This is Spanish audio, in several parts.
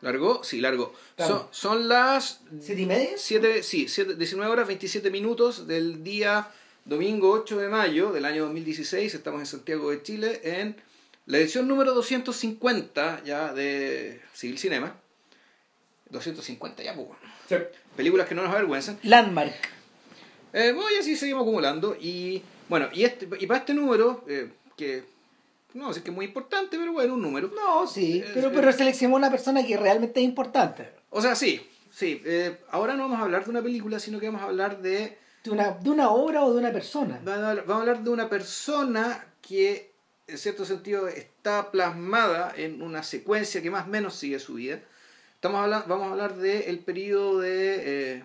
¿Largó? Sí, largó. Son, son las ¿Siete y media? 7, sí, siete- 19 horas 27 minutos del día domingo 8 de mayo del año 2016. Estamos en Santiago de Chile en la edición número 250 ya de Civil Cinema. 250 ya, pues. bueno. Películas que no nos avergüenzan. Landmark. Eh, bueno, y así seguimos acumulando. Y bueno, y, este, y para este número, eh, que no sé que es muy importante, pero bueno, un número. No, sí, Eh, pero, eh. pero seleccionó una persona que realmente es importante. O sea, sí, sí. eh, ahora no vamos a hablar de una película, sino que vamos a hablar de De una, de una obra o de una persona. Vamos a hablar- de una persona que, en cierto sentido, está plasmada en una secuencia que más o menos sigue su vida. Estamos hablando, vamos a hablar del periodo de, eh,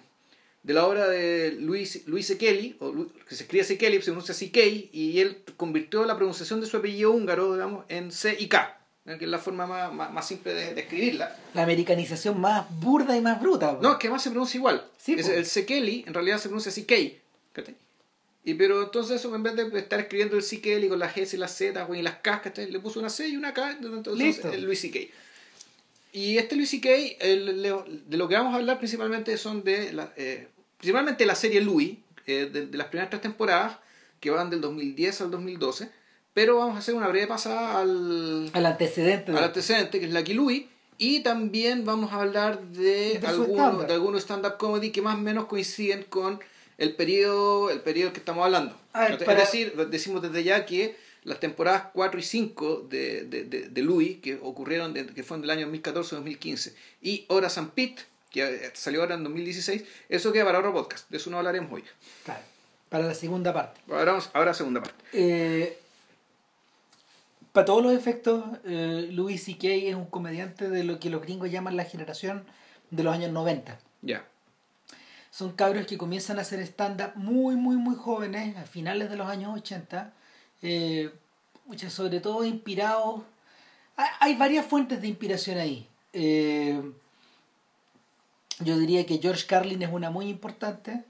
de la obra de Luis, Luis o Lu- que se escribe. Kelly, se pronuncia C. y él convirtió la pronunciación de su apellido húngaro, digamos, en C y K, ¿no? que es la forma más, más, más simple de, de escribirla. La americanización más burda y más bruta. No, es que además se pronuncia igual. Sí, Es- el Sekeli en realidad se pronuncia Sikei. Y pero entonces eso en vez de estar escribiendo el Sikeli con las S y las Z y las K, ¿cachai? le puso una C y una K, entonces Listo. el Luis Sikei. Y este Luis Sikei, el- le- de lo que vamos a hablar principalmente son de la, eh, principalmente la serie Louis, eh, de, de las primeras tres temporadas, que van del 2010 al 2012, pero vamos a hacer una breve pasada al, Al antecedente. de- al antecedente, que es Lucky Louie, y también vamos a hablar de, De algunos stand-up. de algunos stand-up comedy que más o menos coinciden con el periodo, el periodo que estamos hablando. Ver, es para- decir, decimos desde ya que las temporadas 4 y 5 de, de, de, de Louis, que ocurrieron, de- que fueron del año 2014-2015, y Horas and Pit, que eh, salió ahora en 2016, eso queda para otro podcast, de eso no hablaremos hoy. Claro, para la segunda parte. Ahora, ahora segunda parte. Eh, para todos los efectos, eh, Louis C.K. es un comediante de lo que los gringos llaman la generación de los años 90. Ya. Son cabros que comienzan a hacer stand-up muy, muy, muy jóvenes, a finales de los años 80. eh, muchas- sobre todo inspirados. Hay, hay varias fuentes de inspiración ahí. Eh, yo diría que George Carlin es una muy importante.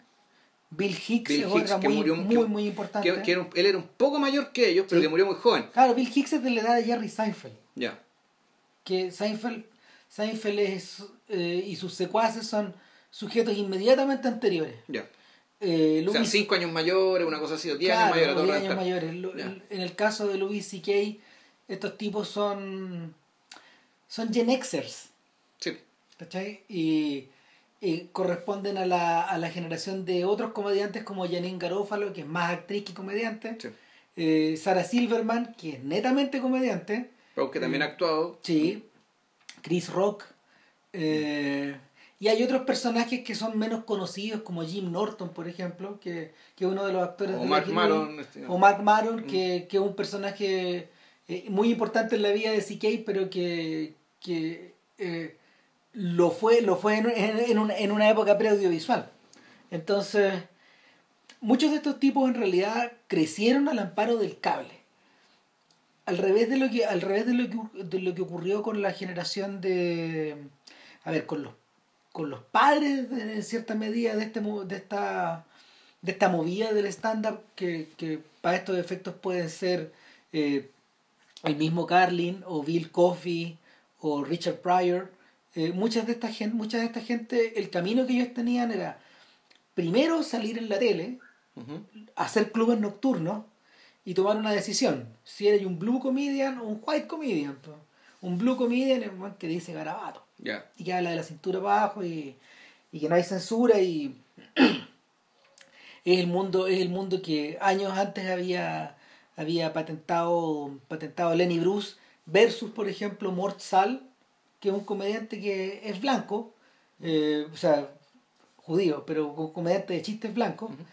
Bill Hicks Bill es Hicks, otra que muy, murió- muy, que- muy importante. Que, que era un- él era un poco mayor que ellos, pero Sí. que murió muy joven. Claro, Bill Hicks es de la edad de Jerry Seinfeld. Ya. Que Seinfeld, Seinfeld es, eh, y sus secuaces son sujetos inmediatamente anteriores. Ya. Eh, O sea, Louis- 5 años mayores, una cosa así, o 10 Claro, años mayores. a o todo 10 reventar. años mayores. En el caso de Louis C.K., estos tipos son, son Gen Xers. ¿Cachai? Y, y corresponden a la, a la generación de otros comediantes como Janine Garofalo, que es más actriz que comediante, sí. eh, Sarah Silverman, que es netamente comediante, Pero que también ha actuado. Sí, Chris Rock. eh, y hay otros personajes que son menos conocidos, como Jim Norton, por ejemplo, que, que es uno de los actores O de Mark Maron, este, O Mark Maron, Mm. que, que es un personaje eh, muy importante en la vida de CK, pero que, que eh, lo fue, lo fue en, en- en una, en una época preaudiovisual. Entonces, muchos de estos tipos en realidad crecieron al amparo del cable al revés de lo que al revés de lo que de lo que ocurrió con la generación de a ver con los con los padres en cierta medida de este de esta de esta movida del stand up que, que para estos efectos pueden ser eh, el mismo Carlin o Bill Coffey o Richard Pryor eh, muchas de esta gente mucha de esta gente el camino que ellos tenían era primero salir en la tele hacer clubes nocturnos y tomar una decisión. Si eres un blue comedian o un white comedian. Un blue comedian es un weón que dice garabato y que habla de la cintura abajo y, y que no hay censura y es el mundo es el mundo que años antes había había patentado patentado Lenny Bruce versus por ejemplo Mort Sal que es un comediante que es blanco eh, o sea judío pero un comediante de chistes blancos Ujú.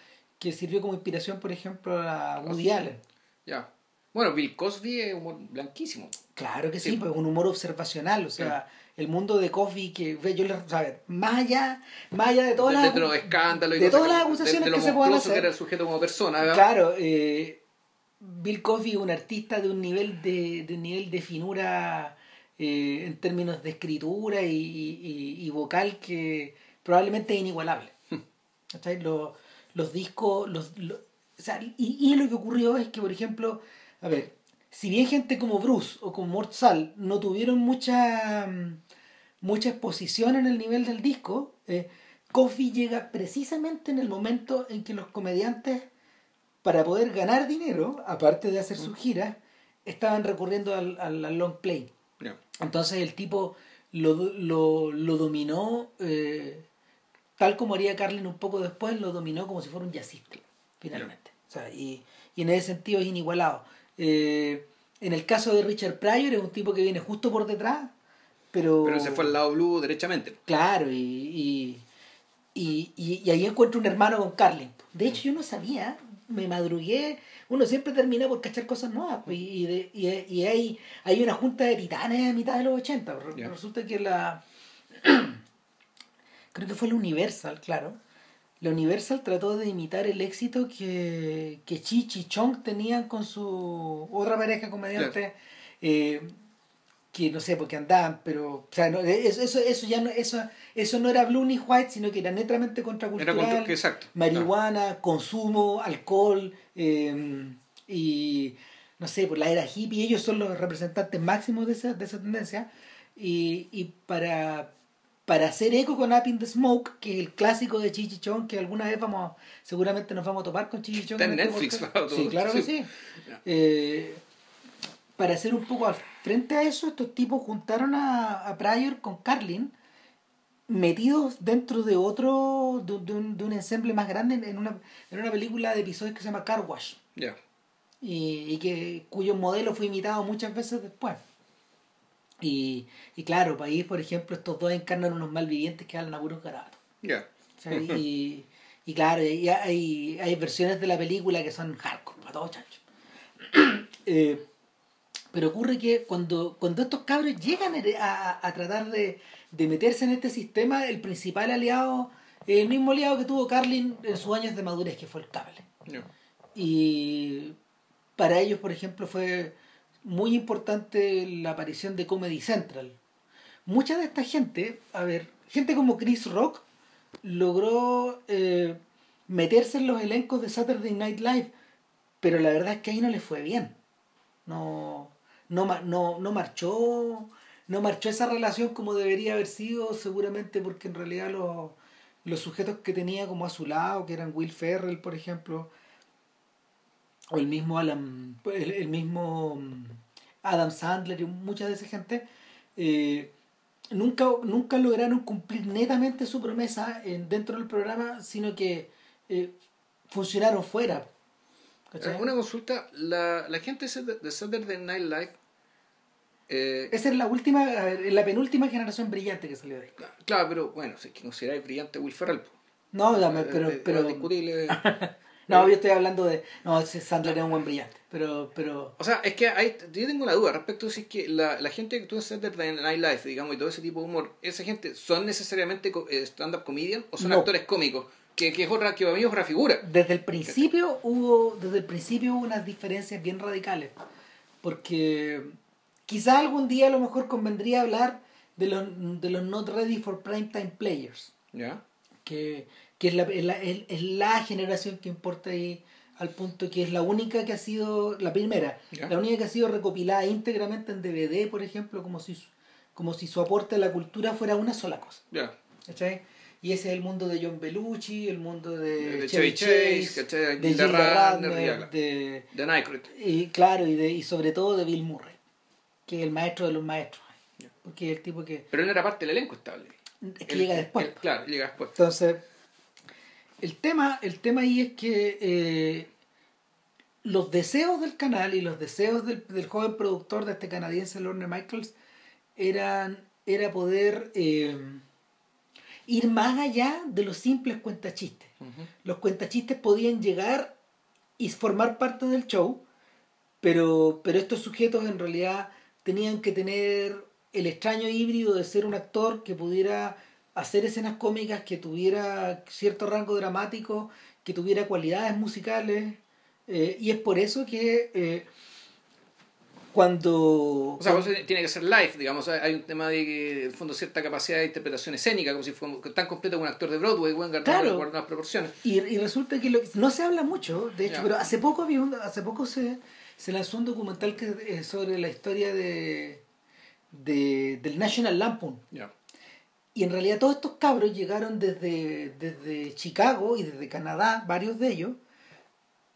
que sirvió como inspiración por ejemplo a Woody Allen Ya. Bueno, Bill Cosby es humor blanquísimo. Claro que sí, Sí. pues un humor observacional, o sea, el mundo de Coffee que yo le, más allá, más allá de todas de, las de los escándalos y de todas las acusaciones de, de que se puedan monstruoso que hacer. era el sujeto como persona, ¿verdad? Claro, eh, Bill Coffey es un artista de un nivel de, de un nivel de finura eh, en términos de escritura y, y- y vocal que probablemente es inigualable. ¿Cachai? Los, los discos, los, los- o sea, y, y lo que ocurrió es que, por ejemplo, a ver, si bien gente como Bruce o como Mort Sal no tuvieron mucha mm, mucha exposición en el nivel del disco, eh, Coffee llega precisamente en el momento en que los comediantes, para poder ganar dinero, aparte de hacer sus giras, estaban recurriendo al, al, long play. Entonces el tipo lo, lo, lo dominó, eh, tal como haría Carlin un poco después, lo dominó como si fuera un jazzista, finalmente. O sea, y, y, en ese sentido es inigualado. Eh, en el caso de Richard Pryor es un tipo que viene justo por detrás, pero... Pero se fue al lado blue derechamente. Claro, y, y, y, ahí encuentro un hermano con Carlin. De hecho, yo no sabía, me madrugué. Uno siempre termina por cachar cosas nuevas. Pues, y, de, y, hay, hay una junta de titanes a mitad de los 80. Resulta que la. creo que fue la Universal, claro. La Universal trató de imitar el éxito que, que Chi Chong tenían con su otra pareja comediante. Eh, que no sé por qué andaban, pero o sea, no, eso, eso, eso, ya no, eso, eso no era blue ni white, sino que era netamente contracultural. exacto. Marihuana, consumo, alcohol, em, y no sé, por la era hippie, ellos son los representantes máximos de esa, de esa tendencia. Y, y para, para hacer eco con Up in the Smoke, que es el clásico de Chichichón, que alguna vez vamos, seguramente nos vamos a topar con Chichichón. Está en este Netflix, Sí, claro que sí. Eh, para hacer un poco frente a eso, estos tipos juntaron a, a Pryor con Carlin, metidos dentro de otro, de, un, de un, ensemble más grande en una, en una película de episodios que se llama Car Wash. Y, y, que, cuyo modelo fue imitado muchas veces después. Y, y claro, para ahí, por ejemplo, estos dos encarnan unos malvivientes que hablan a puros garabatos. y, y claro, y hay, hay versiones de la película que son hardcore, para todos eh, pero ocurre que cuando, cuando estos cabros llegan a, a tratar de, de, meterse en este sistema, el principal aliado el mismo aliado que tuvo Carlin en sus años de madurez, que fue el cable. Y para ellos, por ejemplo, fue muy importante la aparición de Comedy Central. Mucha de esta gente, a ver, gente como Chris Rock, logró eh, meterse en los elencos de Saturday Night Live, pero la verdad es que ahí no les fue bien. No, no, no, no marchó no marchó esa relación como debería haber sido, seguramente porque en realidad los, los sujetos que tenía como a su lado, que eran Will Ferrell, por ejemplo, o el mismo Alan, el, mismo mm, Adam Sandler y mucha de esa gente, eh, nunca, nunca lograron cumplir netamente su promesa en, dentro del programa, sino que eh, funcionaron fuera. Una consulta, la, la gente de Saturday Night Live eh, Esa es la última, la penúltima generación brillante que salió de ahí. Claro, pero bueno, si es que consideráis brillante Will Ferrell. No, dame, pero... Eh, pero discutible. no, yo estoy hablando de... No, Sandler es un buen brillante, pero... pero... O sea, es que hay, yo tengo una duda respecto a si es que la, la gente que tú en Night Life, digamos, y todo ese tipo de humor, ¿esa gente son necesariamente eh, stand-up comedian o son actores cómicos? Que, que, es otra, que para mí es otra figura. Desde el principio hubo, desde el principio hubo unas diferencias bien radicales. Porque Quizá algún día a lo mejor convendría hablar de los, de los not ready for primetime players. ¿Ya? Que, que es, la, es, la, generación que importa ahí al punto que es la única que ha sido, la primera, la única que ha sido recopilada íntegramente en DVD, por ejemplo, como si, como si su aporte a la cultura fuera una sola cosa. ¿Ya? Y ese es el mundo de John Belushi, el mundo de, de Chevy Chase, de, de, de, de, de Y claro, y, de, y sobre todo de Bill Murray que es el maestro de los maestros. Porque el tipo que. Pero él era parte del elenco estable. Es que llega después. claro, llega después. Entonces, el tema, el tema ahí es que eh, los deseos del canal y los deseos del, joven productor de este canadiense, Lorne Michaels, eran era poder eh, ir más allá de los simples cuentachistes. Los cuentachistes podían llegar y formar parte del show, pero, pero estos sujetos en realidad tenían que tener el extraño híbrido de ser un actor que pudiera hacer escenas cómicas, que tuviera cierto rango dramático, que tuviera cualidades musicales. Eh, y es por eso que eh, cuando... O sea, tiene que ser live, digamos. Hay un tema de que, en fondo, cierta capacidad de interpretación escénica, como si fuera tan completo como un actor de Broadway, buen claro. unas proporciones. Y, y resulta que no se habla mucho, de hecho, pero hace poco, había hace poco se se lanzó un documental que es sobre la historia de, de del National Lampoon. y en realidad todos estos cabros llegaron desde, desde Chicago y desde Canadá, varios de ellos,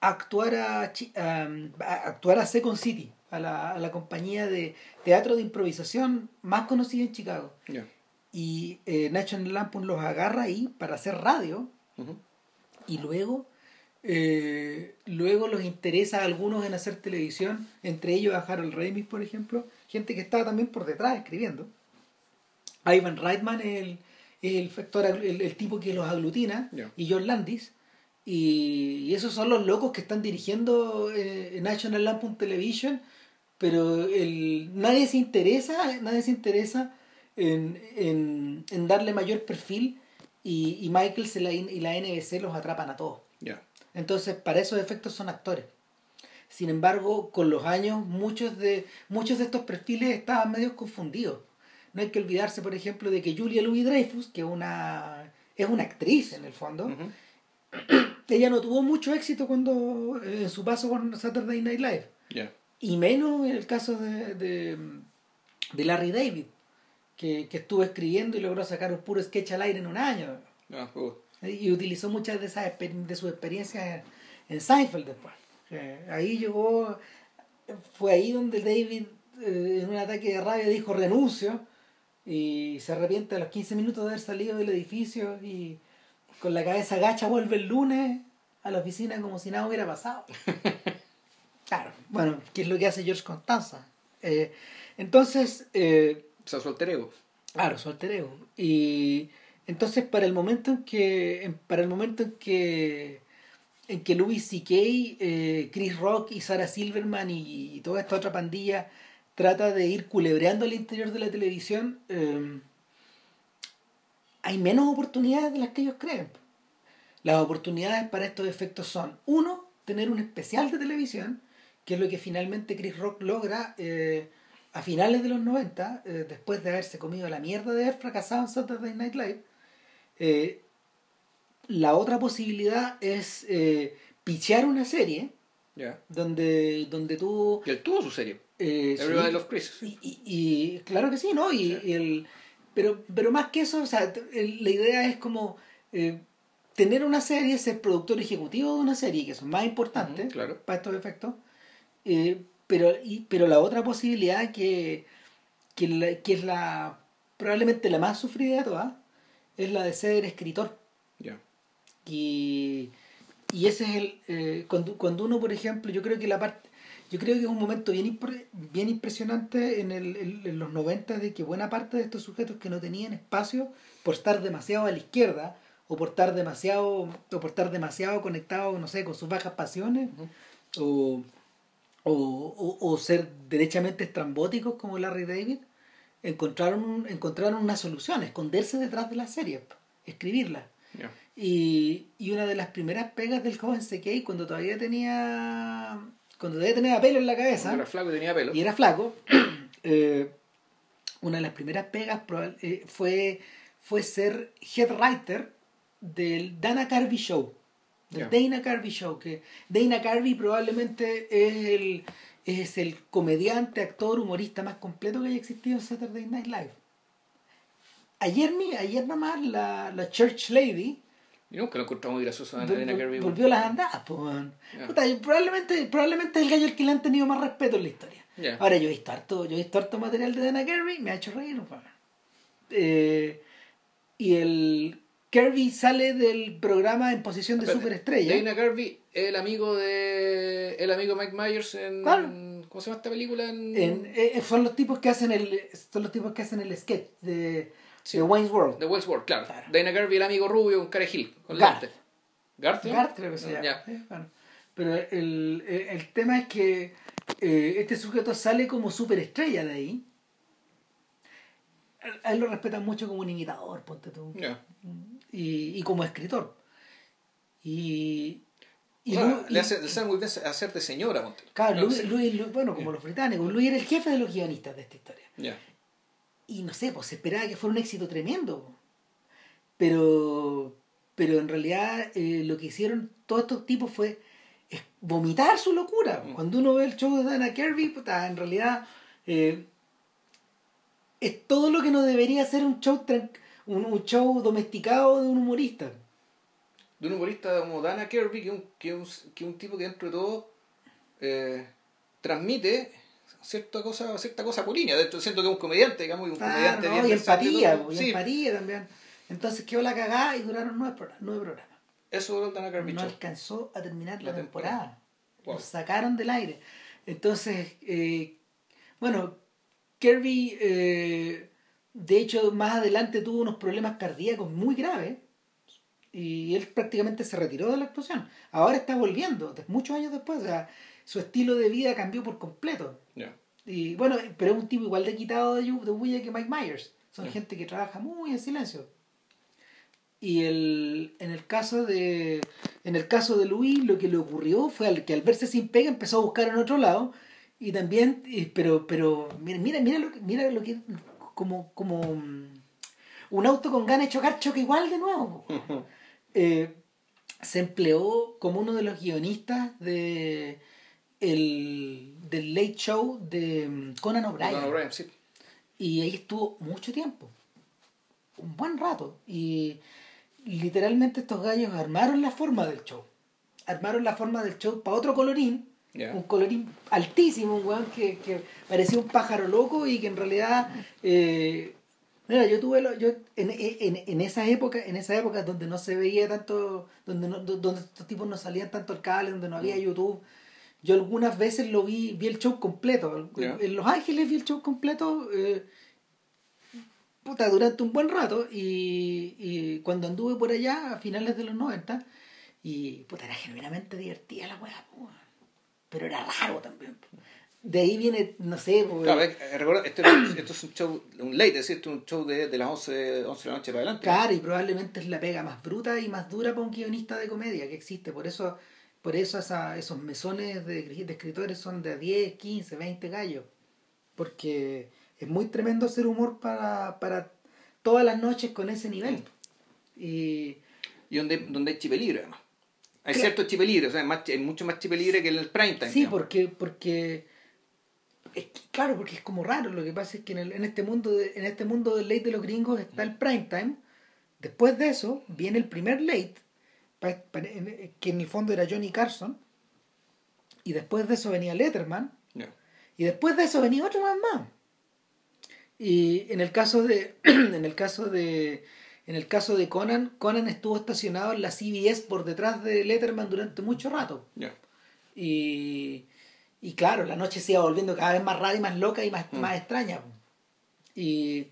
a actuar a, a, actuar a Second City, a la, a la, compañía de teatro de improvisación más conocida en Chicago. Y eh, National Lampoon los agarra ahí para hacer radio. Y luego, eh, luego los interesa a algunos en hacer televisión, entre ellos a Harold Ramis, por ejemplo, gente que estaba también por detrás escribiendo. Ivan Reitman es el, el, factor, el, tipo que los aglutina, y John Landis. Y, esos son los locos que están dirigiendo eh, National Lampoon Television, pero el, nadie se interesa, nadie se interesa en, en, en darle mayor perfil y, y Michaels y la, y la NBC los atrapan a todos. Entonces, para esos efectos son actores. Sin embargo, con los años, muchos de, muchos de estos perfiles estaban medio confundidos. No hay que olvidarse, por ejemplo, de que Julia Louis Dreyfus, que una, es una actriz en el fondo, ella no tuvo mucho éxito cuando en su paso con Saturday Night Live. Y menos en el caso de, de, Larry David, que, que, estuvo escribiendo y logró sacar un puro sketch al aire en un año. Ah, y utilizó muchas de, esas, de sus experiencias en, Seinfeld después. ahí llegó, fue ahí donde David eh, en un ataque de rabia dijo renuncio y se arrepiente a los 15 minutos de haber salido del edificio y con la cabeza gacha vuelve el lunes a la oficina como si nada hubiera pasado. claro, bueno, ¿qué es lo que hace George Constanza? Eh, entonces... Eh, o sea, su alter ego. Claro, su alter ego. Y entonces para el momento en que, para el momento en que en que Louis C.K., eh, Chris Rock y Sarah Silverman y, toda esta otra pandilla trata de ir culebreando al interior de la televisión, eh, hay menos oportunidades de las que ellos creen. Las oportunidades para estos efectos son, uno, tener un especial de televisión, que es lo que finalmente Chris Rock logra eh, a finales de los 90, eh, después de haberse comido la mierda de haber fracasado en Saturday Night Live. La otra posibilidad es pichear una serie donde, donde tú... Y él tuvo su serie. Eh, Everybody Loves Chris. Y, y, claro que sí, ¿no? Y, el, pero, pero más que eso, o sea, la idea es como eh, tener una serie, ser productor ejecutivo de una serie, que es más importante para estos efectos. Eh, pero, y, pero la otra posibilidad que, que, que es la probablemente la más sufrida de todas, es la de ser escritor. Y, y ese es el... Eh, cuando, cuando uno, por ejemplo, yo creo que la parte yo creo que es un momento bien, bien impresionante en, el, en, los 90 de que buena parte de estos sujetos que no tenían espacio por estar demasiado a la izquierda o por estar demasiado o por estar demasiado conectados no sé con sus bajas pasiones o, o, o, ser derechamente estrambóticos como Larry David encontraron encontraron una solución esconderse detrás de la serie escribirla y, y una de las primeras pegas del joven CK cuando todavía tenía cuando debía tener pelo en la cabeza. era flaco y tenía pelo. Y era flaco. Eh, una de las primeras pegas eh, fue, fue ser head writer del Dana Carvey Show. Del Dana Carvey Show. Que Dana Carvey probablemente es el, es el comediante, actor, humorista más completo que haya existido en Saturday Night Live. Ayer, ayer nomás la, la Church Lady y nunca lo encontramos muy gracioso a Volvió las andadas, pues. probablemente, probablemente es el gallo al que le han tenido más respeto en la historia. Ahora yo he visto harto, yo he visto harto material de Dana Kirby, me ha hecho reír, eh, y el Kirby sale del programa en posición de superestrella. Dana Kirby es el amigo de el amigo Mike Myers en ¿cómo se llama esta película? En... Eh, son los tipos que hacen el son los tipos que hacen el sketch de de Wayne's World. De Wayne's World, claro. Dana Garvey, el amigo rubio, un carejil. Con Garth. Garth, Garth creo que se llama. Pero el, el, tema es que eh, este sujeto sale como superestrella de ahí. A él lo respetan mucho como un imitador, ponte tú. Y, y como escritor. Y, y le hace, le muy bien hacer de señora. Claro, Luis, bueno, como los británicos. Luis era el jefe de los guionistas de esta historia. Y no sé, pues se esperaba que fuera un éxito tremendo. Pero, pero en realidad eh, lo que hicieron todos estos tipos fue vomitar su locura. Mm. Cuando uno ve el show de Dana Kirby, en realidad eh, es todo lo que no debería ser un show un, un show domesticado de un humorista. De un humorista como Dana Kirby, que es un, que un, que un tipo que dentro de todo eh, transmite cierta cosa, cierta cosa polinia. De hecho, siento que es un comediante, digamos, y un Claro, comediante ¿no? bien y empatía, y Sí, empatía también. Entonces quedó la cagada y duraron nueve programas. Nueve programas. eso es el Dana Kirby No alcanzó a terminar la, La temporada. temporada. Wow. Lo sacaron del aire. Entonces, eh, bueno, Kirby, eh, de hecho, más adelante tuvo unos problemas cardíacos muy graves y él prácticamente se retiró de la actuación. Ahora está volviendo, muchos años después. O sea, su estilo de vida cambió por completo. Ya. Y bueno, pero es un tipo igual de quitado de, de que Mike Myers. Son gente que trabaja muy en silencio. Y el, en el caso de en el caso de Luis lo que le ocurrió fue al, que al verse sin pega empezó a buscar en otro lado y también pero pero mira mira mira lo mira lo que como como mm, un auto con ganas de chocar choca igual de nuevo. Eh, se empleó como uno de los guionistas de el del Late Show de mm, Conan O'Brien. Conan O'Brien, sí. Y ahí estuvo mucho tiempo. Un buen rato. Y literalmente estos gallos armaron la forma del show. Armaron la forma del show para otro colorín. Un colorín altísimo, un weón que, que parecía un pájaro loco y que en realidad... eh, mira, yo tuve... lo- yo en, en, en esa época, en esa época donde no se veía tanto... Donde, no- donde estos tipos no salían tanto al cable, donde no había YouTube... Yo algunas veces lo vi, vi el show completo. En Los Ángeles vi el show completo eh, puta, durante un buen rato y, y cuando anduve por allá a finales de los 90 y puta, era genuinamente divertida la weá. Pero era raro también. De ahí viene, no sé, po, Claro, eh, recuerda, esto, es- esto es un show, un late, es decir, esto es un show de, de las 11, 11 de la noche para adelante. Claro, y probablemente es la pega más bruta y más dura para un guionista de comedia que existe. Por eso, por eso esa- esos mesones de, de escritores son de 10, 15, 20 gallos. Porque es muy tremendo hacer humor para, para todas las noches con ese nivel. Y Y donde, donde hay chipe libre, además. Hay cierto chipe libre, o sea, más, hay mucho más chipe libre que en el prime time. sí, digamos. porque, porque es que, claro, porque es como raro. Lo que pasa es que en, el- en este mundo de, en este mundo del late de los gringos está el prime time. Después de eso viene el primer late, pa- pa- en- que en el fondo era Johnny Carson. Y después de eso venía Letterman. Y después de eso venía otro más más. Y en el caso de. en el caso de. En el caso de Conan, Conan estuvo estacionado en la CBS por detrás de Letterman durante mucho rato. Y, y claro, la noche se iba volviendo cada vez más rara y más loca y más, Mm. más extraña. Y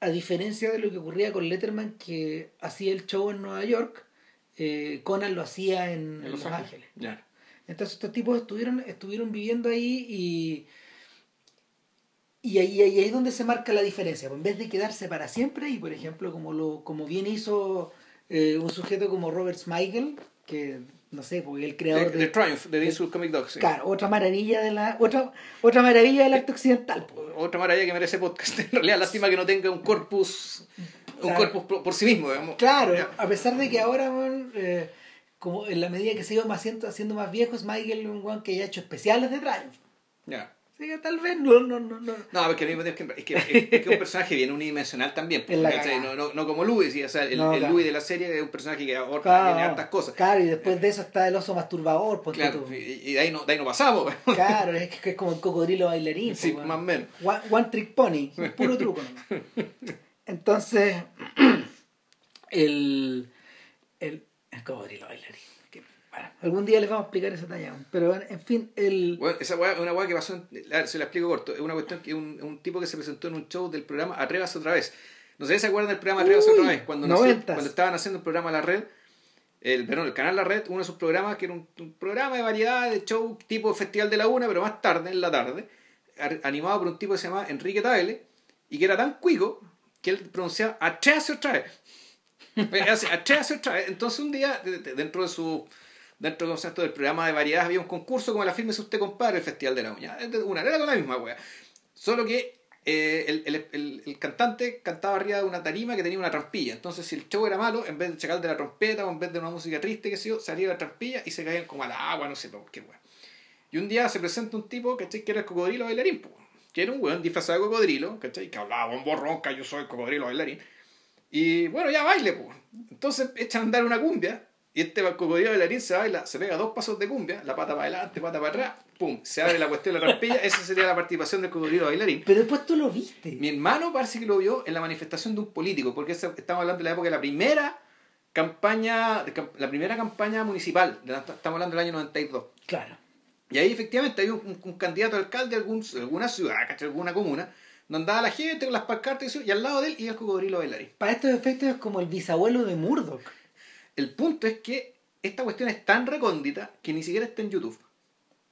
a diferencia de lo que ocurría con Letterman, que hacía el show en Nueva York, eh, Conan lo hacía en, en Los Ángeles. Ya. Entonces estos tipos estuvieron, estuvieron viviendo ahí y, y ahí, ahí es donde se marca la diferencia. En vez de quedarse para siempre, y por ejemplo, como lo como bien hizo eh, un sujeto como Robert Smigel, que no sé, porque el creador The de... Triumph, de Diesel Comic Dogs. sí. Claro, otra maravilla de la otra otra maravilla del arte occidental. po. Otra maravilla que merece podcast. En realidad, lástima que no tenga un corpus, un Claro. corpus por, sí mismo, digamos. Claro, Ya. a pesar de que ahora, weón, eh, como en la medida que se iba más haciendo, haciendo más viejo, es un weón que ya ha hecho especiales de Triumph. Ya. Tal vez no, no, no, no. No, porque al mismo tiempo es que, es que, es que un personaje bien unidimensional también. Es la ¿cachai? cagada. no, no, no como Louis, ¿sí? o sea, el, No, el claro. Louis de la serie es un personaje que ahorca, Claro, tiene hartas cosas. Claro, y después de eso está el oso masturbador, ponte Claro, tú. y, y de, ahí no, de ahí no pasamos. Claro, es que es como el cocodrilo bailarín. Sí, weón. más o menos. One, one trick pony, puro truco. Entonces, el, el, el cocodrilo bailarín. Bueno, algún día les vamos a explicar esa talla. Pero en fin, el. Bueno, esa weá es una weá que pasó, en- ver, se la explico corto, es una cuestión que un, un tipo que se presentó en un show del programa Atrévase otra vez. No sé si se acuerdan del programa Atrévase Uy, otra vez, cuando, nació- cuando estaban haciendo el programa La Red, el, perdón, el canal La Red, uno de sus programas que era un, un programa de variedad de show tipo Festival de la Una, pero más tarde, en la tarde, ar- animado por un tipo que se llama Enrique Tagle, y que era tan cuico que él pronunciaba Atrévase otra vez. Hace, Atrévase otra vez. Entonces un día, de- de- dentro de su dentro del concepto del programa de variedades había un concurso como la firme usted compadre el Festival de la Uña una era con la misma wea solo que eh, el, el, el, el cantante cantaba arriba de una tarima que tenía una trampilla entonces si el show era malo en vez de chacal de la trompeta o en vez de una música triste que sé yo salía la trampilla y se caían como al agua no sé por qué wea y un día se presenta un tipo ¿cachai? que era el cocodrilo bailarín po, que era un weón disfrazado de cocodrilo ¿cachai? que hablaba con borronca yo soy el cocodrilo bailarín Y bueno, ya baile, pues. Entonces echan a andar una cumbia y este cocodrilo bailarín se baila, se pega dos pasos de cumbia, la pata para adelante, pata para atrás, pum, se abre la cuestión de la rampilla, esa sería la participación del cocodrilo bailarín. Pero después tú lo viste. Mi hermano parece que lo vio en la manifestación de un político, porque estamos hablando de la época de la primera campaña, la primera campaña municipal, estamos hablando del año 92. Claro. Y ahí efectivamente hay un, candidato alcalde de, algún, alguna ciudad, de alguna comuna, donde andaba la gente con las pancartas y, al lado de él y el cocodrilo bailarín. Para estos efectos es como el bisabuelo de Murdoch. El punto es que esta cuestión es tan recóndita que ni siquiera está en YouTube.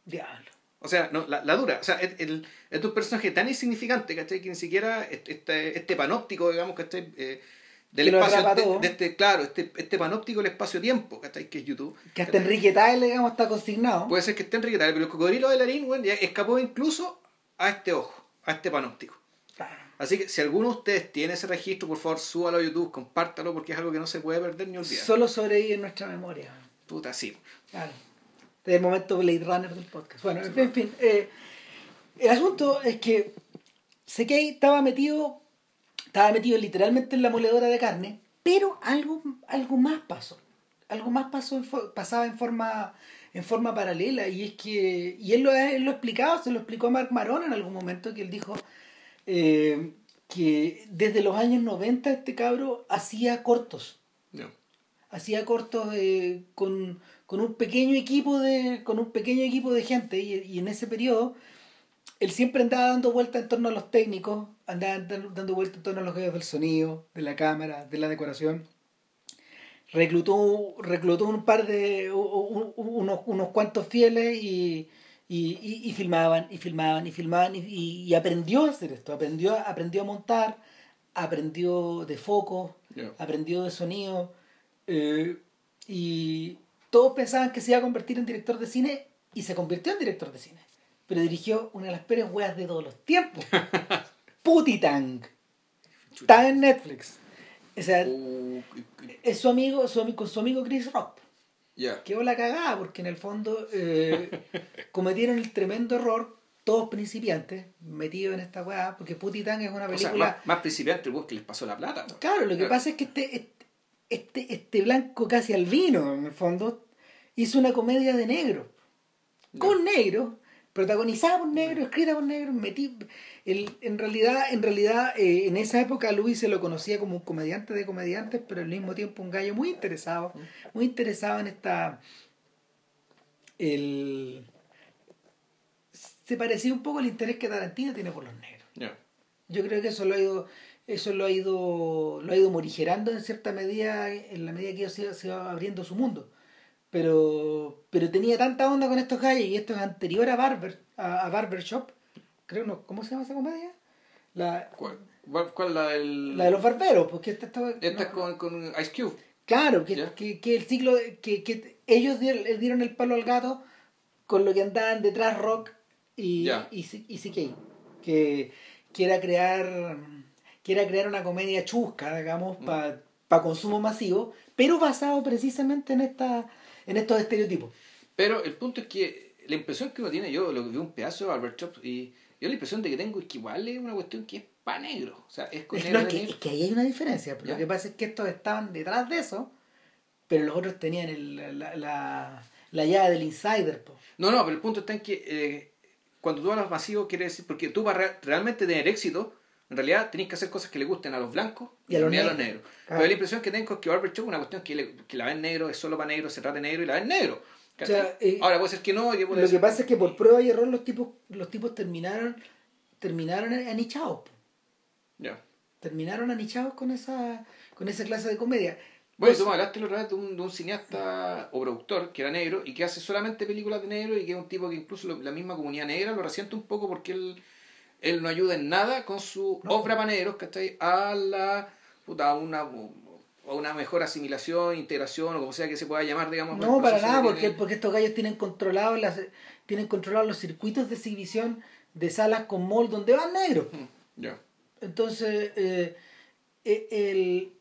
Diablo. O sea, no, la, dura. O sea, es, es un personaje tan insignificante, ¿cachai? Que ni siquiera este, este panóptico, digamos, ¿cachai? Eh, del espacio, de, este, claro, este, este panóptico del espacio-tiempo, ¿cachai? Que es YouTube. Que hasta Enrique digamos, está consignado. Puede ser que esté Enrique pero el cocodrilo de Larín, bueno, ya escapó incluso a este ojo, a este panóptico. Así que si alguno de ustedes tiene ese registro, por favor, súbalo a YouTube, compártalo, porque es algo que no se puede perder ni olvidar. Solo sobrevive en nuestra memoria. Puta, sí. Claro. Desde el momento Blade Runner del podcast. Bueno, en fin. Eh, el asunto es que Sekei estaba metido, estaba metido literalmente en la moledora de carne, pero algo, algo más pasó. Algo más pasó pasaba en forma, en forma paralela, y es que, y él lo, él lo explicado, se lo explicó a Mark Maron en algún momento, que él dijo, eh, que desde los años 90 este cabro hacía cortos. Hacía cortos eh, con, un pequeño equipo de, con un pequeño equipo de gente y, en ese periodo él siempre andaba dando vueltas en torno a los técnicos, andaba dando vueltas en torno a los jefes del sonido, de la cámara, de la decoración. Reclutó, reclutó un par de, unos, unos cuantos fieles y, y, y, filmaban y filmaban y filmaban y, y, aprendió a hacer esto, aprendió, aprendió a montar, aprendió de foco, aprendió de sonido eh, y todos pensaban que se iba a convertir en director de cine y se convirtió en director de cine, pero dirigió una de las peores weas de todos los tiempos, Putitang, está en Netflix. O sea, uh, es su amigo, su amigo, su amigo Chris Rock. Yeah. Quedó la cagada porque en el fondo eh, cometieron el tremendo error, todos principiantes, metidos en esta weá, porque Putitán es una película... más, principiantes que les pasó la plata. Claro, lo que pasa es que este, este, este blanco casi albino, en el fondo, hizo una comedia de negro. Con negro, protagonizada por negro, escrita por negro, metí, en realidad, en, realidad eh, en esa época Luis se lo conocía como un comediante de comediantes, pero al mismo tiempo un gallo muy interesado, muy interesado en esta... El, se parecía un poco al interés que Tarantino tiene por los negros. Yo creo que eso lo ha ido, eso lo ha ido, lo ha ido morigerando en cierta medida, en la medida que se, se va abriendo su mundo. Pero, pero tenía tanta onda con estos gallos y esto es anterior a Barber, a, a Barbershop, creo no, ¿cómo se llama esa comedia? La, ¿Cuál, cuál la del... La de los barberos, porque esta estaba... Esta con, con Ice Cube. Claro, que, que, que, el ciclo, que, que ellos dieron, dieron, el palo al gato con lo que andaban detrás Rock y, y, y CK, que, que era crear que era crear una comedia chusca, digamos, mm. para consumo masivo, pero basado precisamente en esta en estos estereotipos. Pero el punto es que la impresión que uno tiene, yo lo que vi un pedazo de Albert Chop y yo la impresión de que tengo es que igual es una cuestión que es pa' negro. O sea, es con es, que, ahí hay una diferencia. Lo que pasa es que estos estaban detrás de eso, pero los otros tenían el, la, la, la, llave del insider. No, no, pero el punto está en que eh, cuando tú hablas masivo, quiere decir, porque tú para realmente tener éxito, en realidad tenés que hacer cosas que le gusten a los blancos y a los, negros. Pero la impresión que tengo es que Barber Chop es una cuestión que, que la ven negro, es solo para negro, se trata de negro y la ven negro. Eh, Ahora puede ser que no. lo que pasa es que por prueba y error los tipos, los tipos terminaron, terminaron anichados. Ya. Terminaron anichados con esa, con esa clase de comedia. Bueno, pues, tú me hablaste otra vez de un, de un cineasta o productor que era negro y que hace solamente películas de negro y que es un tipo que incluso la misma comunidad negra lo resiente un poco porque él, él no ayuda en nada con su obra para negros, ¿cachai? A la puta, una o una mejor asimilación, integración o como sea que se pueda llamar, digamos. No, para nada, porque, porque estos gallos tienen controlados las tienen controlados los circuitos de exhibición de salas con mall donde van negros. Ya. Entonces, eh, eh, el,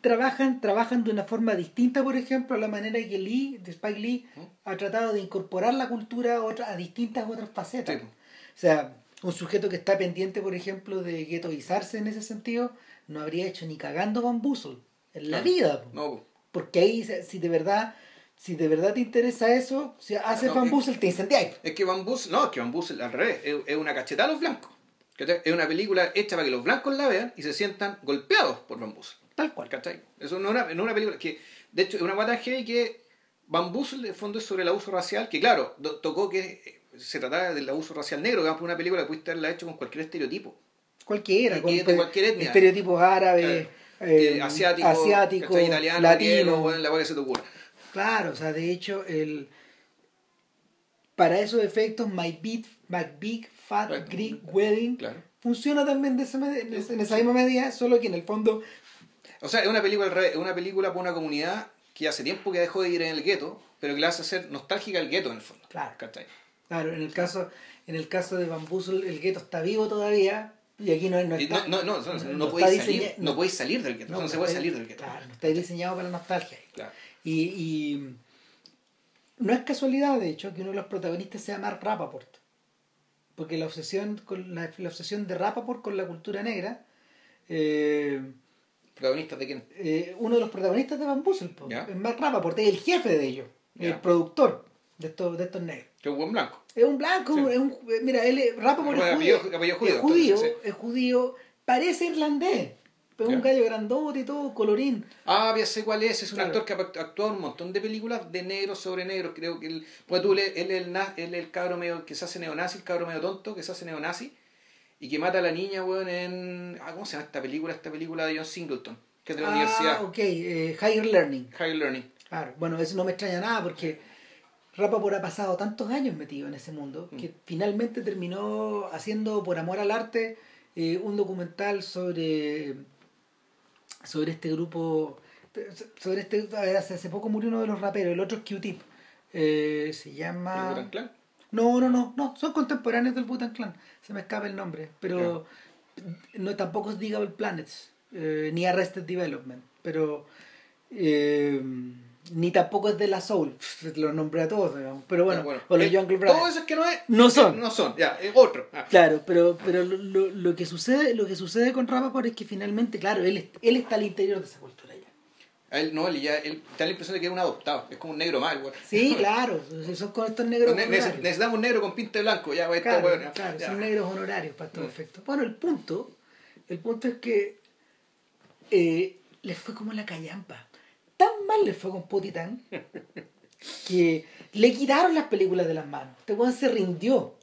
trabajan, trabajan de una forma distinta, por ejemplo, a la manera que Lee, de Spike Lee, ha tratado de incorporar la cultura a, otra, a distintas otras facetas. O sea, un sujeto que está pendiente, por ejemplo, de guetoizarse en ese sentido, no habría hecho ni cagando Bamboozle en la Claro. vida. po. No, Porque ahí, si de verdad, si de verdad te interesa eso, si haces No, Bamboozle, te incendiáis. es que Van Bus, no, es que Van Bus al revés, es, es una cachetada a los blancos. Es una película hecha para que los blancos la vean y se sientan golpeados por Van Bus. Tal cual. ¿Cachai? Eso no es una, no una película que, de hecho, es una guata heavy que Van Bussel, de fondo, es sobre el abuso racial, que claro, tocó que eh, se trataba del abuso racial negro, que una película que pudiste haberla hecho con cualquier estereotipo. Cualquiera, con cualquier etnia. estereotipos árabes, eh, asiático, asiáticos, ¿cachai? italiano, latinos. griego, la que se te ocurra. Claro, o sea, de hecho, el para esos efectos, My Big, My Big Fat Claro. Greek Wedding Claro. funciona también de esa en esa misma medida, solo que en el fondo, O sea, es una película al una película para una comunidad que hace tiempo que dejó de ir en el gueto, pero que la hace ser nostálgica el gueto en el fondo. Claro. ¿Cachai? claro, en el caso, en el caso de Bamboozle, el gueto está vivo todavía, y aquí no, no está. no, no, no, no, no, no podéis salir, no podéis salir del gueto, no, se puede salir del gueto. Claro, no está diseñado para la nostalgia. Claro. Y, y no es casualidad, de hecho, que uno de los protagonistas sea Mark Rappaport. Porque la obsesión, con la, la obsesión de Rappaport con la cultura negra, eh, ¿Protagonistas de quién? eh, uno de los protagonistas de po, Ya. es Mark Rappaport, es el jefe de ellos, Ya. el productor de estos, de estos negros. Que es un buen blanco. Es un blanco, Sí. es un, eh, mira, él es, Rappaport es Bueno, judío, apellido- judío, es judío, entonces, es judío, parece irlandés, pero es un gallo grandote y todo, colorín. Ah, ya sé cuál es. Es un Claro. actor que ha actuado en un montón de películas de negros sobre negros. Creo que él, pues tú, él, él es el, él es el cabro medio que se hace neonazi, el cabro medio tonto que se hace neonazi y que mata a la niña, weón, en. Ah, ¿cómo se llama esta película? Esta película de John Singleton, que es de la ah, universidad. ok, eh, Higher Learning. Higher Learning. Claro, bueno, eso no me extraña nada porque Rappaport ha pasado tantos años metido en ese mundo que finalmente terminó haciendo por amor al arte eh, un documental sobre sobre este grupo sobre este hace, poco murió uno de los raperos el otro es Q-Tip Eh, se ¿El llama Wu-Tang Clan? no no no no son contemporáneos del Wu-Tang Clan se me escapa el nombre pero no tampoco es Digable Planets eh, ni Arrested Development pero eh, ni tampoco es de la Soul los nombré a todos digamos. pero bueno, o los Eh, Jungle Todo Brothers eso es que no es. No son. No son, ya, es otro. Ah. claro pero pero lo, lo, lo que sucede lo que sucede con Rappaport es que finalmente claro él él está al interior de esa cultura ya A él, no, él ya, él da la impresión de que es un adoptado. Es como un negro mal, weón. sí claro son con estos negros Ne- honorarios. neces- Necesitamos un negro con pinta de blanco, ya, esta Claro, ya, claro, ya. son negros honorarios para estos Mm. efectos. Bueno, el punto, el punto es que eh, les fue como la callampa. Tan mal les fue con Putitán que le quitaron las películas de las manos. Este weón se rindió.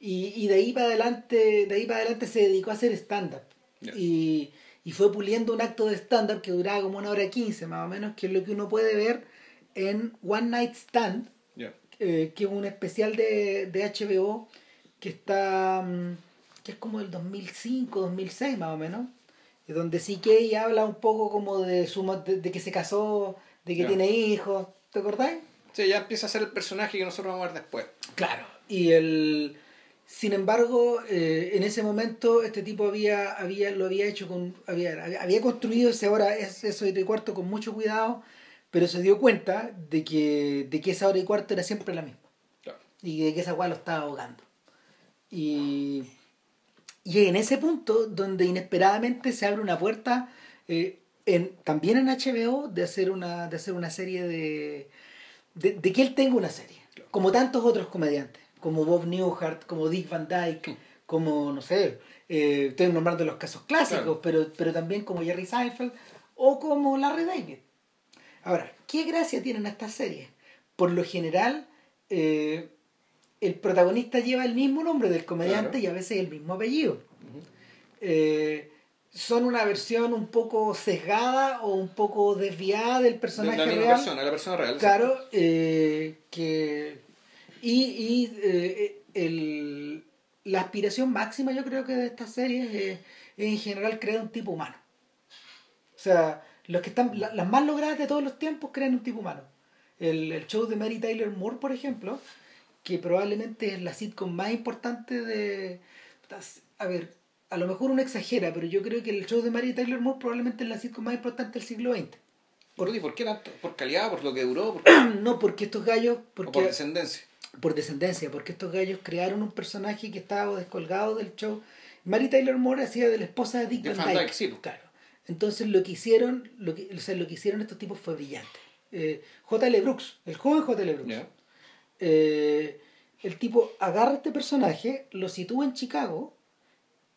Y, y de ahí para adelante, de ahí para adelante se dedicó a hacer stand-up. Y, y fue puliendo un acto de stand-up que duraba como una hora quince más o menos, que es lo que uno puede ver en One Night Stand, eh, que es un especial de, de HBO que está mm, que es como del 2005 2006 más o menos donde sí que ella habla un poco como de su de, de que se casó de que tiene hijos ¿te acordáis? Sí, ya empieza a ser el personaje que nosotros vamos a ver después. claro y el sin embargo eh, en ese momento este tipo había había lo había hecho con había, había construido ese hora ese hora y cuarto con mucho cuidado pero se dio cuenta de que de que esa hora y cuarto era siempre la misma Claro. y de que esa weá lo estaba ahogando. Y, y en ese punto donde inesperadamente se abre una puerta eh, en, también en HBO de hacer una, de hacer una serie de, de, de que él tenga una serie, como tantos otros comediantes, como Bob Newhart, como Dick Van Dyke, como, no sé, eh, estoy nombrando los casos clásicos, Claro. pero, pero también como Jerry Seinfeld o como Larry David. Ahora, ¿qué gracia tienen estas series? Por lo general, eh, el protagonista lleva el mismo nombre del comediante Claro. y a veces el mismo apellido. Eh, son una versión un poco sesgada o un poco desviada del De personaje la misma real. persona, la persona real. Claro, eh, que. Y, y eh, el, la aspiración máxima, yo creo que de estas series es, es en general crear un tipo humano. O sea, los que están, la- las más logradas de todos los tiempos crean un tipo humano. El, el show de Mary Tyler Moore, por ejemplo, que probablemente es la sitcom más importante de. A ver, a lo mejor uno exagera, pero yo creo que el show de Mary Tyler Moore probablemente es la sitcom más importante del siglo XX. ¿Por, ¿Por qué tanto? ¿Por calidad? ¿Por lo que duró? ¿Por, No, porque estos gallos. o Porque, por descendencia? por descendencia, porque estos gallos crearon un personaje que estaba descolgado del show Mary Taylor Moore hacía de la esposa de Dick De Van Dyke. Dyke, sí, pues. Claro. Entonces lo que hicieron, lo que, o sea, lo que hicieron estos tipos fue brillante. Eh, J.L. Brooks, el joven J.L. Brooks. Eh, el tipo agarra a este personaje, lo sitúa en Chicago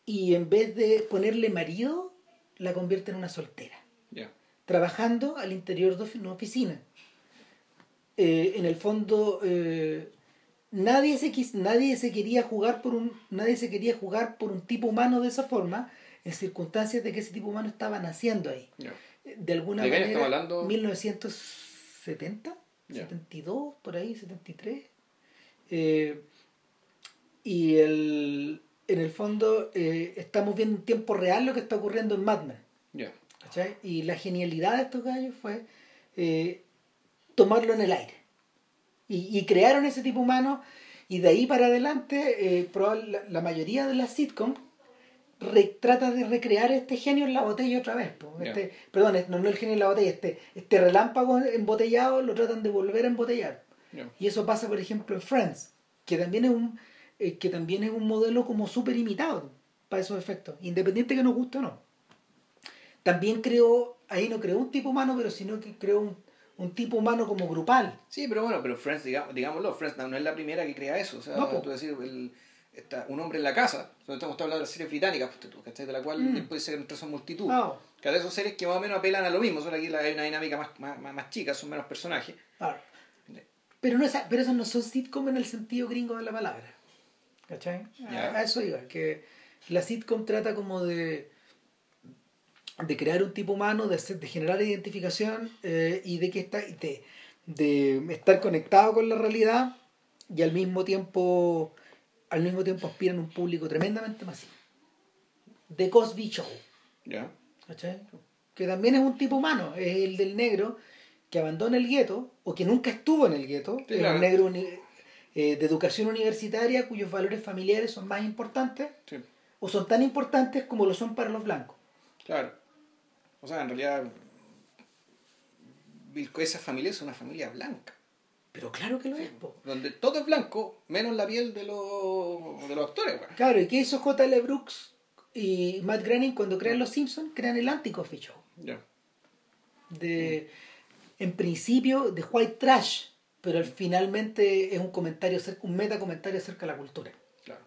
y en vez de ponerle marido, la convierte en una soltera, Ya. trabajando al interior de una oficina. Eh, en el fondo, eh, nadie, se quis- nadie se quería jugar por un nadie se quería jugar por un tipo humano de esa forma en circunstancias de que ese tipo humano estaba naciendo ahí de alguna ¿De qué año manera estamos hablando? 1970 Ya. 72 por ahí 73 Eh, y el, en el fondo eh, estamos viendo en tiempo real lo que está ocurriendo en Mad Men Ya. ¿cachai? y la genialidad de estos gallos fue eh, tomarlo en el aire y, y crearon ese tipo humano y de ahí para adelante eh, la, la mayoría de las sitcoms re- trata de recrear este genio en la botella otra vez. Este, Perdón, no, no el genio en la botella, este, este relámpago embotellado lo tratan de volver a embotellar. Y eso pasa, por ejemplo, en Friends, que también es un, eh, que también es un modelo como súper imitado para esos efectos, independiente que nos guste o no. También creó, ahí no creó un tipo humano, pero sino que creó un, un tipo humano como grupal. Sí, pero bueno, pero Friends, digamos, digámoslo, Friends no es la primera que crea eso. O sea, No, tú decir, el, está un hombre en la casa, donde estamos hablando de las series británicas, ¿cachai? De la cual Mm. después se entre son multitud. Ah, Cada de esos series que más o menos apelan a lo mismo, solo aquí hay una dinámica más, más, más, más chica, son menos personajes. Pero, no esa, pero esos no son sitcom en el sentido gringo de la palabra. ¿Cachai? A eso iba, que la sitcom trata como de de crear un tipo humano, de, hacer- de generar identificación eh, y de que está de, de estar conectado con la realidad y al mismo tiempo al mismo tiempo aspiran a un público tremendamente masivo. The Cosby Show. Que también es un tipo humano, es el del negro que abandona el gueto o que nunca estuvo en el gueto, Sí, claro. negro eh, de educación universitaria cuyos valores familiares son más importantes Sí, o son tan importantes como lo son para los blancos. claro. O sea, en realidad, esa familia es una familia blanca. Pero claro que lo es, po. Donde todo es blanco, menos la piel de los, de los actores, güey. Claro, ¿y qué hizo J.L. Brooks y Matt Groening cuando crean Los Simpsons? Crean el anti-coffee show. Ya. De, en principio, de white trash, pero al- finalmente es un comentario, un meta comentario acerca de la cultura. Claro.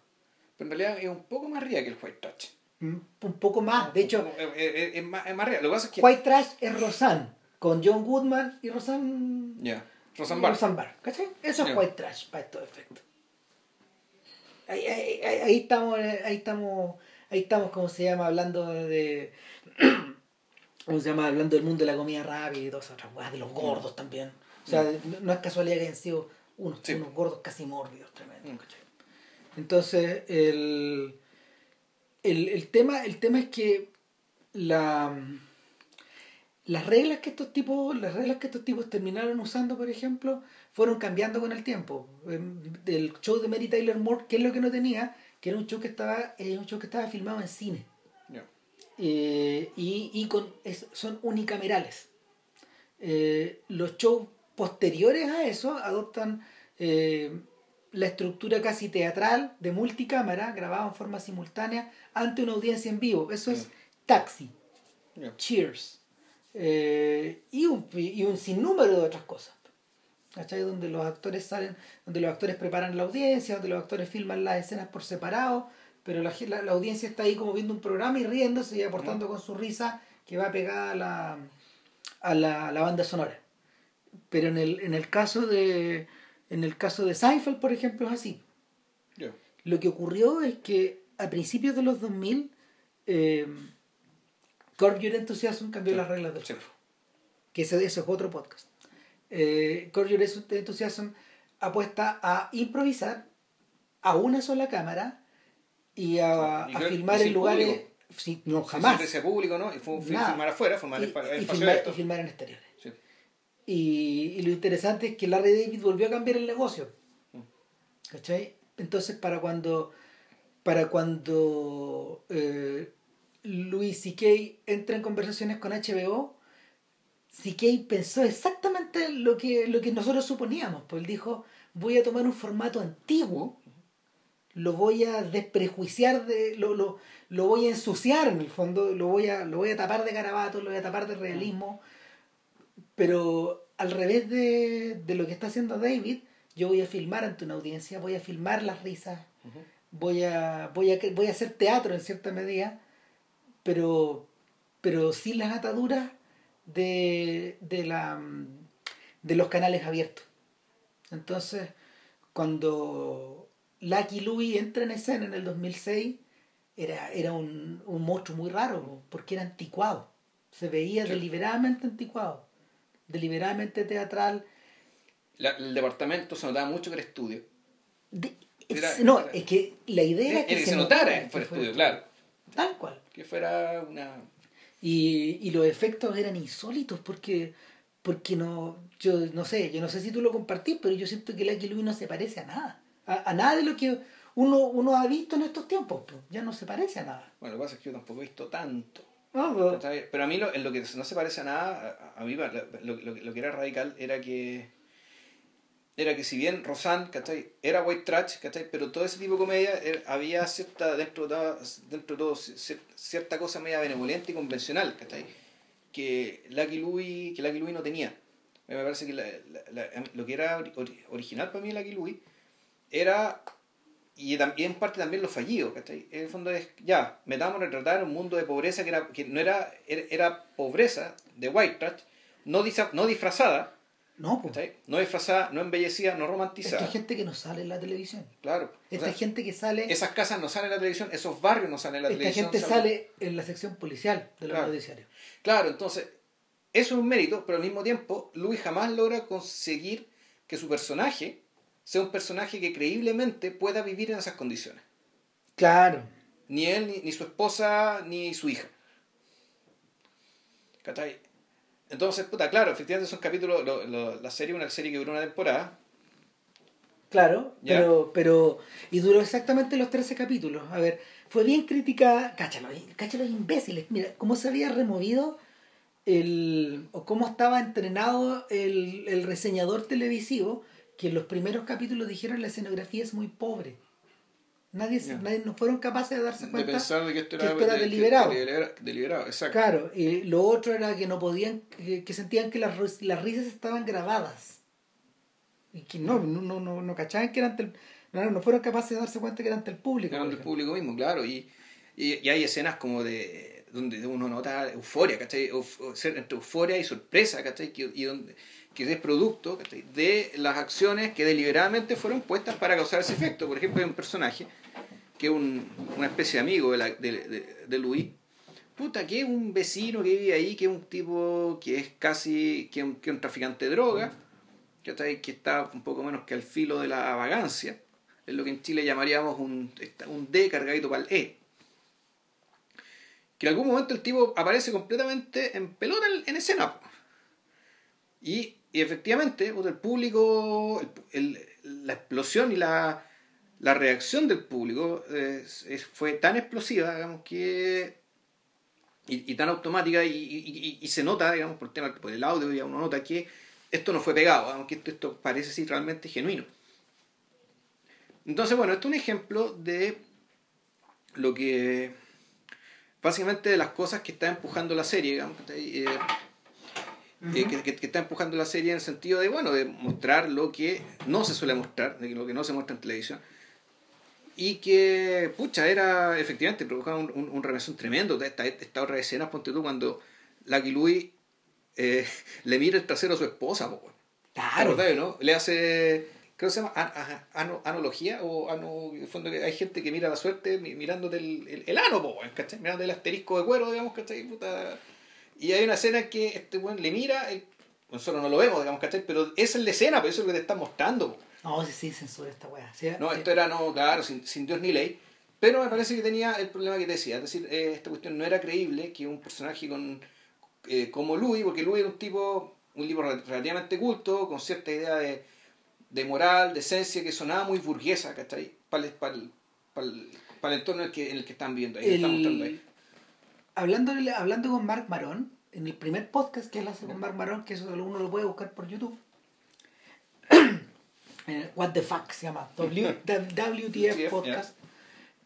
Pero en realidad es un poco más ría que el White Touch. Mm, Un poco más. De hecho, Es, es- es más, es más ría. Lo que pasa es que. white trash es Roseanne, con John Goodman y Roseanne... Ya. Roseanne Barr, ¿cachai? Eso es white trash para estos efectos. Ahí, ahí- ahí- ahí estamos, ahí estamos, ahí estamos, como se llama, hablando de, ¿cómo se llama? Hablando del mundo de la comida rápida y todas esas otras de los gordos también. O sea, no, no es casualidad que hayan sido unos, Sí. unos gordos casi mórbidos, tremendos, Mm. ¿cachai? Entonces, el, el, el tema, el tema es que la las reglas que estos tipos las reglas que estos tipos terminaron usando por ejemplo fueron cambiando con el tiempo. Em, del show de Mary Tyler Moore qué es lo que no tenía que era un show que estaba eh, un show que estaba filmado en cine. Eh, y, y con es- son unicamerales. Eh, los shows posteriores a eso adoptan eh, la estructura casi teatral de multicámara grabado en forma simultánea ante una audiencia en vivo. Eso es taxi. Ya. Cheers eh, y, un, y un sinnúmero de otras cosas. ¿Cachai? Donde los actores salen, donde los actores preparan la audiencia, donde los actores filman las escenas por separado, pero la, la, la audiencia está ahí como viendo un programa y riéndose y aportando con su risa que va pegada a la, a la, a la banda sonora. Pero en el, en el caso de en el caso de Seinfeld, por ejemplo, es así. Ya. Lo que ocurrió es que a principios de los 2000, eh, Curb Your Enthusiasm cambió Sí. las reglas del Sí. juego. Que ese, ese es otro podcast. Eh, Curb Your Enthusiasm apuesta a improvisar a una sola cámara y a, Y a filmar en sin lugares... público. Sí, no, jamás. Sea público, ¿no? Y filmar afuera, filmar Y, en espa- y espacio filmar, y filmar en exteriores. Sí. Y, y lo interesante es que Larry David volvió a cambiar el negocio. Mm. ¿Cachai? Entonces, para cuando, para cuando eh, Louis C.K. entra en conversaciones con HBO, C.K. pensó exactamente lo que, lo que nosotros suponíamos. Pues él dijo, voy a tomar un formato antiguo, lo voy a desprejuiciar, de, lo, lo, lo voy a ensuciar en el fondo, lo voy a, lo voy a tapar de garabato, lo voy a tapar de realismo, pero al revés de, de lo que está haciendo David, yo voy a filmar ante una audiencia, voy a filmar las risas, voy, a, voy, a, voy a hacer teatro en cierta medida, pero, pero sin las ataduras de, de, la, de los canales abiertos. Entonces, cuando Lucky Louie entra en escena en el 2006, era, era un, un monstruo muy raro, porque era anticuado. Se veía deliberadamente anticuado, deliberadamente teatral. el departamento se notaba mucho que era estudio. no, es que la idea era, que, se, notara que fuera estudio, claro. Tal cual. Que fuera una... Y, y los efectos eran insólitos porque porque no yo no sé yo no sé si tú lo compartís pero yo siento que Lucky Louie no se parece a nada. A, a, nada de lo que uno, uno ha visto en estos tiempos pues. ya no se parece a nada. Bueno lo que pasa es que yo tampoco he visto tanto. Pero... pero... a mí lo, en lo que no se parece a nada a, mí lo, lo, lo, que era radical era que era que si bien Rosanne ¿cachai? era white trash ¿cachai? pero todo ese tipo de comedia había cierta dentro de dentro de todo cierta cosa media benevolente y convencional ¿cachai? que Lucky Louie, que Lucky Louie no tenía. Me parece que la, la, lo que era original para mí Lucky Louie era, y, en parte también lo fallido, ¿cachai? En el fondo es, ya, metamos a retratar un mundo de pobreza que, era, que no era, era, pobreza de white trash, no, no disfrazada, no, pues. No disfrazada, no embellecida, no romantizada. Esta gente que no sale en la televisión. Claro. Esta gente que sale. Esas casas no salen en la televisión, esos barrios no salen en la televisión. Esta gente sale en la sección policial de los claro. Claro, entonces, eso es un mérito, pero al mismo tiempo, Luis jamás logra conseguir que su personaje sea un personaje que creíblemente pueda vivir en esas condiciones. Claro. Ni él, ni, ni su esposa, ni su hija. ¿Cachai? Entonces, puta, claro, efectivamente son capítulos, lo, lo, la serie es una serie que duró una temporada. Claro, pero, pero. Y duró exactamente los 13 capítulos. A ver, fue bien crítica. Cáchalo, cáchalo imbéciles. Mira, cómo se había removido el. o cómo estaba entrenado el, el reseñador televisivo que en los primeros capítulos dijeron la escenografía es muy pobre. Nadie, nadie, no fueron capaces de darse cuenta de pensar de que esto era, que esto era deliberado. Que, deliberado, exacto. Claro, y lo otro era que no podían, que, que sentían que las, las risas estaban grabadas. Y que no, no, no, no, cachaban que eran del, no, no fueron capaces de darse cuenta que eran del público. Eran del público mismo, claro. Y, y, y, hay escenas como de donde uno nota euforia, ¿cachai? entre euforia y sorpresa, ¿cachai? Y donde que es producto de las acciones que deliberadamente fueron puestas para causar ese efecto. Por ejemplo, hay un personaje que es un, una especie de amigo de, de, de, Luis, puta, que es un vecino que vive ahí, que es un tipo que es casi, que un, que un traficante de droga, que está un poco menos que al filo de la vagancia, es lo que en Chile llamaríamos un, un D cargadito para el E. Que en algún momento el tipo aparece completamente en pelota en, en escena. Y y efectivamente, el público, el, la explosión y la, la reacción del público fue tan explosiva, digamos, que. Y, y tan automática, y, y, y, se nota, digamos, por el tema por el audio, ya uno nota que esto no fue pegado, aunque esto, esto parece sí realmente genuino. Entonces, bueno, esto es un ejemplo de lo que. Básicamente de las cosas que está empujando la serie, digamos. Eh, eh, que, que, está empujando la serie en el sentido de, bueno, de mostrar lo que no se suele mostrar, de lo que no se muestra en televisión. Y que, pucha, era efectivamente, provocaba un, un, un remesón tremendo. Esta, esta otra escena, ponte tú, cuando Lucky Louie eh, le mira el trasero a su esposa, po, Claro. ¿no? Le hace, creo que se llama an, analogía, o ano, en el fondo que hay gente que mira la suerte mirándote el, el, el ano, po, ¿cachai? Mirando el asterisco de cuero, digamos, ¿cachai? Puta y hay una escena que este weón le mira, nosotros no lo vemos, digamos, ¿cachai? Pero es la escena, pero eso es lo que te está mostrando. No, sí, sí, censura esta weá. no, esto era, no, claro, sin, sin, Dios ni ley. Pero me parece que tenía el problema que te decía. Es decir, eh, esta cuestión no era creíble que un personaje con eh, como Louis, porque Louis era un tipo, un libro relativamente culto, con cierta idea de, de moral, de esencia, que sonaba muy burguesa, ¿cachai? Para el, para el, para el, para el entorno en el que, en el que están viendo ahí, el, están mostrando ahí hablando, hablando con Mark Marón, en el primer podcast que él hace con Mark Marón, que eso uno lo puede buscar por YouTube, eh, What the Fuck se llama, w, WTF Podcast,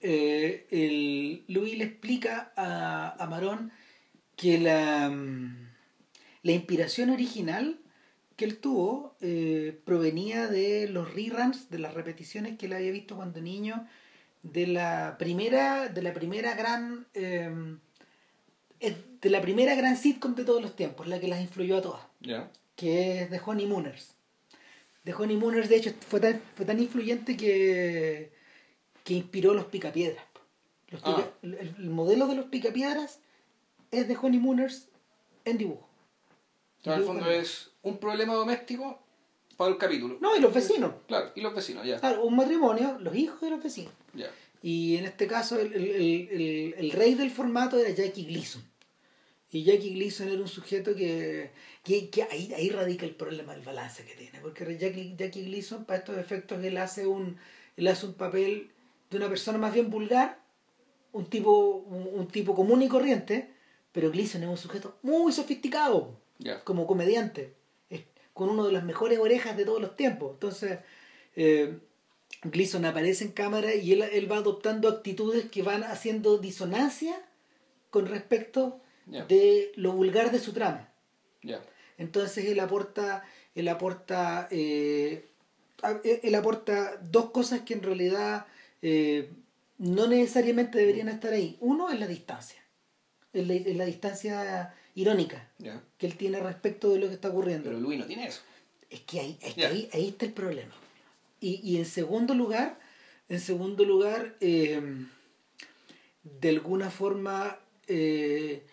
eh, el, Louis le explica a, a Marón que la, mm, la inspiración original que él tuvo eh, provenía de los reruns, de las repeticiones que él había visto cuando niño, de la primera, de la primera gran em, de la primera gran sitcom de todos los tiempos, la que las influyó a todas, que es The Honeymooners. The Honeymooners, de hecho, fue tan, fue tan influyente que, que inspiró los picapiedras. Los Ah. el, el modelo de los picapiedras es The Honeymooners en dibujo. En el fondo es un problema doméstico para el capítulo. No, y los vecinos. Claro, y los vecinos, ya. Claro, un matrimonio, los hijos de los vecinos. ya. Y en este caso el, el- el- el- el rey del formato era Jackie Gleason. Y Jackie Gleason era un sujeto que, que, que ahí, ahí radica el problema del balance que tiene. Porque Jackie, Jackie Gleason, para estos efectos, él hace, un, él hace un papel de una persona más bien vulgar, un tipo, un, un tipo común y corriente, pero Gleason es un sujeto muy sofisticado como comediante, con una de las mejores orejas de todos los tiempos. Entonces, eh, Gleason aparece en cámara y él, él va adoptando actitudes que van haciendo disonancia con respecto De lo vulgar de su trama. Entonces él aporta, él aporta, eh, él aporta dos cosas que en realidad eh, no necesariamente deberían estar ahí. Uno es la distancia, es la, es la distancia irónica que él tiene respecto de lo que está ocurriendo. Pero Luis no tiene eso. Es que ahí, es que ahí, ahí está el problema. Y, y en segundo lugar, en segundo lugar, eh, de alguna forma, eh,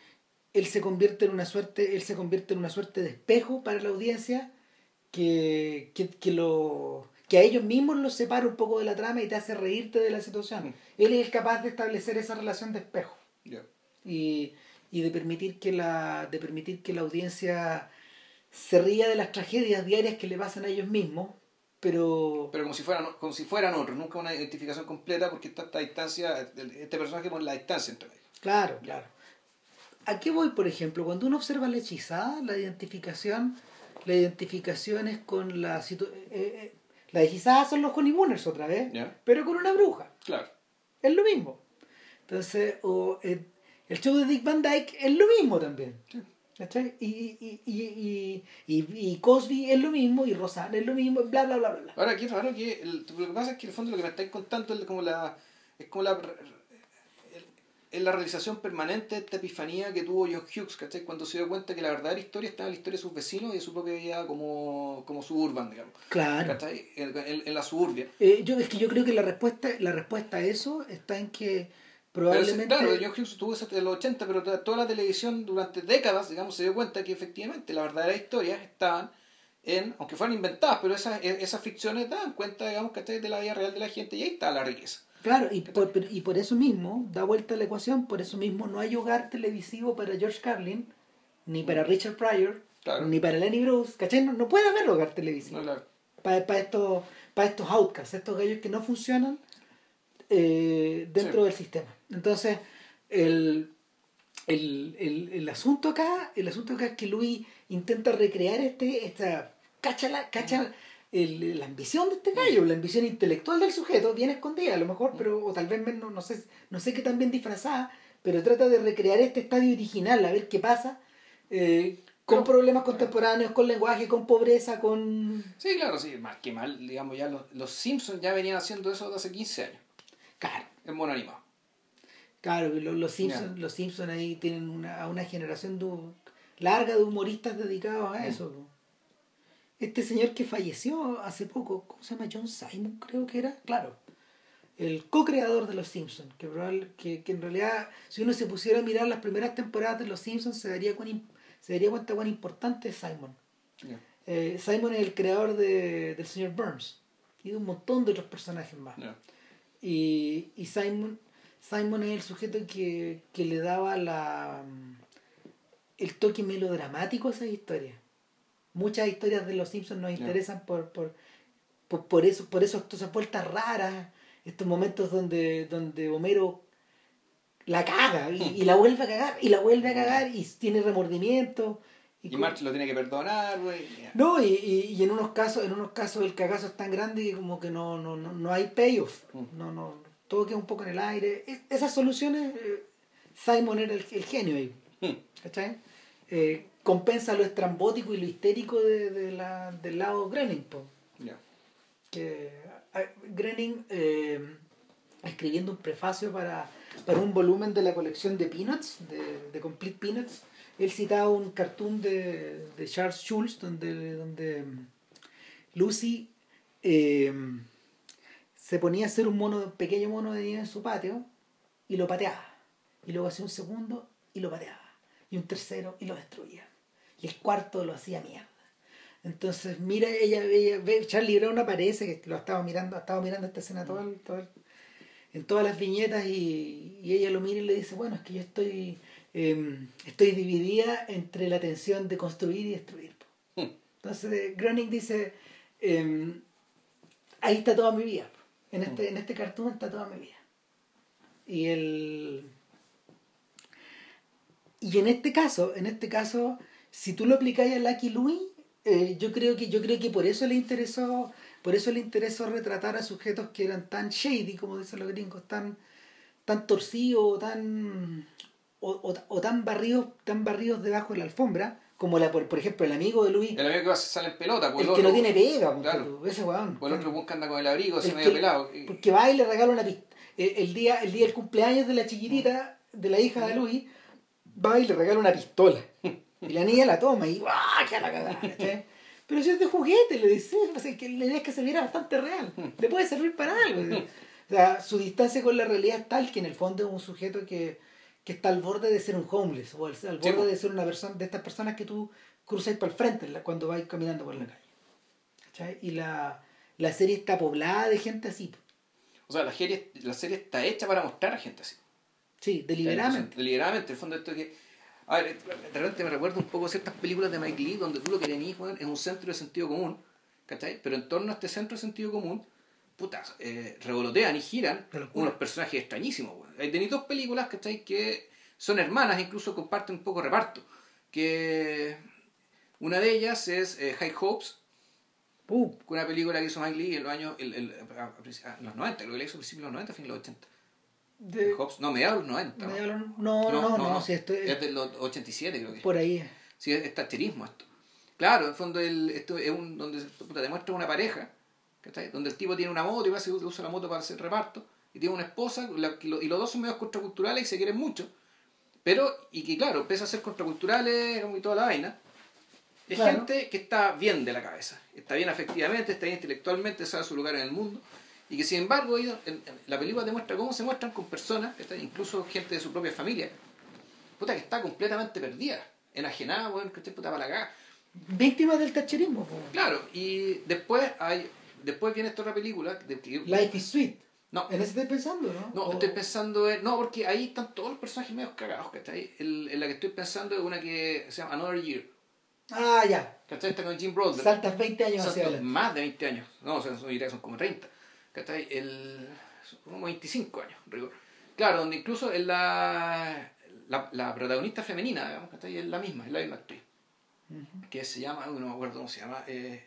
él se convierte en una suerte, él se convierte en una suerte de espejo para la audiencia que, que, que lo que a ellos mismos los separa un poco de la trama y te hace reírte de la situación. Mm. Él es capaz de establecer esa relación de espejo Ya. y, y de permitir que la de permitir que la audiencia se ría de las tragedias diarias que le pasan a ellos mismos pero Pero como si fueran, como si fueran otros, nunca una identificación completa porque está esta distancia, este personaje con la distancia entre ellos. claro claro a qué voy por ejemplo cuando uno observa la hechizada la identificación la identificación es con la situ- eh, eh, la hechizada son los honeymooners otra vez pero con una bruja Claro. es lo mismo entonces o eh, el show de Dick Van Dyke es lo mismo también Sí. Y, y, y, y, y, y Cosby es lo mismo, y Rosanna es lo mismo, bla, bla, bla, bla. Ahora, qué raro que. el- lo que pasa es que en el fondo lo que me estáis contando es como la. Es como la. Es la realización permanente de esta epifanía que tuvo John Hughes, ¿cachai? Cuando se dio cuenta que la verdadera historia estaba en la historia de sus vecinos y de su propia vida como, como suburban, digamos. Claro. ¿Cachai? En, en- en la suburbia. Eh, yo, es que yo creo que la respuesta, la respuesta a eso está en que Pero probablemente... claro, John Hughes tuvo eso en los 80, pero toda- la televisión durante décadas, digamos, se dio cuenta que efectivamente las verdaderas historias estaban en, aunque fueran inventadas, pero esas, e- esas ficciones daban cuenta, digamos, ¿cachai? de la vida real de la gente y ahí está la riqueza. Claro, y por, y por eso mismo, da vuelta a la ecuación, por eso mismo no hay hogar televisivo para George Carlin, ni para Richard Pryor, Claro. ni para Lenny Bruce, ¿cachai? No, no puede haber hogar televisivo. No, claro. para, estos, para estos outcasts, estos gallos que no funcionan eh, dentro Sí. del sistema. Entonces, el, el, el, el asunto acá, el asunto acá es que Louis intenta recrear este, esta, cacha la, cacha el- la ambición de este gallo, la ambición intelectual del sujeto, bien escondida a lo mejor, pero, o tal vez menos, no sé, no sé qué tan bien disfrazada, pero trata de recrear este estadio original, a ver qué pasa, eh, con Pero- problemas contemporáneos, con lenguaje, con pobreza, con... Sí, claro, sí, más que mal, digamos, ya los, los Simpsons ya venían haciendo eso desde hace 15 años, Claro. en mono animado. Claro, los, los Simpsons, los Simpson ahí tienen una, a una generación de, larga de humoristas dedicados a Mm. eso. po. Este señor que falleció hace poco, ¿cómo se llama? John Simon, creo que era, claro. El co-creador de los Simpsons, que, probable- que, que en realidad, si uno se pusiera a mirar las primeras temporadas de los Simpsons, se daría, cuán se daría cuenta cuán importante es Simon. Eh, Simon es el creador de, del señor Burns y de un montón de otros personajes más. Y, y Simon, Simon es el sujeto que, que le daba la, el toque melodramático a esas historias. Muchas historias de los Simpsons nos interesan por, por, por, por eso, por eso esas vueltas raras, estos momentos donde, donde Homero la caga y, y la vuelve a cagar y la vuelve a cagar y tiene remordimiento Y, March lo tiene que perdonar, güey. No, y, y, en unos casos, en unos casos el cagazo es tan grande que como que no, no, no, no hay payoff. Mm. No, no, todo queda un poco en el aire. esas soluciones, eh, Simon era el, el genio ahí. Mm. ¿Cachai? Eh, compensa lo estrambótico y lo histérico de, de la, del lado Groening. Que, Groening, eh, escribiendo un prefacio para, para un volumen de la colección de Peanuts, de, de Complete Peanuts, él citaba un cartoon de, de Charles Schulz donde, donde mm, Lucy eh, se ponía a hacer un mono, pequeño mono de nieve en su patio y lo pateaba. Y luego hacía un segundo y lo pateaba. Y un tercero y lo destruía. Y el cuarto lo hacía mierda. Entonces, mira, ella, ella ve, Charlie Brown aparece, que lo estaba mirando, estaba mirando esta escena todo, todo en todas las viñetas y, y, ella lo mira y le dice, bueno, es que yo estoy Em, estoy dividida entre la tensión de construir y destruir. Hmm. Entonces, Groening dice, em, ahí está toda mi vida. En este, hmm. en este cartoon está toda mi vida. Y el... Y en este caso, en este caso, si tú lo aplicáis a Lucky Louis, eh, yo creo que yo creo que por eso le interesó por eso le interesó retratar a sujetos que eran tan shady como dicen los gringos tan tan torcidos tan o, o, tan barridos tan barridos debajo de la alfombra como la por, por ejemplo el amigo de Luis el amigo que va a sale en pelota pues, el, el que no tiene pega claro. ese weón o el otro busca anda con el abrigo se medio pelado porque va y le regala una pista el, día el día del cumpleaños de la chiquitita de la hija de Luis va y le regala una pistola y la niña la toma y ¡guau! ¡qué la cagada! pero si es de juguete le dice que la idea es que se viera bastante real le puede servir para algo o sea su distancia con la realidad es tal que en el fondo es un sujeto que que está al borde de ser un homeless o al, borde de ser una persona de estas personas que tú cruzas para el frente cuando vais caminando por la calle. ¿Cachai? Y la, la, serie está poblada de gente así. O sea, la serie, la serie está hecha para mostrar a gente así. Sí, deliberadamente. Deliberadamente, en el fondo esto que... A ver, de repente me recuerda un poco ciertas películas de Mike Lee donde tú lo que tenés es un centro de sentido común, ¿cachai? Pero en torno a este centro de sentido común putas, eh, revolotean y giran unos personajes extrañísimos. Hay tenéis dos películas que son hermanas, incluso comparten un poco reparto. Que una de ellas es eh, High Hopes, uh. una película que hizo Mike Lee en los años, el, el, los 90, creo que le hizo a principios de los 90, fin de los 80. De... Hopes, no, mediados de los 90. No, no, no, no, es de los 87 creo que. Por ahí. Sí, es tacherismo esto. Claro, en fondo el, esto es un donde puta, demuestra una pareja donde el tipo tiene una moto y va a usa la moto para hacer reparto, y tiene una esposa, y los dos son medios contraculturales y se quieren mucho, pero, y que claro, empieza a ser contraculturales y toda la vaina, es gente que está bien de la cabeza, está bien afectivamente, está bien intelectualmente, sabe su lugar en el mundo, y que sin embargo la película demuestra cómo se muestran con personas, incluso gente de su propia familia, puta que está completamente perdida, enajenada, bueno, que puta para la caga. Víctimas del tacherismo. Claro, y después hay después viene esta otra película. De, Life is Sweet. No. ¿En ese estoy pensando, no? No, estoy pensando en. No, porque ahí están todos los personajes medio cagados, ¿cachai? El, en la que estoy pensando es una que se llama Another Year. Ah, ya. ¿Cachai? Está con Jim Broadbent. Saltas 20 años hacia adelante. Más de 20 años. No, o sea, son, son como 30. ¿Cachai? El, como 25 años, rigor. Claro, donde incluso es la, la, la protagonista femenina, digamos, ¿cachai? Es la misma, es la misma actriz. Que se llama, no me acuerdo cómo se llama. Eh,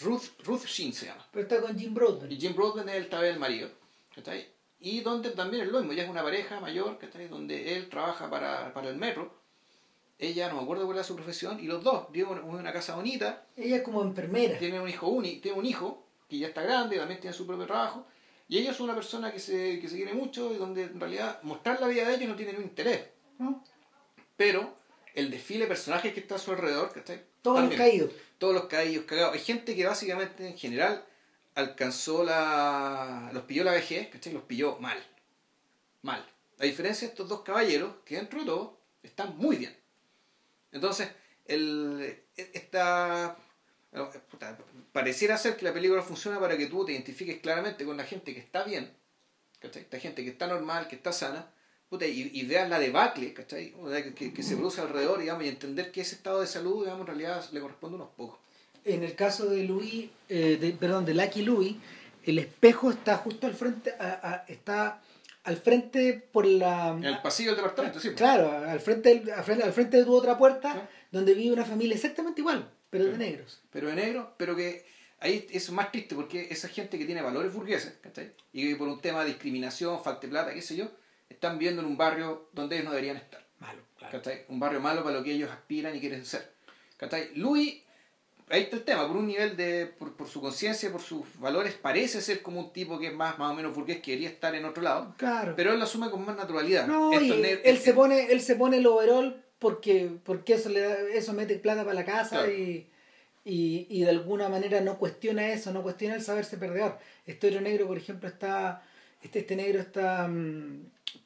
Ruth, Ruth Sheen se llama. Pero está con Jim Broadbent. Y Jim Broadbent es el tal el marido. Y donde también es lo mismo, ella es una pareja mayor, donde él trabaja para, para el metro. Ella no me acuerdo cuál es su profesión, y los dos viven en una casa bonita. Ella es como enfermera. Tiene un hijo uni, tiene un hijo que ya está grande, también tiene su propio trabajo. Y ella es una persona que se, que se quiere mucho y donde en realidad mostrar la vida de ellos no tiene ningún interés. Pero el desfile de personajes que está a su alrededor, ¿cachai? Todos los caídos. Todos los caídos, cagados. Hay gente que básicamente en general alcanzó la. los pilló la vejez, ¿cachai? Los pilló mal. Mal. A diferencia de estos dos caballeros, que dentro de todo están muy bien. Entonces, el, esta. Pareciera ser que la película funciona para que tú te identifiques claramente con la gente que está bien, ¿cachai? Esta gente que está normal, que está sana, puta, y, y vean la debacle, ¿cachai? Que, que, se produce alrededor, digamos, y entender que ese estado de salud, digamos, en realidad le corresponde a unos pocos. En el caso de Louis, eh, de, perdón, de Lucky Louis, el espejo está justo al frente, a, está al frente por la... En el pasillo del departamento, sí. Claro, al frente, al frente, al frente de tu otra puerta, donde vive una familia exactamente igual, pero de negros. Pero de negro, pero que ahí es más triste porque esa gente que tiene valores burgueses, ¿cachai? Y que por un tema de discriminación, falta de plata, qué sé yo, están viviendo en un barrio donde ellos no deberían estar. Malo, claro. ¿cachai? Un barrio malo para lo que ellos aspiran y quieren ser. ¿cachai? Louis, ahí está el tema, por un nivel de, por, por su conciencia, por sus valores, parece ser como un tipo que es más, más o menos burgués, que quería estar en otro lado, Claro. pero él lo asume con más naturalidad. No, Esto y es ne- él se pone, él se pone el overall porque, porque eso le da- eso mete plata para la casa Claro. y, y, y de alguna manera no cuestiona eso, no cuestiona el saberse perdedor. Este negro, por ejemplo, está, este, este negro está mm,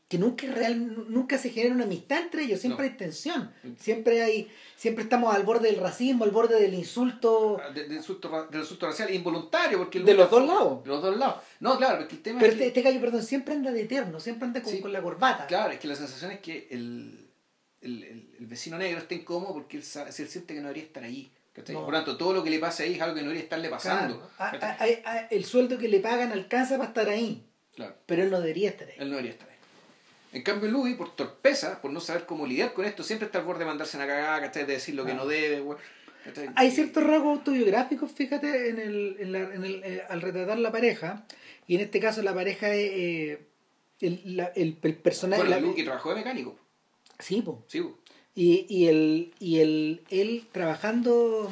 que nunca real, nunca se genera una amistad entre ellos, siempre No. hay tensión, siempre hay, siempre estamos al borde del racismo, al borde del insulto. de, de insulto, ra- del insulto racial involuntario porque De los dos lados. de los dos lados no claro porque el tema Pero es que, este, este gallo, perdón, siempre anda de eterno, siempre anda con, Sí. con la corbata. claro es que la sensación es que el, el, el- el vecino negro está incómodo porque él, sabe, él siente que no debería estar allí. No. por lo tanto todo lo que le pasa ahí es algo que no debería estarle pasando Claro. A- ¿cachai? a- a- el sueldo que le pagan alcanza para estar ahí, Claro. pero él no debería estar ahí. Él no debería estar ahí. En cambio, Louis, por torpeza, por no saber cómo lidiar con esto, siempre está al borde de mandarse una cagada, ¿cachai? De decir lo que Ah. no debe. Hay ciertos rasgos autobiográficos, fíjate, en el, en la- en el, eh, al retratar la pareja, y en este caso la pareja es eh, el, la- el, el personaje... Bueno, la- Louis que trabajó de mecánico, sí, po. sí. Y, y, el, y el, él trabajando,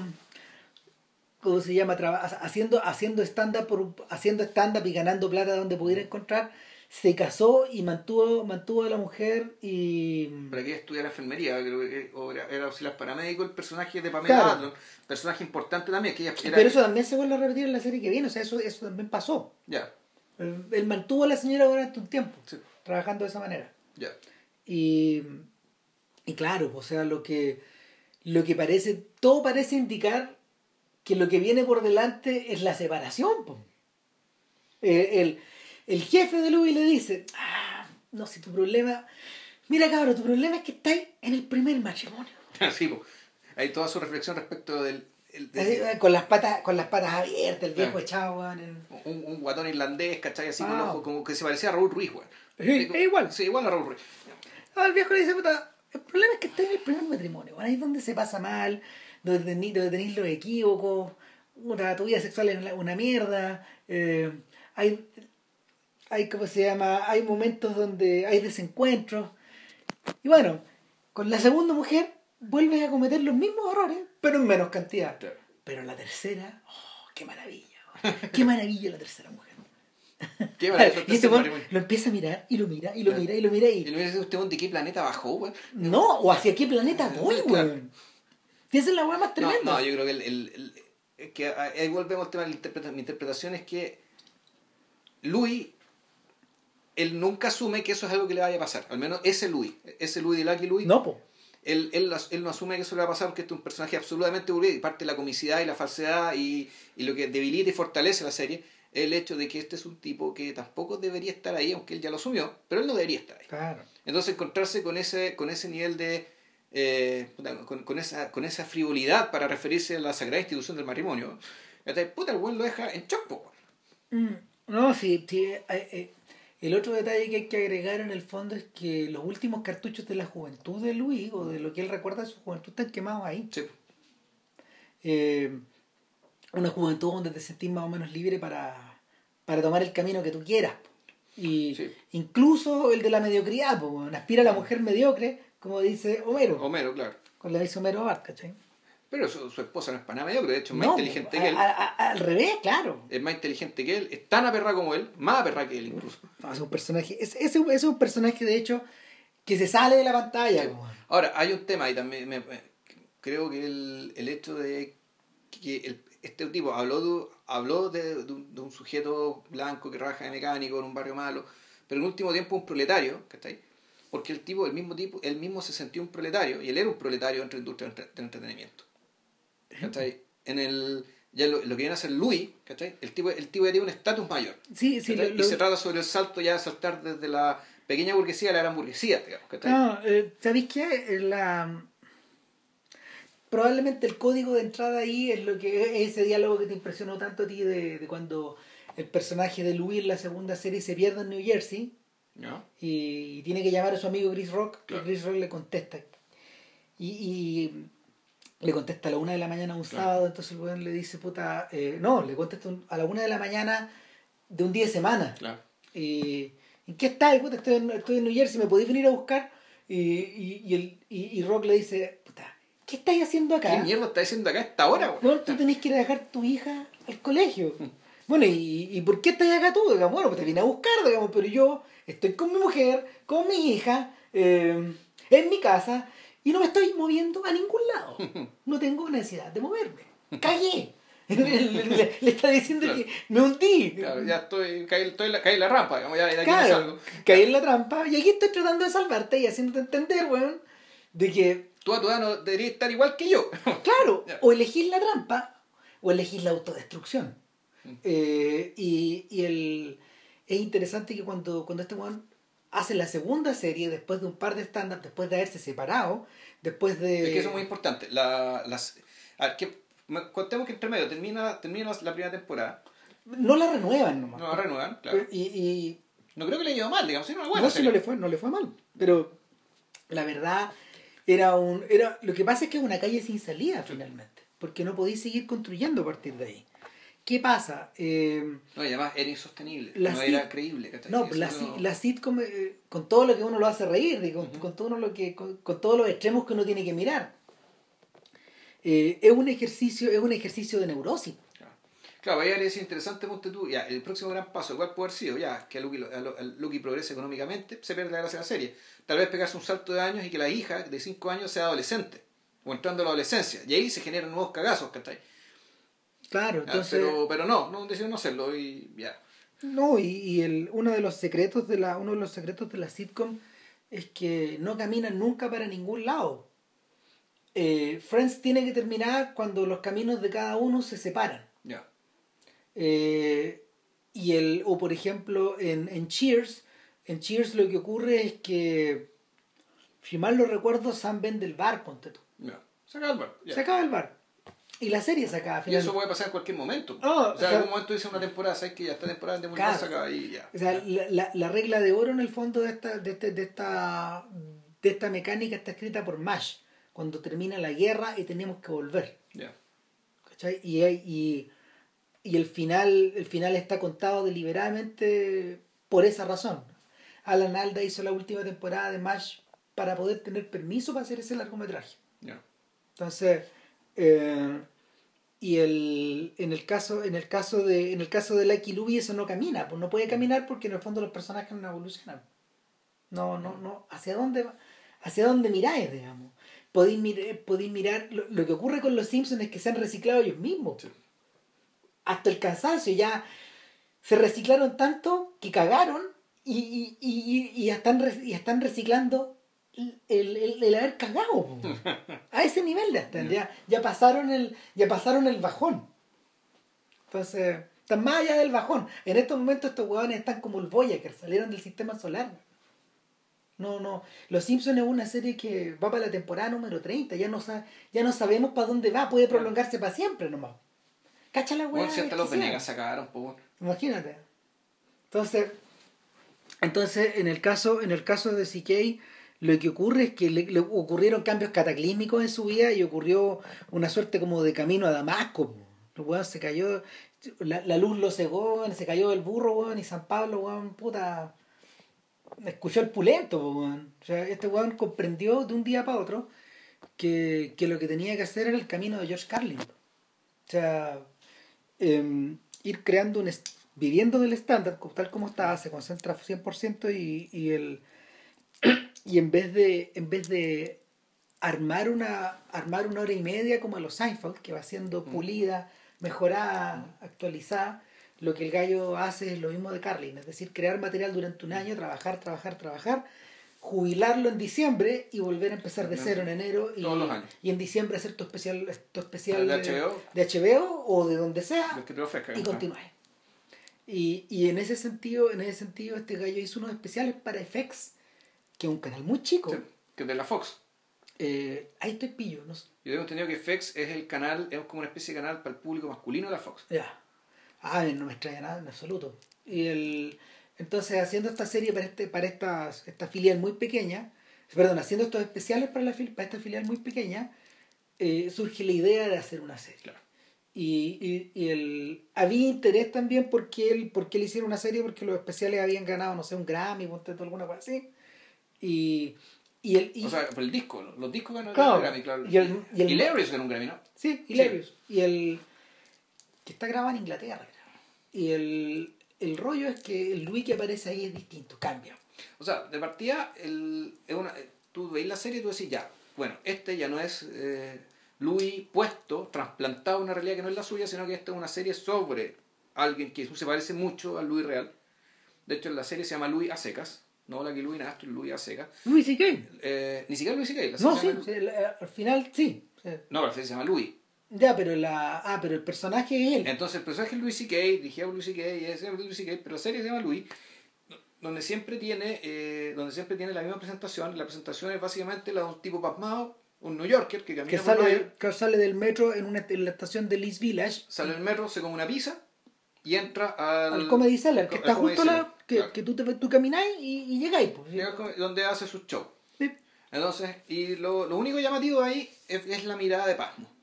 ¿cómo se llama? Traba- haciendo haciendo stand-up por- haciendo stand-up y ganando plata donde pudiera encontrar, se casó y mantuvo, mantuvo a la mujer y... para que estudiara enfermería, creo que o era, era auxiliar paramédico, el personaje de Pamela Claro. Adlon, personaje importante también, que ella era- Pero eso también se vuelve a repetir en la serie que viene, o sea, eso, eso también pasó. Ya, Él, él mantuvo a la señora durante un tiempo, sí, trabajando de esa manera. ya. Y, y claro, o sea, lo que, lo que parece, todo parece indicar que lo que viene por delante es la separación. po. Eh, el, el jefe de Louis le dice, ah, no, si tu problema, mira cabrón, tu problema es que estáis en el primer matrimonio. sí, pues. Hay toda su reflexión respecto del... el- del- Eh, Con las patas, con las patas abiertas, el viejo echado, un, un guatón irlandés, ¿cachai? Así con Ah. ojos, como que se parecía a Raúl Ruiz. Sí, es igual. Sí, igual a Raúl Ruiz. Ah, el viejo le dice, puta, el problema es que estáis en el primer matrimonio, bueno, ahí es donde se pasa mal, donde tenéis, donde tenéis los equívocos, tu vida sexual es una- mierda, eh, hay, hay, ¿cómo se llama? Hay momentos donde hay desencuentros. Y bueno, con la segunda mujer vuelves a cometer los mismos errores, pero en menos cantidad. Pero la tercera, oh, qué maravilla, qué maravilla la tercera mujer. Qué maravilla, y este weón. weón lo empieza a mirar y lo mira y lo mira y lo mira y Y le hubiera dicho usted, ¿de qué planeta bajó, güey? no, o hacia qué planeta voy, weón. Y esa es la weá más tremenda. no, yo creo que el, el- que ahí volvemos al tema de la interpretación. Mi interpretación es que Louis, él nunca asume que eso es algo que le vaya a pasar. Al menos ese Louis, ese Louis de Lucky Louis, No, po. él, él, él no asume que eso le va a pasar porque este es un personaje absolutamente burgués. Y parte de la comicidad y la falsedad y, y lo que debilita y fortalece la serie el hecho de que este es un tipo que tampoco debería estar ahí, aunque él ya lo asumió, pero él no debería estar ahí. Claro. Entonces encontrarse con ese, con ese nivel de... eh, con, con esa, con esa frivolidad para referirse a la sagrada institución del matrimonio, ¿cachai? puta, el buen lo deja en weón. Mm, No, sí, sí, eh, eh, el otro detalle que hay que agregar en el fondo es que los últimos cartuchos de la juventud de Luis o de lo que él recuerda de su juventud están quemados ahí. Sí, Eh, una juventud donde te sentís más o menos libre para, para tomar el camino que tú quieras. Y Sí. incluso el de la mediocridad, weón. aspira a la mujer mediocre, como dice Homero, Homero, claro. con la dice Homero Bart, ¿cachai? Pero su, su esposa no es para nada mediocre, de hecho es más No, inteligente a- que él. a- a- al revés, claro. Es más inteligente que él, es tan aperra como él, más aperra que él incluso. No, es un personaje, es, es, un- es un personaje de hecho que se sale de la pantalla. Sí. Ahora, hay un tema y también me- me- creo que el, el hecho de que el- este tipo habló, de, habló de, de un, de un sujeto blanco que trabaja de mecánico en un barrio malo, pero en último tiempo un proletario, ¿cachai? Porque el tipo, el mismo tipo, él mismo se sentía un proletario y él era un proletario entre la industria del entre- del entretenimiento. ¿Cachai? En el, ya lo, lo que viene a ser Louis, ¿cachai? El tipo, el tipo ya tiene un estatus mayor. Sí, sí, lo- y lo- se trata sobre el salto ya de saltar desde la pequeña burguesía a la gran burguesía, digamos, ¿cachai? No, eh, ¿sabéis qué? La... Probablemente el código de entrada ahí es lo que es ese diálogo que te impresionó tanto a ti de, de cuando el personaje de Louis en la segunda serie se pierde en New Jersey ¿No? y, y tiene que llamar a su amigo Chris Rock Claro. y Chris Rock le contesta. Y, y, le contesta a la una de la mañana un sábado, entonces el weón le dice, puta, eh, no, le contesta un- a la una de la mañana de un día de semana. Claro. Y, ¿En qué estás? Puta, estoy, en, estoy en New Jersey, ¿me podéis venir a buscar? Y, y, y, el, y, y Rock le dice, ¿qué estáis haciendo acá? ¿Qué mierda está diciendo acá a esta hora, weón? No, tú tenés que ir a dejar tu hija al colegio. Bueno, ¿y, y por qué estás acá tú? Digamos, bueno, pues te vine a buscar, digamos, pero yo estoy con mi mujer, con mi hija, eh, en mi casa, y no me estoy moviendo a ningún lado. No tengo necesidad de moverme. Cagué. le, le- le está diciendo Claro. que me hundí. Claro, ya estoy, caí, estoy en la, caí en la rampa, digamos, ya no Claro, salgo. caí en la trampa, y aquí estoy tratando de salvarte y haciéndote entender, weón, de que Tú a tu edad no deberías estar igual que yo. Claro, o elegís la trampa o elegís la autodestrucción. Eh, y y el, es interesante que cuando, cuando este weón hace la segunda serie, después de un par de stand después de haberse separado, después de... Es que eso es muy importante. La, las, a ver, que, contemos que entre medio termina, termina la primera temporada. No la renuevan nomás. No la renuevan, claro. Y, y No creo que le haya ido mal, digamos, sino una buena no, si no le fue, no le fue mal. Pero la verdad era un... Era, lo que pasa es que es una calle sin salida finalmente. Porque no podéis seguir construyendo a partir de ahí. ¿Qué pasa? Eh, No, y además era insostenible. No sit- era creíble. No, la, si- la sitcom, eh, con todo lo que uno lo hace reír, y con, con todo lo que, con, con todos los extremos que uno tiene que mirar, eh, es un ejercicio, es un ejercicio de neurosis. Claro, ahí es interesante, ponte tú, ya, el próximo gran paso, igual puede haber sido, ya, que Lucky, a Lu- a Lucky progrese económicamente, se pierde la gracia de la serie. Tal vez pegarse un salto de años y que la hija de 5 años sea adolescente, o entrando a la adolescencia, y ahí se generan nuevos cagazos, ¿cachai? Claro, Ya, entonces, pero, pero no, no decidieron no hacerlo y ya. no, y, y el, uno de los secretos de la, uno de los secretos de la sitcom es que no caminan nunca para ningún lado. Eh, Friends tiene que terminar cuando los caminos de cada uno se separan. Ya. Eh, y el, o por ejemplo, en, en Cheers, en Cheers lo que ocurre es que, si mal lo recuerdo, Sam vende el bar, ponte tú. Se acaba el bar. ya. Se acaba el bar. Y la serie se acaba Y eso finalmente. puede pasar en cualquier momento. Ah, o sea, o sea- en algún momento dice una temporada, sabes que ya esta temporada de Claro. se acaba y ya. O sea, la, la, la regla de oro en el fondo de esta, de, este- de esta, de esta mecánica está escrita por Mash, cuando termina la guerra y tenemos que volver. Ya. ¿cachai? Y, y, y el final el final está contado deliberadamente por esa razón. Alan Alda hizo la última temporada de MASH para poder tener permiso para hacer ese largometraje. Entonces, eh, y el, en el caso en el caso de en el caso de Lucky Luby eso no camina, pues no puede caminar porque en el fondo los personajes no evolucionan. No, no, no, hacia dónde hacia dónde miráis, digamos. Podéis mirar, podéis mirar lo, lo que ocurre con los Simpsons es que se han reciclado ellos mismos. Sí. Hasta el cansancio, ya se reciclaron tanto que cagaron y, y, y, y, están, y están reciclando el, el, el haber cagado. A ese nivel ya están, ya, ya pasaron el, ya pasaron el bajón. Entonces, están más allá del bajón. En estos momentos estos huevones están como el Voyager, salieron del sistema solar. No, no. Los Simpsons es una serie que va para la temporada número 30. Ya no, ya no sabemos para dónde va. Puede prolongarse para siempre nomás. Cacha la Bueno, hueá. si hasta los. Venegas sacaron, pues bueno. Imagínate. Entonces, entonces en el caso, en el caso de CK, lo que ocurre es que le, le ocurrieron cambios cataclísmicos en su vida y ocurrió una suerte como de camino a Damasco. El weón se cayó, la, la luz lo cegó, se cayó del burro, weón, y San Pablo, weón, puta, escuchó el pulento, po, weón. O sea, este weón comprendió de un día para otro que, que lo que tenía que hacer era el camino de George Carlin. O sea, em, ir creando un viviendo del estándar tal como está se concentra 100% y, y el y en vez de en vez de armar una armar una hora y media como a los Seinfeld que va siendo pulida mejorada actualizada lo que el gallo hace es lo mismo de Carlin es decir crear material durante un año trabajar trabajar trabajar jubilarlo en diciembre y volver a empezar de cero en enero y, y en diciembre hacer tu especial tu especial ¿De HBO? de HBO o de donde sea Los que te ofrezcan. y continué. Y, y en ese sentido, en ese sentido, este gallo hizo unos especiales para FX, que es un canal muy chico. Sí, que es de la Fox. Eh, ahí estoy pillo, no sé. Yo tengo entendido que FX es el canal, es como una especie de canal para el público masculino de la Fox. Ya. Ah, no me extraña nada en absoluto. Y el entonces haciendo esta serie para este para esta, esta filial muy pequeña, perdón, haciendo estos especiales para la para esta filial muy pequeña, eh, surge la idea de hacer una serie. Y, y, el, había interés también porque él, porque él hiciera una serie, porque los especiales habían ganado, no sé, un Grammy, ponte alguna cosa así. Y, y el, o sea, por el disco, los discos ganaron un Grammy, claro. Y, el, y el, Hilarious ganó un Grammy, ¿no? Sí, Hilarious. Y el. que está grabado en Inglaterra. Y el, el rollo es que el Louis que aparece ahí es distinto, cambia. O sea, de partida, el, es una, tú veis la serie y tú decís, ya, bueno, este ya no es eh, Louis puesto, trasplantado a una realidad que no es la suya, sino que esta es una serie sobre alguien que se parece mucho al Louis real. De hecho, la serie se llama Louis a secas. No la que Louis Nastro, Louis a secas. Louis C.K. Eh, ni siquiera Louis C.K. No, sí, al final sí. No, pero se llama Louis. Ya, pero la. Ah, pero el personaje es él. Entonces el personaje es Louis C.K., dirigido por Louis C.K., es Louis C.K., pero la serie se llama Louis, donde siempre tiene, eh, donde siempre tiene la misma presentación. La presentación es básicamente la de un tipo pasmado, un New Yorker que camina que sale, que sale del metro en, una, en la estación de East Village. Sale del metro, se come una pizza y entra al, al Comedy Cellar, que está justo la. que, que tú, te, tú camináis y, y llegáis. Pues, donde hace su show. Sí. Entonces, y lo, lo único llamativo ahí es, es la mirada de pasmo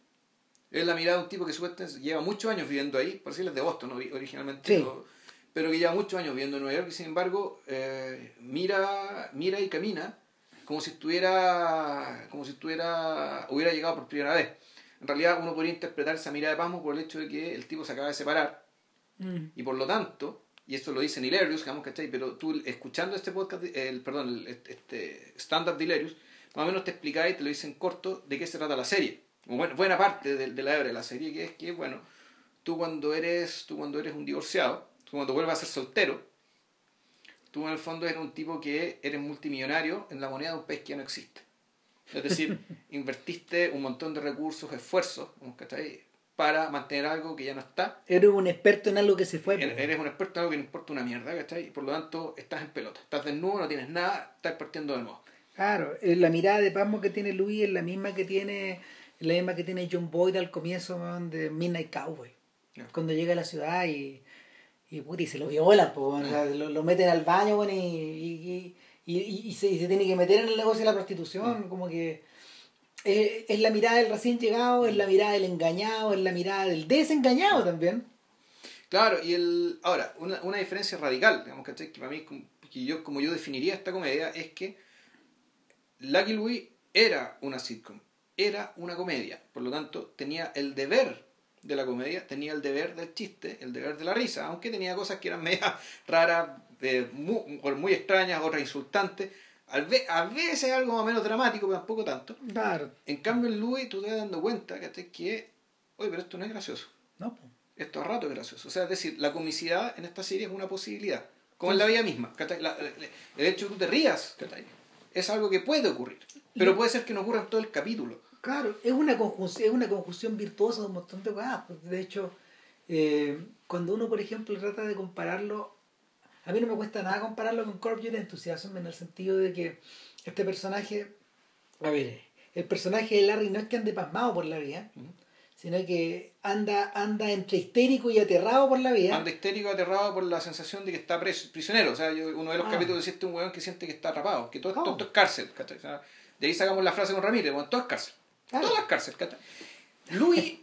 es la mirada de un tipo que supuestamente lleva muchos años viviendo ahí, por decirles de Boston originalmente, pero, que lleva muchos años viviendo en Nueva York y sin embargo eh, mira, mira y camina como si estuviera, como si estuviera, hubiera llegado por primera vez. En realidad uno podría interpretar esa mirada de pasmo por el hecho de que el tipo se acaba de separar mm. y por lo tanto, y esto lo dice Hilarious, digamos, ¿cachai? Pero tú escuchando este podcast, el, perdón, este stand-up de Hilarious, más o menos te explicáis, te lo dicen corto, de qué se trata la serie bueno, buena parte de, de la hebra de la serie, que es que, bueno, tú cuando eres, tú cuando eres un divorciado, tú cuando vuelvas a ser soltero, tú en el fondo eres un tipo que eres multimillonario en la moneda de un país que ya no existe. Es decir, invertiste un montón de recursos, esfuerzos, para mantener algo que ya no está. Eres un experto en algo que se fue. Eres, un experto en algo que no importa una mierda, ¿cachai? Por lo tanto estás en pelota. Estás desnudo, no tienes nada, estás partiendo de nuevo. Claro, la mirada de pasmo que tiene Luis es la misma que tiene la misma que tiene John Boyd al comienzo de Midnight Cowboy. Cuando llega a la ciudad y, y, y se lo violan, pues, lo, lo, meten al baño y, y, y, se, tiene que meter en el negocio de la prostitución. Como que es, la mirada del recién llegado, es la mirada del engañado, es la mirada del desengañado también. Claro, y el ahora, una, una diferencia radical, digamos, Que para mí, que yo, como yo definiría esta comedia, es que Lucky Louie era una sitcom era una comedia. Por lo tanto, tenía el deber de la comedia, tenía el deber del chiste, el deber de la risa, aunque tenía cosas que eran medio raras, eh, muy, muy, extrañas, otras insultantes. A veces algo más o menos dramático, pero tampoco tanto. Claro. En cambio, en Louis tú te vas dando cuenta que, que oye, pero esto no es gracioso. No. Esto a rato es gracioso. O sea, es decir, la comicidad en esta serie es una posibilidad, como en la vida misma. el hecho de que tú te rías es algo que puede ocurrir, pero puede ser que no ocurra en todo el capítulo. Claro, es una conjunción, es una conjunción virtuosa de un montón de cosas. Pues, de hecho, eh, cuando uno, por ejemplo, trata de compararlo, a mí no me cuesta nada compararlo con Corp Your Enthusiasm en el sentido de que este personaje, a ver, el personaje de Larry no es que ande pasmado por la vida, sino que anda, anda entre histérico y aterrado por la vida. Anda histérico y aterrado por la sensación de que está prisionero. O sea, uno de los ah. capítulos dice este un weón que siente que está atrapado, que todo, todo, es cárcel. de ahí sacamos la frase con Ramírez, bueno, todo es cárcel. Todas las cárceles. Louis,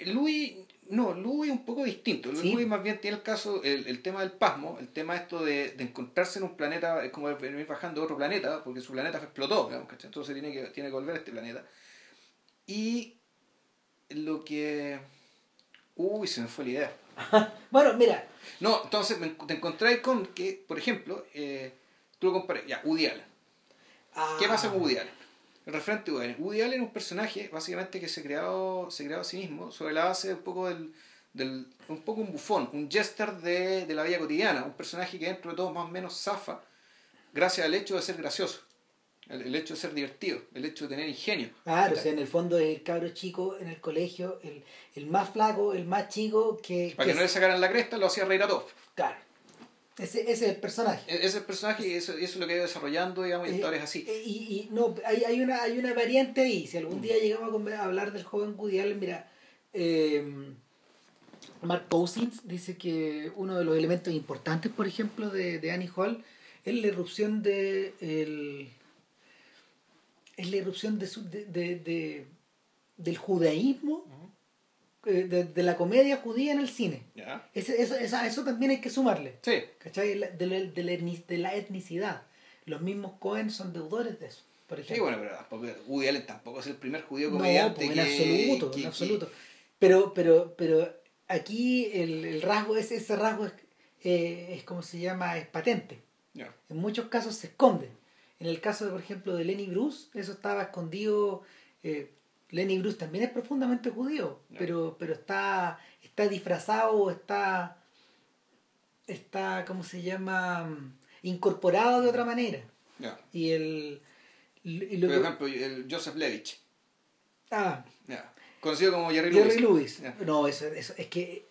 Louis, no, Louis es un poco distinto. Louis más bien tiene el caso, el, el, tema del pasmo, el tema esto de, de encontrarse en un planeta, es como venir bajando de otro planeta, porque su planeta explotó, entonces tiene que, tiene que volver a este planeta. Y lo que... Uy, se me fue la idea. bueno, mira. No, entonces te encontráis con que, por ejemplo, eh, tú lo comparas, ya, Woody Allen. ¿Qué pasa con Woody Allen? El referente Allen. Woody Allen es un personaje básicamente que se creó, se creó a sí mismo sobre la base un poco del, del un poco un bufón, un jester de, de, la vida cotidiana, un personaje que dentro de todo más o menos zafa gracias al hecho de ser gracioso, el, hecho de ser divertido, el hecho de tener ingenio. Claro, o sea, en el fondo es el cabro chico en el colegio, el, el más flaco, el más chico que... Para que, no le sacaran la cresta lo hacía reír a todos. Claro. Ese, ese, es el personaje. E-, ese es el personaje y eso, eso es lo que ha ido desarrollando, digamos, y eh, así. Eh, y, y, no, hay, hay, una, hay una variante ahí. Si algún día llegamos a hablar del joven Woody Allen, mira, eh, Mark Cousins dice que uno de los elementos importantes, por ejemplo, de, de Annie Hall es la erupción de. El, es la erupción de, su, de, de, del judaísmo, de, de la comedia judía en el cine. Ese- eso, eso- a eso también hay que sumarle. Sí. ¿Cachai? De la, de la de la etnicidad. Los mismos Cohen son deudores de eso, por ejemplo. Sí, bueno, pero tampoco, Woody Allen tampoco es el primer judío No, comediante pues, en que- absoluto, que- en que- absoluto. Pero, pero, pero aquí el, el rasgo, ese, ese rasgo es, eh, es como se llama, es patente. Ya. En muchos casos se esconde. En el caso, por ejemplo, de Lenny Bruce, eso estaba escondido. eh, Lenny Bruce también es profundamente judío, pero, pero está, está disfrazado, está, está, ¿cómo se llama? Incorporado de otra manera. Y el... y lo Por que- ejemplo, el Joseph Levitch, ah, conocido como Jerry, Jerry Lewis. Lewis. No, eso, eso, es que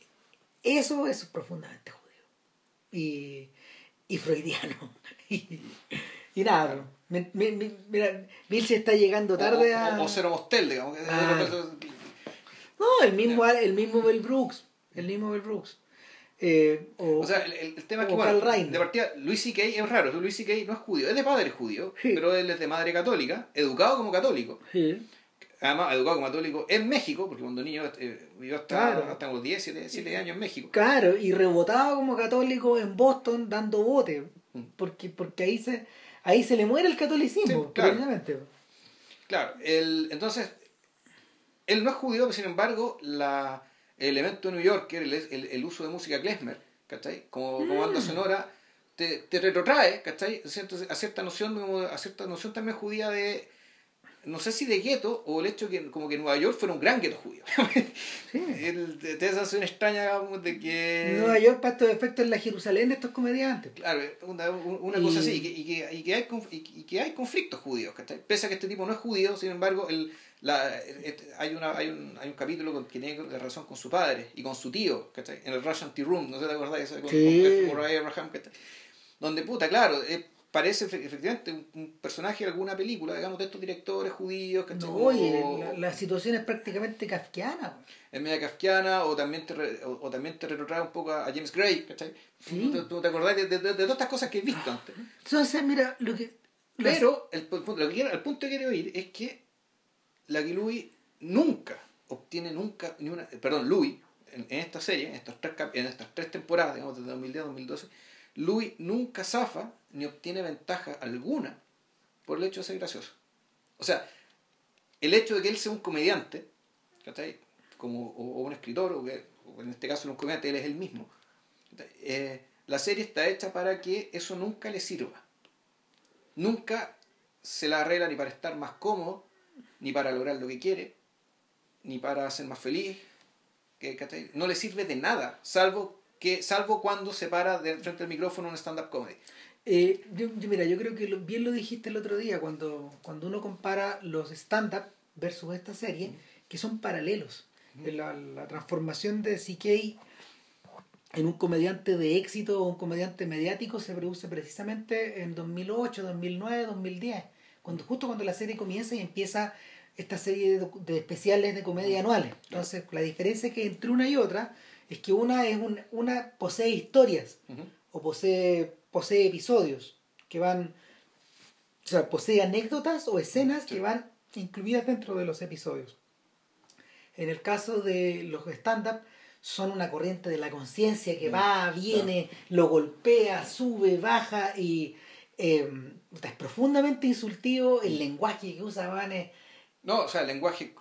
eso es profundamente judío. Y, y freudiano. y, nada, me- me- me- mira, Vilche está llegando tarde o, a... o, o Cero Mostel, digamos. Ah. No, el mismo, el mismo Bell Brooks. El mismo Bell Brooks. Eh, o, O sea, el, el- tema es que, o bueno, de partida, Luis C.K. es raro, Luis C.K. no es judío, es de padre judío, Sí. pero él es de madre católica, educado como católico. Sí. Además, educado como católico en México, porque cuando niño eh, vivió hasta, Claro. hasta los 10, 7, 7 años en México. Claro, y rebotado como católico en Boston dando bote. Mm. Porque, porque ahí se ahí se le muere el catolicismo, Sí, claro. precisamente. Claro, el, entonces, él no es judío, pero sin embargo, la, el elemento New Yorker, el, el, el uso de música klezmer, ¿cachai? Como, como banda Mm. sonora, te, te retrotrae, ¿cachai? A cierta, a cierta noción, a cierta noción también judía de, no sé si de gueto, o el hecho que como que Nueva York fuera un gran gueto judío. Sí. El- te, esa sensación extraña, digamos, de que... Nueva York, para estos efectos, es la Jerusalén de estos comediantes. Claro, una, una Y- cosa así, y que, y que, y que hay, y que- hay conflictos judíos, ¿cachai? Pese a que este tipo no es judío, sin embargo, el, la, et- hay, una, hay, un, hay un capítulo con, que tiene relación con su padre y con su tío, ¿cachai? En el Russian Tea Room, no sé si te acordáis, Ese con, Sí. con. Murray Abraham, ¿cachai? Donde, puta, claro, eh, parece efe- efectivamente un, personaje de alguna película, digamos, de estos directores judíos, ¿cachai? No, oye, la, la situación es prácticamente kafkiana. es media kafkiana o también te, re- o, o también te retrotrae un poco a James Gray, ¿cachai? Sí. ¿Tú, tú te acordás de, de- de- de todas estas cosas que he visto antes? Entonces, mira, lo que... Pero el, lo que quiero, el punto que quiero ir es que la que Louis nunca obtiene nunca ni una perdón Louis en, en esta serie en estos tres en estas tres temporadas digamos desde 2010 a 2012 Louis nunca zafa ni obtiene ventaja alguna por el hecho de ser gracioso o sea el hecho de que él sea un comediante ¿cachai? como o, o un escritor o, que, en este caso un comediante él es el mismo. Eh, la serie está hecha para que eso nunca le sirva nunca se la arregla ni para estar más cómodo, ni para lograr lo que quiere, ni para ser más feliz. ¿cachai? No le sirve de nada, salvo que salvo cuando se para de frente al micrófono un stand-up comedy. Eh, yo, yo- mira, yo creo que lo- bien lo dijiste el otro día cuando, cuando uno compara los stand-up versus esta serie, que son paralelos. La, la transformación de CK en un comediante de éxito o un comediante mediático se produce precisamente en 2008, 2009, 2010, cuando, justo cuando la serie comienza y empieza esta serie de, de especiales de comedia anuales. Entonces, la diferencia que entre una y otra es que una es un- una posee historias o posee, posee episodios que van, o sea, posee anécdotas o escenas Sí. que van incluidas dentro de los episodios. En el caso de los stand-up, son una corriente de la conciencia que Mm, va, viene, lo golpea, sube, baja y eh, es profundamente insultivo el lenguaje que usa Van es, No, o sea, lenguaje,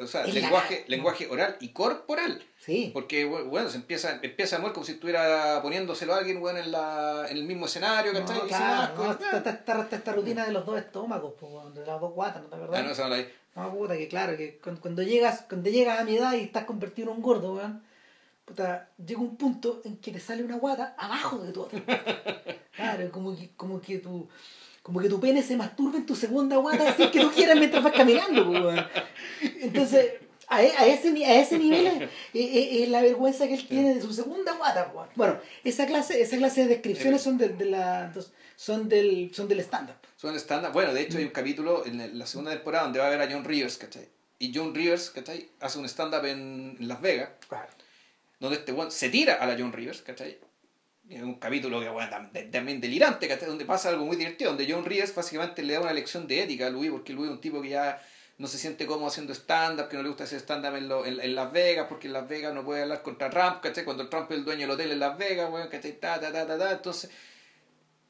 o sea, Es la- lenguaje, lenguaje oral y corporal. sí, Porque, bueno, se empieza, empieza a mover como si estuviera poniéndoselo a alguien, bueno, en, la, en el mismo escenario. Y sin claro, no, está, está- está- está esta rutina de los dos estómagos, weón, de las dos guatas, ¿no te acordás? ah, no, esa vi. No, puta, que claro, que cuando, cuando llegas cuando llegas a mi edad y estás convertido en un gordo, weón, puta, llega un punto en que te sale una guata abajo de tu otra. Claro, como que, como que tu como que tu pene se masturba en tu segunda guata así que tú quieras mientras vas caminando, weón. Entonces, a, e- a ese, a ese nivel es, es- es la vergüenza que él tiene de su segunda guata, pues. Bueno, esa clase, esa clase de descripciones son del, de la, son del, son del stand-up. Son estándar. Bueno, de hecho hay un capítulo en la segunda temporada donde va a ver a John Rivers, ¿cachai? Y John Rivers, ¿cachai? Hace un stand-up en Las Vegas, Claro. donde este weón se tira a la John Rivers, ¿cachai? Es un capítulo que bueno, también delirante, ¿cachai? Donde pasa algo muy divertido, donde John Rivers básicamente le da una lección de ética a Louis, porque Louis es un tipo que ya no se siente cómodo haciendo stand-up, que no le gusta hacer stand-up en, en, en Las Vegas, porque en Las Vegas no puede hablar contra Trump, ¿cachai? Cuando Trump es el dueño del hotel en Las Vegas, weón, ¿cachai? Ta, ta, ta, ta, ta. Entonces,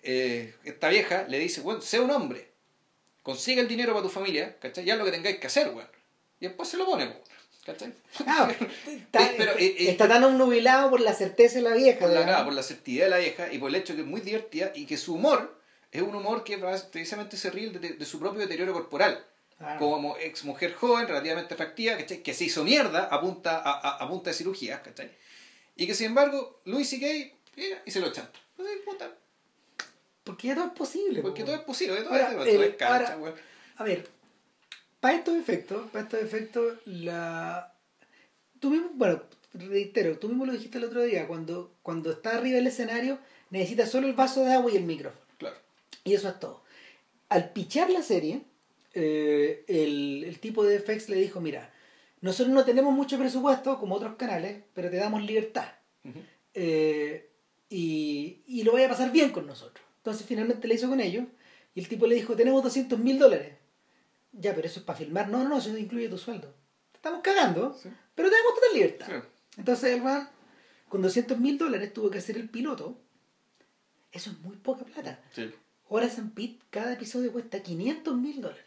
eh, esta vieja le dice, bueno, sé un hombre, consigue el dinero para tu familia, ¿cachai? Ya es lo que tengáis que hacer, weón. Y después se lo pone, weón, ¿cachai? Ah, está, Pero, eh, eh, está tan obnubilado por la certeza de la vieja. por la, claro, por la certidumbre de la vieja y por el hecho que es muy divertida y que su humor es un humor que precisamente se ríe de, de su propio deterioro corporal. Ah. Como ex mujer joven, relativamente atractiva, ¿cachai? que se hizo mierda a punta, a, a- a punta de cirugías, ¿cachai? Y que sin embargo, Louis C.K. llega y se lo chanta. Entonces, puta, Porque ya todo es posible. Porque po. todo es posible, todo, Ahora, es, todo el- es cancha, ahora-. A ver, para estos efectos, para estos efectos, la... Tú mismo, bueno, reitero, tú mismo lo dijiste el otro día, cuando, cuando está arriba del escenario necesitas solo el vaso de agua y el micrófono. Claro. Y eso es todo. Al pichar la serie, eh, el, el tipo de FX le dijo, mira, nosotros no tenemos mucho presupuesto como otros canales, pero te damos libertad. Eh, y, y lo vaya a pasar bien con nosotros. Entonces finalmente le hizo con ellos y el tipo le dijo, tenemos 200 mil dólares. Ya, pero eso es para filmar. No, no, no, eso incluye tu sueldo. Te estamos cagando, Sí. pero te damos total libertad. Sí. Entonces el man, con 200 mil dólares tuvo que hacer el piloto. Eso es muy poca plata. Sí. Horas en Pit, cada episodio cuesta 500 mil dólares.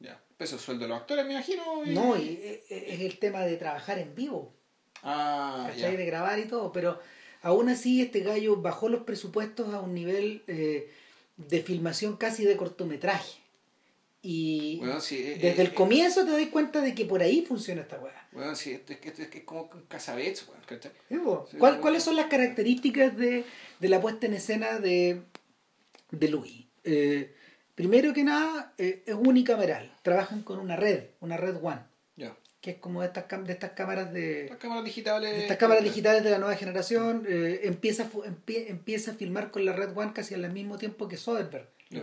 Ya. Peso el sueldo de los actores, me imagino. y- No, y eh, eh, es el tema de trabajar en vivo. Ah, ya. De grabar y todo, pero aún así este gallo bajó los presupuestos a un nivel eh, de filmación casi de cortometraje. Y Bueno, sí, eh, desde eh, el comienzo te das cuenta de que por ahí funciona esta weá. Bueno, sí, es que es, que es como un cazabets, weón, ¿cachai? ¿Sí, po? Sí, ¿Cuál- sí. ¿Cuáles son las características de, de la puesta en escena de, de Louis? Eh, primero que nada, eh, es unicameral. Trabajan con una red, una red One, que es como de estas, de cámaras de, Las cámaras digitales. Estas cámaras digitales de la nueva generación eh, empieza, a fu- empie- empieza a filmar con la Red One casi al mismo tiempo que Soderbergh. Ya.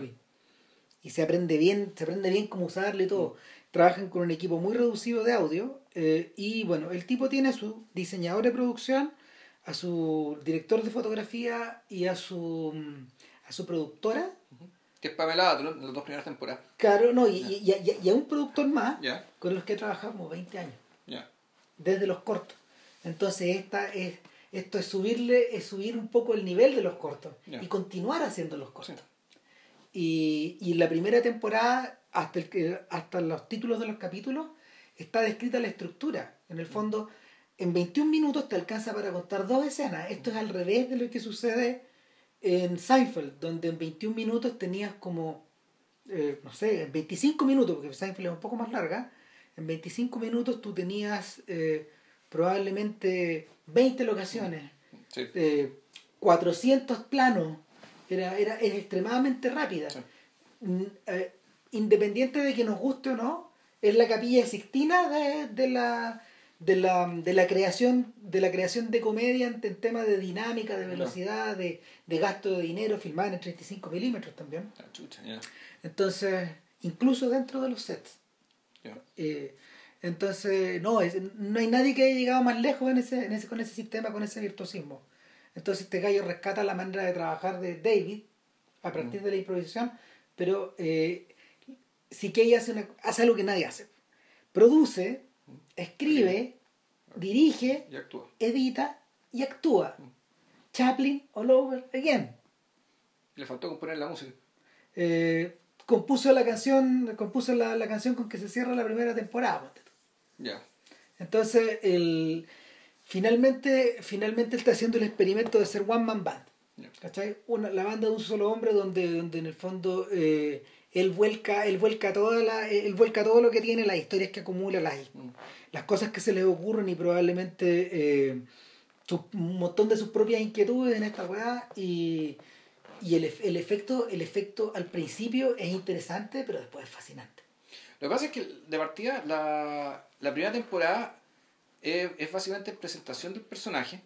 Y se aprende bien, se aprende bien cómo usarle y todo. Trabajan con un equipo muy reducido de audio. eh, y bueno, el tipo tiene a su diseñador de producción, a su director de fotografía y a su mm, a su productora. Que es Pamela Adlon, en las dos primeras temporadas. Claro, no, y, y- y a- y a un productor más con los que he trabajado como 20 años. ya. desde los cortos. Entonces esta es, esto es subirle, es subir un poco el nivel de los cortos y continuar haciendo los cortos. Sí. Y, y la primera temporada, hasta, el, que- hasta los títulos de los capítulos, está descrita la estructura. En el fondo, en 21 minutos te alcanza para contar dos escenas. Esto es al revés de lo que sucede en Seinfeld, donde en 21 minutos tenías como, eh, no sé, en 25 minutos, porque Seinfeld es un poco más larga, en 25 minutos tú tenías eh, probablemente 20 locaciones, Sí. eh, 400 planos, era, era, era extremadamente rápida. Sí. Mm, eh, independiente de que nos guste o no, es la capilla Sixtina de, de la de la, de la creación de la creación de comedia en, en temas de dinámica, de velocidad, de, de gasto de dinero, filmada en 35 milímetros también. Chucha, ya. Entonces, incluso dentro de los sets. Eh, entonces, no, es- no hay nadie que haya llegado más lejos en ese, en ese, con ese sistema, con ese virtuosismo. Entonces este gallo rescata la manera de trabajar de David a partir de la improvisación, pero eh, sí que ella hace, una- hace algo que nadie hace. Produce, escribe, dirige, Y actúa. edita y actúa. Chaplin all over again. Le faltó componer la música. Eh, compuso la canción, compuso la, la canción con que se cierra la primera temporada. tú. Ya. Entonces, el, finalmente, finalmente él está haciendo el experimento de ser one man band. ¿Cachai? Una, la banda de un solo hombre donde, donde en el fondo eh, él vuelca, él vuelca toda la, él vuelca todo lo que tiene, las historias que acumula, las, Mm. las cosas que se le ocurren y probablemente eh, su- un montón de sus propias inquietudes en esta weá y, y el, el efecto, el efecto al principio es interesante, pero después es fascinante. Lo que pasa es que de partida la, la primera temporada es, es básicamente presentación del personaje,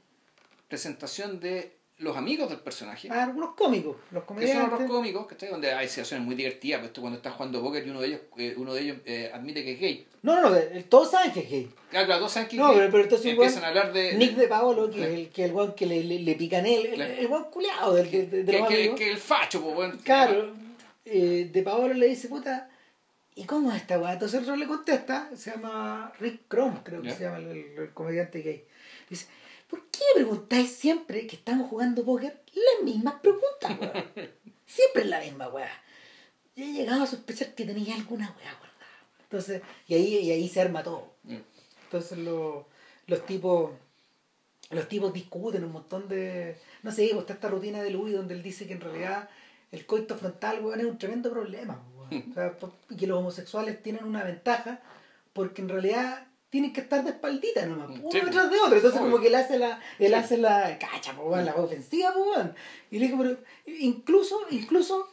presentación de los amigos del personaje, Ah, algunos cómicos, los que son comediantes. otros cómicos, ¿cachai? Donde hay situaciones muy divertidas, pues esto cuando está jugando póker y uno de ellos, eh, uno de ellos eh, admite que es gay. No, no, todos saben que es gay. Claro, claro, todos saben que es No, gay. pero, pero entonces empiezan a hablar de... Nick de Paolo, que Claro. es el, que el weón que le, le, le pican él, el, Claro. el weón culeado del, de, de que, los que, amigos. que el facho, pues, bueno. Claro, eh, de Paolo le dice, puta, ¿y cómo es esta weá? Entonces el otro le contesta, se llama Rick Crom, creo que se llama el, el- el comediante gay. Dice, ¿por qué preguntáis siempre que estamos jugando póker las mismas preguntas, weá? siempre es la misma weá. Yo he llegado a sospechar que tenía alguna weá guardada. Entonces, y ahí, y ahí se arma todo. Entonces lo- los tipos los tipos discuten un montón de no sé pues está esta rutina de Louis donde él dice que en realidad el coito frontal weón, es un tremendo problema. O sea, y que los homosexuales tienen una ventaja porque en realidad tienen que estar de espaldita nomás uno Sí, detrás de otro entonces obvio. como que él hace la él Sí. hace la cacha po, la ofensiva po, y le digo pero incluso incluso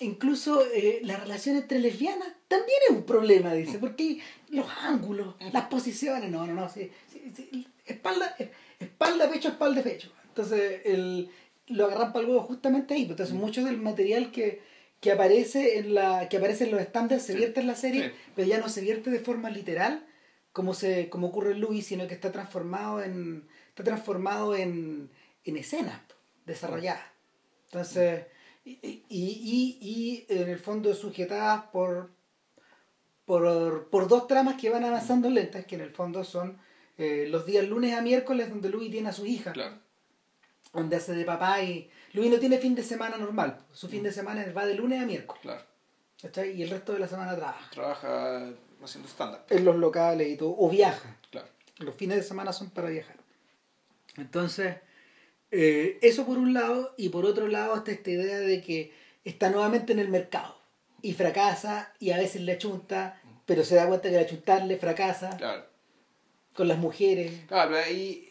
incluso eh, la relación entre lesbianas también es un problema, dice, porque los ángulos, las posiciones, no, no, no, sí, sí, sí, espalda, espalda, pecho, espalda, pecho. Entonces, el, lo agarran para el huevo justamente ahí. Entonces, mucho del material que, que aparece en la que aparece en los estándares se Sí, vierte en la serie, sí. pero ya no se vierte de forma literal, como se como ocurre en Louis, sino que está transformado en está transformado en, en escenas desarrolladas. Entonces, y, y, y, y en el fondo sujetadas por, por, por dos tramas que van avanzando lentas, que en el fondo son eh, los días lunes a miércoles donde Louis tiene a su hija, Claro. donde hace de papá y Louis no tiene fin de semana normal, su fin de semana va de lunes a miércoles, Claro. ¿cachai? y el resto de la semana trabaja Trabaja haciendo stand-up. en los locales y todo, o viaja. Claro. Los fines de semana son para viajar. Entonces, eh, eso por un lado, y por otro lado está esta idea de que está nuevamente en el mercado y fracasa y a veces le chunta, pero se da cuenta que la chuntarle fracasa Claro. con las mujeres. Claro, pero ahí.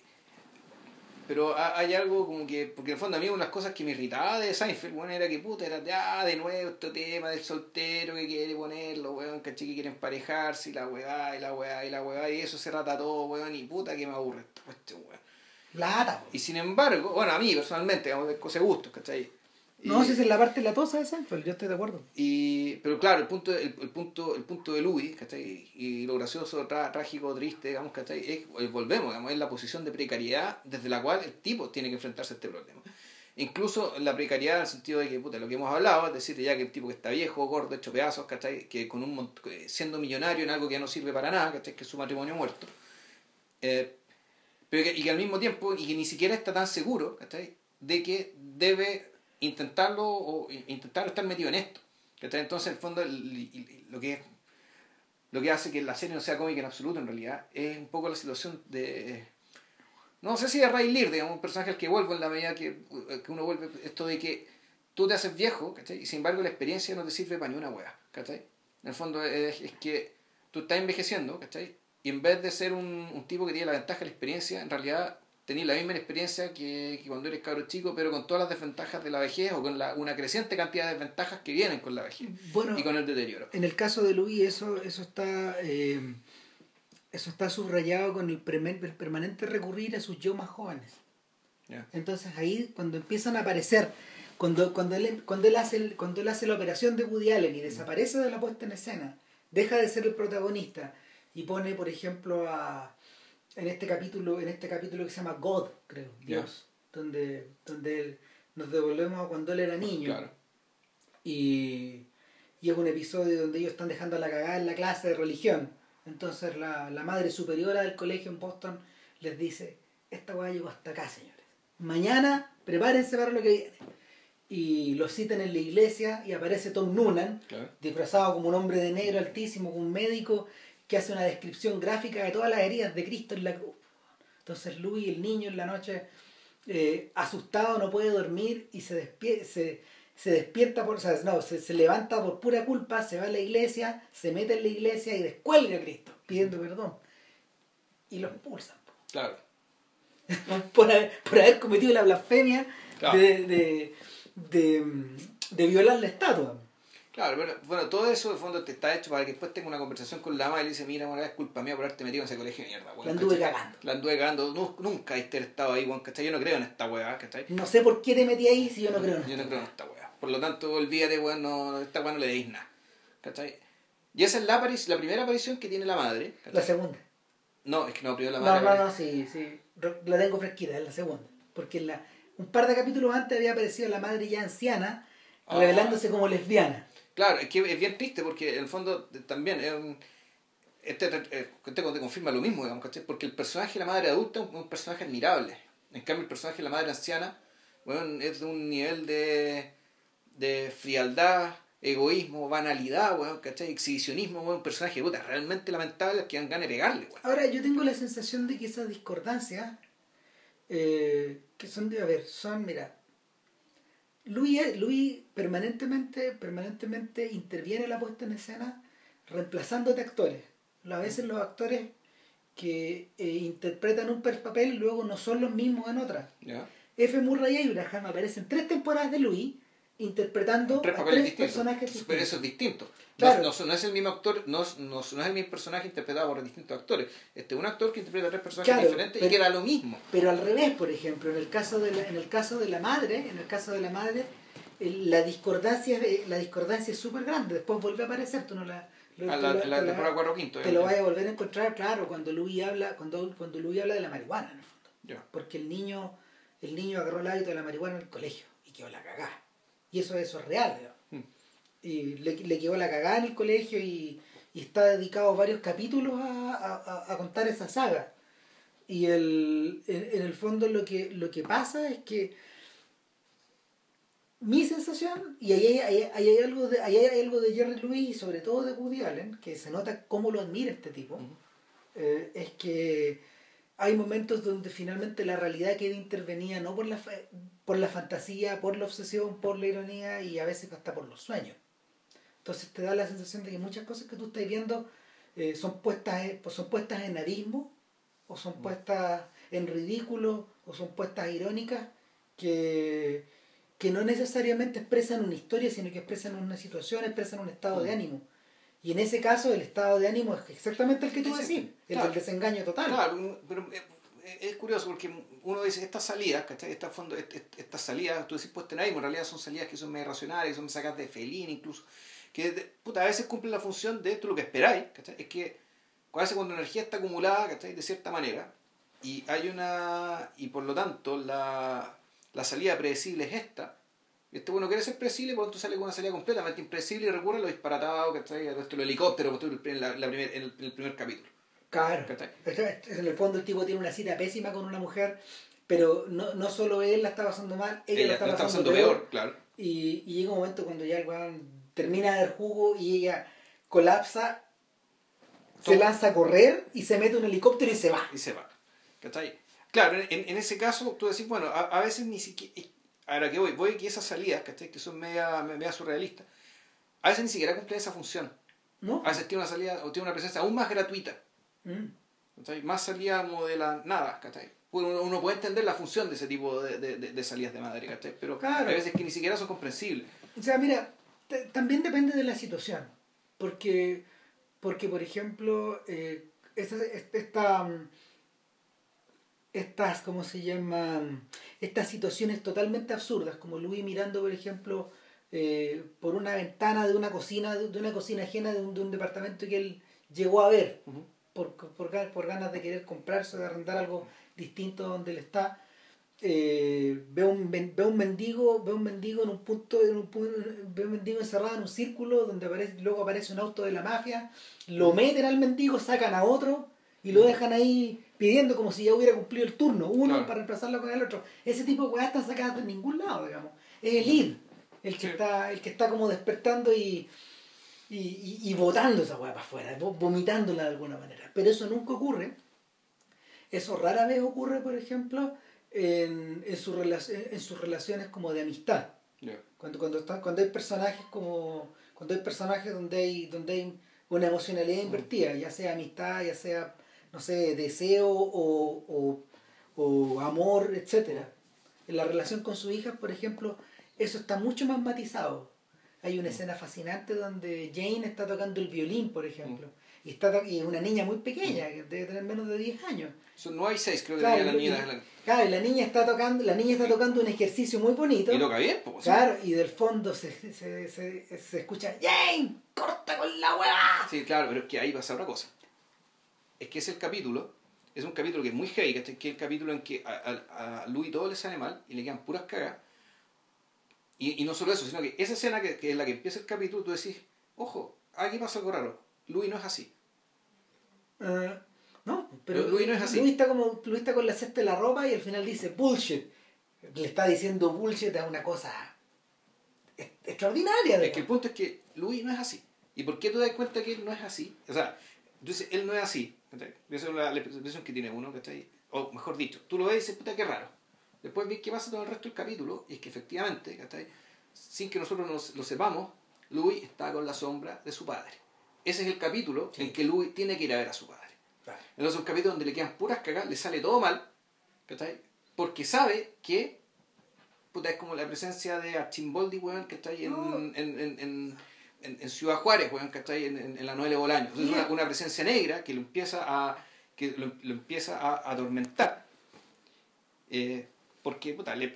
Pero ha- hay algo como que. Porque en el fondo a mí una de las cosas que me irritaba de Seinfeld, bueno, era que puta, era ya de nuevo este tema del soltero que quiere ponerlo, weón, caché que quiere emparejarse y la weá, y la weá, y la weá, y eso se rata todo, weón, y puta que me aburre esta cuestión, weón. Lata. Y sin embargo, bueno, a mí personalmente, digamos, de cosas de gustos, ¿cachai? No, si es la parte latosa de Seinfeld, yo estoy de acuerdo. Y, pero claro, el punto, el, el punto, el punto de Louis, ¿cachai? Y lo gracioso, tra- trágico, triste, digamos, ¿cachai? Es, eh, volvemos, digamos, es la posición de precariedad desde la cual el tipo tiene que enfrentarse a este problema. Incluso la precariedad en el sentido de que, puta, lo que hemos hablado, es decir, ya que el tipo que está viejo, gordo, hecho pedazos, ¿cachai? Que con un que siendo millonario en algo que ya no sirve para nada, ¿cachai? Que es su matrimonio muerto. Eh, pero que, y que al mismo tiempo, y que ni siquiera está tan seguro, ¿cachai? De que debe intentarlo o intentar estar metido en esto. Entonces, en el fondo, lo que lo que hace que la serie no sea cómica en absoluto, en realidad, es un poco la situación de... No sé si de Ray Lear, digamos, un personaje al que vuelvo en la medida que, que uno vuelve, esto de que tú te haces viejo, ¿cachai? Y sin embargo la experiencia no te sirve para ni una hueá, ¿cachai? En el fondo es, es que tú estás envejeciendo, ¿cachai? Y en vez de ser un, un tipo que tiene la ventaja de la experiencia, en realidad tenés la misma experiencia que, que cuando eres cabro chico, pero con todas las desventajas de la vejez o con la, una creciente cantidad de desventajas que vienen con la vejez Bueno, y con el deterioro. en el caso de Louis eso, eso está eh, eso está subrayado con el, permanente recurrir a sus yo más jóvenes. Entonces ahí cuando empiezan a aparecer, cuando, cuando, él, cuando, él hace el- cuando él hace la operación de Woody Allen y desaparece de la puesta en escena, deja de ser el protagonista y pone, por ejemplo, a en este capítulo, en este capítulo que se llama God, creo. Dios, donde, donde él- nos devolvemos a cuando él era niño. Claro. Y, y es un episodio donde ellos están dejando la cagada en la clase de religión. Entonces la, la madre superiora del colegio en Boston les dice, esta weá llegó hasta acá, señores. Mañana prepárense para lo que viene. Y lo citan en la iglesia y aparece Tom Noonan, Claro. disfrazado como un hombre de negro altísimo, como un médico que hace una descripción gráfica de todas las heridas de Cristo en la cruz. Entonces Louis, el niño, en la noche, eh, asustado, no puede dormir y se, despie- se, se despierta, por, o sea, no, se, se levanta por pura culpa, se va a la iglesia, se mete en la iglesia y descuelga a Cristo, pidiendo perdón. Y lo expulsan Claro. por haber, por haber cometido la blasfemia Claro. de, de, de, de violar la estatua. Claro, bueno, bueno, todo eso de fondo te está hecho para que después tenga una conversación con la madre y le dice, mira, bueno, es culpa mía por haberte metido en ese colegio de mierda, weón. La anduve ¿cachai? cagando. La anduve cagando, Nu- nunca he estado ahí, weón, ¿cachai? Yo no creo en esta weá, ¿cachai? No sé por qué te metí ahí si yo no creo en Yo no creo en esta weá. Por lo tanto, olvídate, weón, no, esta weá no le deis nada. ¿Cachai? Y esa es la, la primera aparición que tiene la madre. ¿cachai? La segunda. No, es que no, primero la No, madre. no, no, sí, sí. Re- La tengo fresquita, es la segunda. Porque en la, un par de capítulos antes había aparecido la madre ya anciana, Ah. revelándose como lesbiana. Claro, es que es bien triste porque en el fondo también es un... Este, eh, te, te confirma lo mismo, digamos, ¿cachai? Porque el personaje de la madre adulta es un, personaje admirable. En cambio, el personaje de la madre anciana bueno, es de un nivel de, de frialdad, egoísmo, banalidad, bueno, ¿cachai? Exhibicionismo, bueno, un personaje puta, realmente lamentable que han ganas de pegarle. Bueno. Ahora, yo tengo la sensación de que esas discordancias, eh, que son de, a ver, son, mira, Luis, Luis permanentemente, permanentemente interviene en la puesta en escena reemplazando de actores. A veces los actores que eh, interpretan un papel luego no son los mismos en otras. F. Murray Abraham aparecen tres temporadas de Luis interpretando tres, tres personajes distintos. Pero eso es distinto. No, no, es el mismo actor, no, no, es el mismo personaje interpretado por distintos actores. Este es un actor que interpreta a tres personajes diferentes y queda lo mismo. Pero al revés, por ejemplo, en el caso de la, en el caso de la madre, en el caso de la madre, la discordancia, la discordancia es súper grande. Después vuelve a aparecer, tú no la a la, la, temporada 4 quinto. Te lo vas a volver a encontrar, claro, cuando Louis habla, cuando, cuando Louis habla de la marihuana, en el fondo. Porque el niño, el niño agarró el hábito de la marihuana en el colegio y quedó la cagada. Y eso, eso es real, mm. Y le, le, quedó la cagada en el colegio y, y está dedicado varios capítulos a, a, a, contar esa saga. Y el, en, en, el fondo lo que, lo que pasa es que mi sensación, y ahí hay, hay, algo de, ahí hay algo de Jerry Lewis y sobre todo de Woody Allen, que se nota cómo lo admira este tipo, eh, es que hay momentos donde finalmente la realidad queda intervenida no por la, por la fantasía, por la obsesión, por la ironía y a veces hasta por los sueños. Entonces te da la sensación de que muchas cosas que tú estás viendo eh, son, puestas, son puestas en abismo, o son puestas en ridículo, o son puestas irónicas, que que no necesariamente expresan una historia, sino que expresan una situación, expresan un estado de mm. ánimo. Y en ese caso el estado de ánimo es exactamente el que tú decís, el del desengaño total. Claro, pero eh, es curioso porque uno dice, estas salidas, ¿cachai? Estas, fondo, estas salidas, tú decís puesta en ánimo, en realidad son salidas que son medio racionales, son sacas de felín incluso, que puta, a veces cumplen la función de esto lo que esperáis, ¿cachai? Es que a veces cuando la energía está acumulada, ¿cachai? De cierta manera, y hay una, y por lo tanto la, la salida predecible es esta, este bueno quiere ser predecible, por tú sale con una salida completamente impredecible y recurre a lo disparatado que trae esto el helicóptero en, la, primer, en, el, primer capítulo. Claro. En el fondo el tipo tiene una cita pésima con una mujer, pero no, no solo él la está pasando mal, ella, la está, pasando, peor, claro. Y, y, llega un momento cuando ya el weón termina el jugo y ella colapsa, se lanza a correr y se mete un helicóptero y se va. Y se va. Claro, en, en ese caso tú decís, bueno, a, a veces ni siquiera Ahora que voy, voy que esas salidas, Que son media, media surrealistas, a veces ni siquiera cumplen esa función. ¿No? A veces tiene una salida o tiene una presencia aún más gratuita. Mm. Más salida de la nada, Uno, uno, puede entender la función de ese tipo de, de, de salidas de madre, ¿cachai? Pero claro. a veces que ni siquiera son comprensibles. O sea, mira, también depende de la situación. Porque, porque por ejemplo, eh, esta, esta, estas, ¿cómo se llaman? Estas situaciones totalmente absurdas, como Luis mirando, por ejemplo, eh, por una ventana de una cocina, de una cocina ajena de un, de un departamento que él llegó a ver, por, por, por, ganas de querer comprarse, de arrendar algo distinto donde él está. Eh, ve, un, ve un mendigo ve un mendigo en un punto, en un, ve un mendigo encerrado en un círculo donde aparece, luego aparece un auto de la mafia lo meten al mendigo sacan a otro y lo dejan ahí pidiendo como si ya hubiera cumplido el turno, uno para reemplazarlo con el otro. Ese tipo de weas están sacadas de ningún lado, digamos. Es el ir, el que está, el que está como despertando y, y, y, botando esa wea para afuera, vomitándola de alguna manera. Pero eso nunca ocurre. Eso rara vez ocurre, por ejemplo, en, en, su en sus relaciones como de amistad. Cuando, cuando, está, cuando hay personajes como. Cuando hay personajes donde hay, donde hay una emocionalidad invertida, ya sea amistad, ya sea no sé, deseo o, o, amor, etc. En la relación con su hija, por ejemplo, eso está mucho más matizado. Hay una mm. escena fascinante donde Jane está tocando el violín, por ejemplo. Mm. Y, está, y es una niña muy pequeña, mm. que debe tener menos de 10 años. no hay 6, creo que claro, la niña. Y, Claro, y la niña está tocando, la niña está tocando un ejercicio muy bonito. Y toca bien, pues. Claro, y del fondo se, se, se, se, escucha, Jane, corta con la hueva. Sí, claro, pero es que ahí pasa otra cosa es que es el capítulo, es un capítulo que es muy heavy, que es el capítulo en que a, a, a Louis todo le sale mal y le quedan puras cagas. Y, y no solo eso, sino que esa escena que, que es la que empieza el capítulo, tú decís, ojo, aquí pasa algo raro. Louis no es así. Eh, no, pero Luis no es así. Luis está, como, Luis está con la cesta de la ropa y al final dice bullshit. Le está diciendo bullshit a una cosa ex- extraordinaria. Es que el punto es que Louis no es así. ¿Y por qué tú das cuenta que él no es así? O sea, tú dices, él no es así. Esa es la, la impresión que tiene uno, ¿cachai? O mejor dicho, tú lo ves y dices, puta, qué raro. Después ves qué pasa todo el resto del capítulo y es que efectivamente, ¿cachai? Sin que nosotros nos, lo sepamos, Louis está con la sombra de su padre. Ese es el capítulo Sí. en que Louis tiene que ir a ver a su padre. Claro. Entonces es un capítulo donde le quedan puras cagas, le sale todo mal, ¿cachai? Porque sabe que puta, es como la presencia de Archimboldi, weón, que está ahí en, No. en, en, en, Ciudad Juárez, weón, que está ahí en, la novela de Bolaño. Entonces, una, una presencia negra que lo empieza a, que lo, lo empieza a, a atormentar. Eh, porque, puta, le,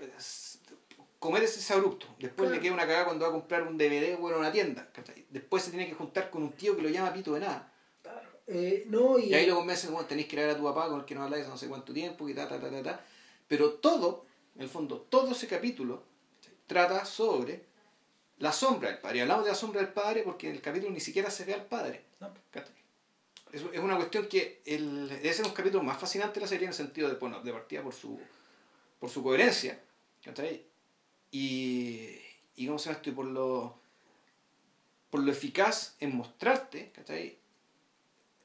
comer ese es abrupto. Después Claro. le queda una cagada cuando va a comprar un DVD, weón, a una tienda. ¿cachai? Después se tiene que juntar con un tío que lo llama pito de nada. Claro. Eh, no, y, Y ahí lo convencen, bueno, tenéis que ir a ver a tu papá con el que no habláis no sé cuánto tiempo, y ta, ta, ta, ta, ta. Pero todo, en el fondo, todo ese capítulo trata sobre la sombra del padre. Y hablamos de la sombra del padre porque en el capítulo ni siquiera se ve al padre. no, es una cuestión que el, debe ser un capítulo más fascinante de la serie en el sentido de, bueno, de partida por su, por su coherencia. ¿cachai? Y, y ¿cómo se llama esto? Y por lo, por lo eficaz en mostrarte, ¿cachai?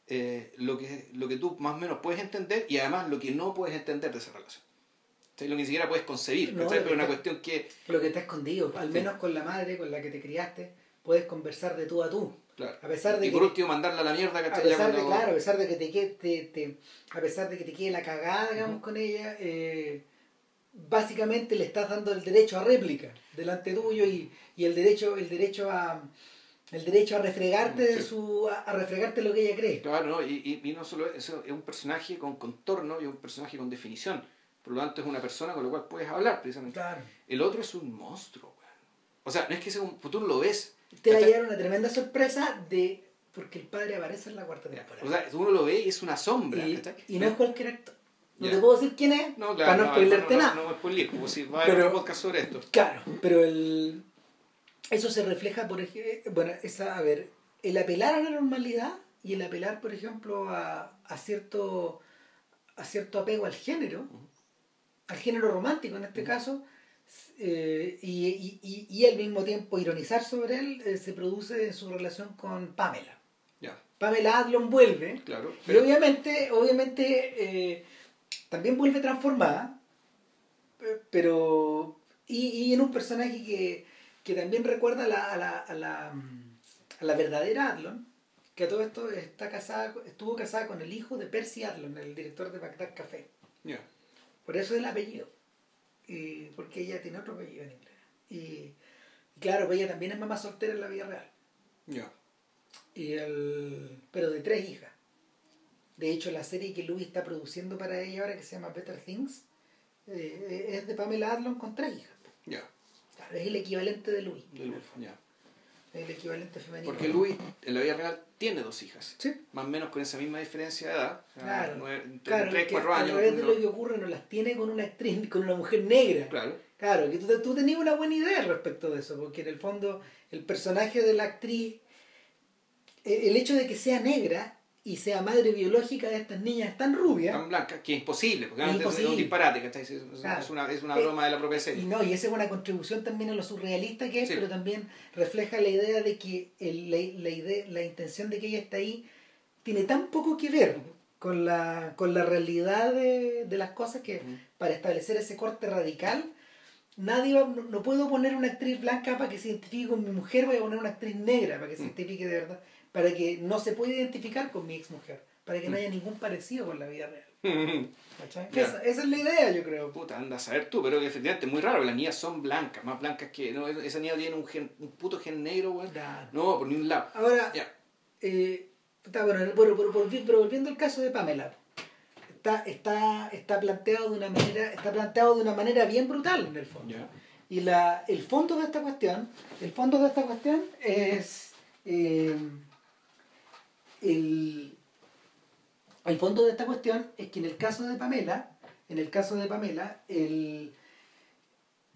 Eh, lo, que, lo que tú más o menos puedes entender y además lo que no puedes entender de esa relación. ¿cachai? Lo que ni siquiera puedes concebir, No, pero que una está- cuestión que, lo que está escondido, al menos con la madre con la que te criaste, puedes conversar de tú a tú. claro. A pesar de y que por último mandarla a la mierda, a ¿cachai? Ya pesar de, cuando- claro, a pesar de que te quede, te, te- a pesar de que te quede la cagada, digamos, con ella, eh, básicamente le estás dando el derecho a réplica delante tuyo y, y el derecho, el derecho a el derecho a refregarte de su, a, a refregarte lo que ella cree. Claro, y, y, y no solo eso, es un personaje con contorno y un personaje con definición. Por lo tanto, es una persona con la cual puedes hablar, precisamente. Claro. El otro es un monstruo. O sea, no es que sea un. Tú no lo ves. Te va a llegar una tremenda sorpresa de porque el padre aparece en la cuarta temporada. O sea, uno lo ve y es una sombra. y, y no es cualquier actor. No te puedo decir quién es, No, para claro, no spoilerte no, nada. No, no, spoiler, como si va a haber Pero- un podcast sobre esto. Claro, pero el eso se refleja, por ejemplo, bueno, esa, a ver, el apelar a la normalidad y el apelar, por ejemplo, a, a cierto a cierto apego al género, al género romántico en este caso, eh, y, y, y, y al mismo tiempo ironizar sobre él, eh, se produce en su relación con Pamela. Ya, Pamela Adlon vuelve, claro. y Pero, obviamente, obviamente eh, también vuelve transformada, pe- pero. Y, y en un personaje que, que también recuerda a la, a la, a la, a la verdadera Adlon, que a todo esto está casada, estuvo casada con el hijo de Percy Adlon, el director de Bagdad Café. Por eso el apellido. Y porque ella tiene otro apellido en inglés. Y claro, pues ella también es mamá soltera en la vida real. ya. Y el, pero de tres hijas. De hecho, la serie que Louis está produciendo para ella ahora, que se llama Better Things, eh, es de Pamela Adlon con tres hijas. Ya, Claro, es el equivalente de Louis. de Luis, ya. Es el equivalente femenino. Porque Luis, en la vida real, tiene dos hijas. Sí. Más o menos con esa misma diferencia de edad. Claro. nueve- entre Claro, 3, que 4 al años. revés de uno- lo que ocurre, no las tiene con una actriz, con una mujer negra. Claro. Claro, que tú, tú tenías una buena idea respecto de eso, porque en el fondo el personaje de la actriz, eh, el hecho de que sea negra y sea madre biológica de estas niñas tan rubias, tan blanca que es imposible, porque Es un disparate, ¿cachai? Es, Claro. es una, es una Eh, broma de la propia y serie. no, y esa es una contribución también a lo surrealista que es, Sí. pero también refleja la idea de que el- la, la idea, la intención de que ella está ahí tiene tan poco que ver con la, con la realidad de, de las cosas que para establecer ese corte radical, nadie va- no, no puedo poner una actriz blanca para que se identifique con mi mujer, voy a poner una actriz negra para que se identifique de verdad, para que no se pueda identificar con mi ex mujer, para que no haya ningún parecido con la vida real. Esa, esa es la idea, yo creo. Puta, anda a saber tú, pero efectivamente es muy raro, las niñas son blancas, más blancas que... No, esa niña tiene un, gen, un puto gen negro. Claro. No, por ni un lado. Ahora, Ya, eh, está, bueno, pero, pero volviendo al caso de Pamela, está, está, está planteado de una manera, está planteado de una manera bien brutal en el fondo. ya. Y la, el fondo de esta cuestión, el fondo de esta cuestión es eh, el, el fondo de esta cuestión es que en el caso de Pamela, en el caso de Pamela, el,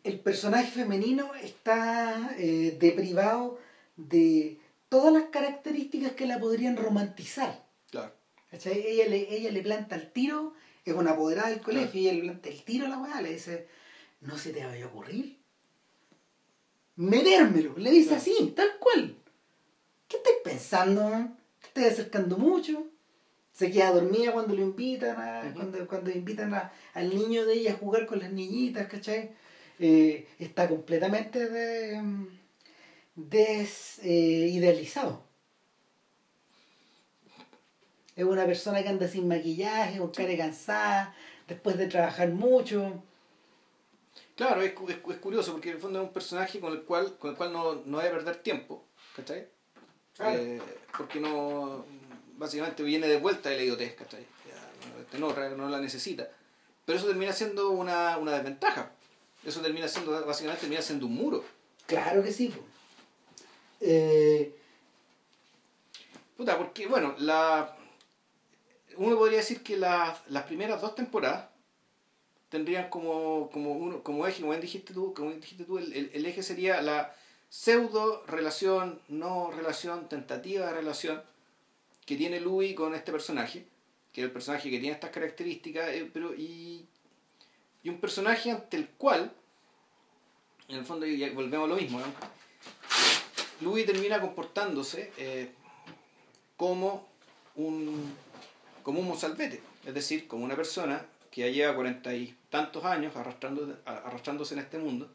el personaje femenino está eh, deprivado de todas las características que la podrían romantizar. Claro. Ella le, ella le planta el tiro, es una apoderada del colegio, y ella le planta el tiro a la weá, le dice, no se te vaya a ocurrir. Metérmelo, le dice así, tal cual. ¿Qué estás pensando? Estás acercando mucho? Se queda dormida cuando lo invitan, a- cuando, cuando invitan a- al niño de ella a jugar con las niñitas, ¿cachai? Eh, está completamente de, des, eh, idealizado. Es una persona que anda sin maquillaje, con cara cansada, después de trabajar mucho. Claro, es, es, es curioso porque en el fondo es un personaje con el cual, con el cual no, no debe perder tiempo, ¿cachai? Claro. Eh, porque no, básicamente viene de vuelta de la idiotez, ¿cachai? Ya, no, este no, la necesita. Pero eso termina siendo una, una desventaja. Eso termina siendo, básicamente termina siendo un muro. Claro que sí. Eh, Puta, porque, bueno, la, uno podría decir que la- las primeras dos temporadas tendrían como, como, uno, como eje, como bien dijiste tú, como dijiste tú el, el- el eje sería la pseudo relación, no relación, tentativa de relación que tiene Louis con este personaje, que es el personaje que tiene estas características, eh, pero y, y un personaje ante el cual, en el fondo, volvemos a lo mismo, ¿no? Louis termina comportándose eh, como un como un mozalbete, es decir, como una persona que ya lleva cuarenta y tantos años arrastrando, arrastrándose en este mundo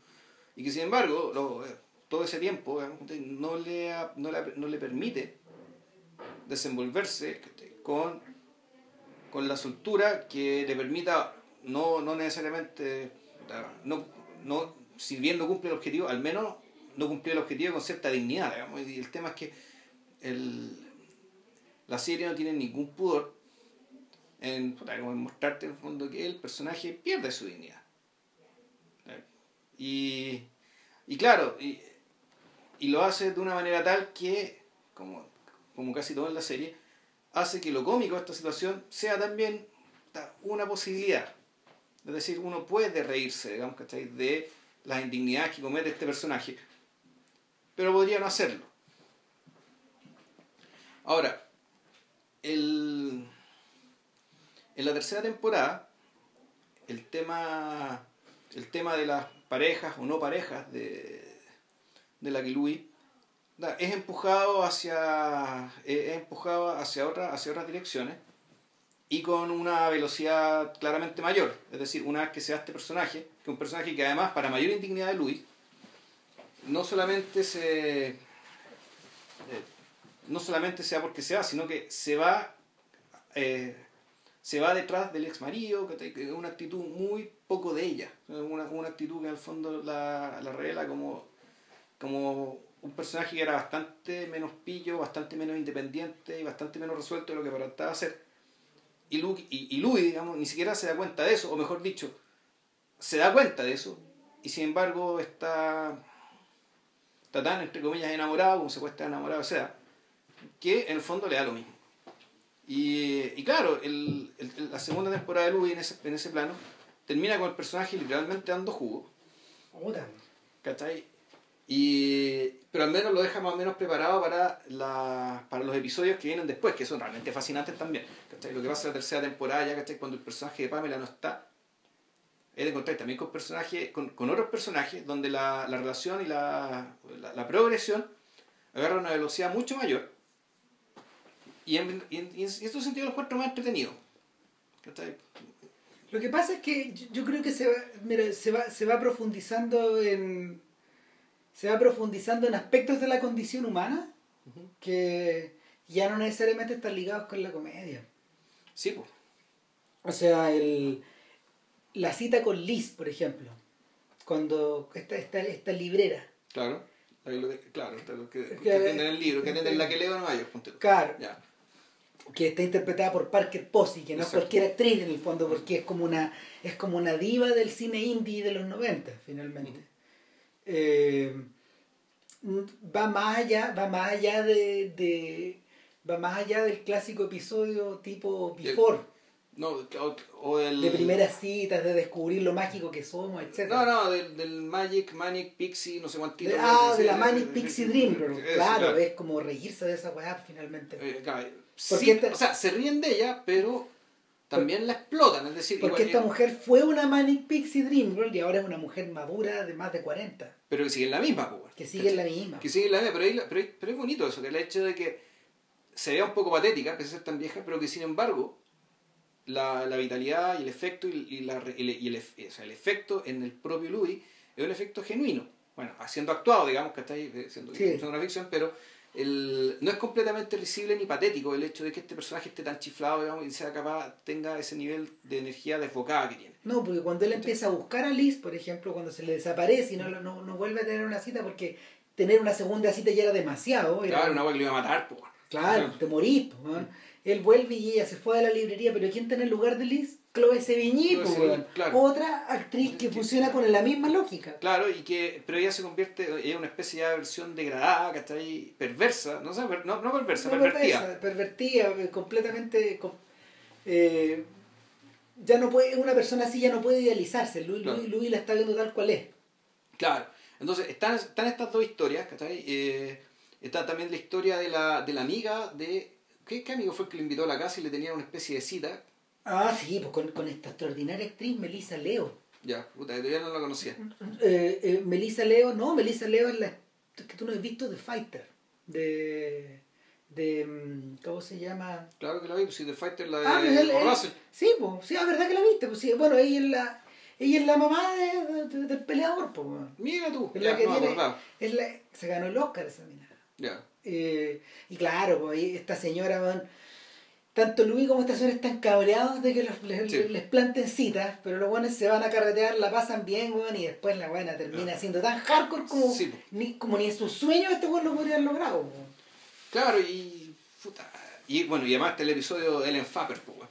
y que sin embargo eh, todo ese tiempo eh, no le, no, le, no le permite desenvolverse con, con la soltura que le permita no, no necesariamente no, no, si bien no cumple el objetivo, al menos no cumplir el objetivo con cierta dignidad. digamos. Y el tema es que el, la serie no tiene ningún pudor en, en mostrarte en el fondo que el personaje pierde su dignidad. Y, y claro, y lo hace de una manera tal que, como, como casi todo en la serie, hace que lo cómico de esta situación sea también ta, una posibilidad. Es decir, uno puede reírse, digamos, ¿cachai? de las indignidades que comete este personaje, pero podría no hacerlo. Ahora, el, en la tercera temporada, el tema, el tema de las parejas o no parejas de, de la que Louis da, es empujado hacia es empujado hacia otra, hacia otras direcciones y con una velocidad claramente mayor. Es decir, una vez que sea este personaje, que un personaje que además, para mayor indignidad de Louis, no solamente se. eh, no solamente sea porque se va, sino que se va. eh, se va detrás del ex marido, que es una actitud muy poco de ella. Una, una actitud que al fondo la, la revela como, como un personaje que era bastante menos pillo, bastante menos independiente y bastante menos resuelto de lo que aparentaba ser. Y, Lu, y, y Louis, digamos, ni siquiera se da cuenta de eso, o mejor dicho, se da cuenta de eso, y sin embargo está, está tan, entre comillas, enamorado, como se puede estar enamorado sea, que en el fondo le da lo mismo. Y, y claro, el, el- la segunda temporada de Louis en ese, en ese plano termina con el personaje literalmente dando jugo. ¿Cachai? Y, pero al menos lo deja más o menos preparado para, la, para los episodios que vienen después, que son realmente fascinantes también. Lo que pasa en la tercera temporada, ya, ¿cachai? cuando el personaje de Pamela no está, es de encontrar también con, personajes, con, con otros personajes donde la, la relación y la, la, la progresión agarra una velocidad mucho mayor. Y en, en, en cierto sentido lo encuentro más entretenido. Lo que pasa es que yo creo que se va, mira, se va, se va profundizando en. Se va profundizando en aspectos de la condición humana que ya no necesariamente están ligados con la comedia. Sí, pues. O sea, el, la cita con Liz, por ejemplo, cuando esta, esta, esta librera. Claro. Claro, que, que que- atienden el libro, que atienden la que leo en Nueva York, tú. Claro, Ya. que está interpretada por Parker Posey, que no es cualquier actriz en el fondo, porque es como una, es como una diva del cine indie de los 90, finalmente. Eh, va más allá, va más allá de, de- va más allá del clásico episodio tipo Before. No, o, o el... De primeras citas, de descubrir lo mágico que somos, etc. No, no, del, del Magic, Manic, Pixie, no sé cuántito. Ah, de la Manic Pixie Dream Girl. Claro, es como reírse de esa weá finalmente. Eh, claro, Porque sí, esta- O sea, se ríen de ella, pero también la explotan. Es decir, Porque igual- esta mujer fue una Manic Pixie Dream Girl y ahora es una mujer madura de más de 40. Pero que siguen la misma, pues. Que sigue la misma. Que siguen la misma, pero, ahí la- pero, pero es bonito eso, que el hecho de que se vea un poco patética, pese a ser tan vieja, pero que sin embargo la, la vitalidad y el efecto y, y la, y el, y el o sea, el efecto en el propio Louis es un efecto genuino. Bueno, haciendo actuado, digamos, que está ahí siendo, Sí. siendo una ficción, pero el, no es completamente risible ni patético el hecho de que este personaje esté tan chiflado, digamos, y sea capaz, tenga ese nivel de energía desbocada que tiene. No, porque cuando él empieza a buscar a Liz, por ejemplo, cuando se le desaparece y no, no, no vuelve a tener una cita porque tener una segunda cita ya era demasiado. Era, Claro, una agua que lo iba a matar. Claro, te morís, po. Él vuelve y ella se fue a la librería, pero ¿quién está en el lugar de Liz? Chloe Sevigny, claro. Otra actriz que funciona con la misma lógica. Claro, y que, pero ella se convierte, es una especie de versión degradada, que está ahí, perversa, no no, no perversa, No, pervertida. perversa, pervertida, eh, completamente... com- eh, ya no puede, una persona así ya no puede idealizarse. Louis, Claro. Louis- Louis la está viendo tal cual es. Claro, entonces están, están estas dos historias, ¿cachai? Eh, está también la historia de la, de la amiga de... ¿qué, ¿Qué amigo fue el que le invitó a la casa y le tenía una especie de cita? Ah, sí, pues con, con esta extraordinaria actriz Melissa Leo. Ya, puta, yo ya no la conocía. Eh, eh, Melissa Leo, no, Melissa Leo es la es que tú no has visto The Fighter. De. de mm, ¿Cómo se llama? Claro que la vi, pues si The Fighter, la de Ah, pues él- él- Russell. Sí, pues, sí, la verdad que la viste. Pues, sí, bueno, ella es la. Ella es la mamá de, de- del peleador, pues. Mira tú, Es ya, la que no tiene. Es la, se ganó el Oscar esa mina. Ya. Eh, y claro, pues esta señora, weón, tanto Luis como esta señora están cabreados de que los- les, Sí. les planten citas, pero los buenos se van a carretear, la pasan bien, weón, y después la buena termina siendo tan hardcore como, Sí, ni, como ni en sus sueños este weón lo podría haber logrado. weón. Claro, y... Puta, y bueno, y además está el episodio de Ellen Fapper, pues, weón.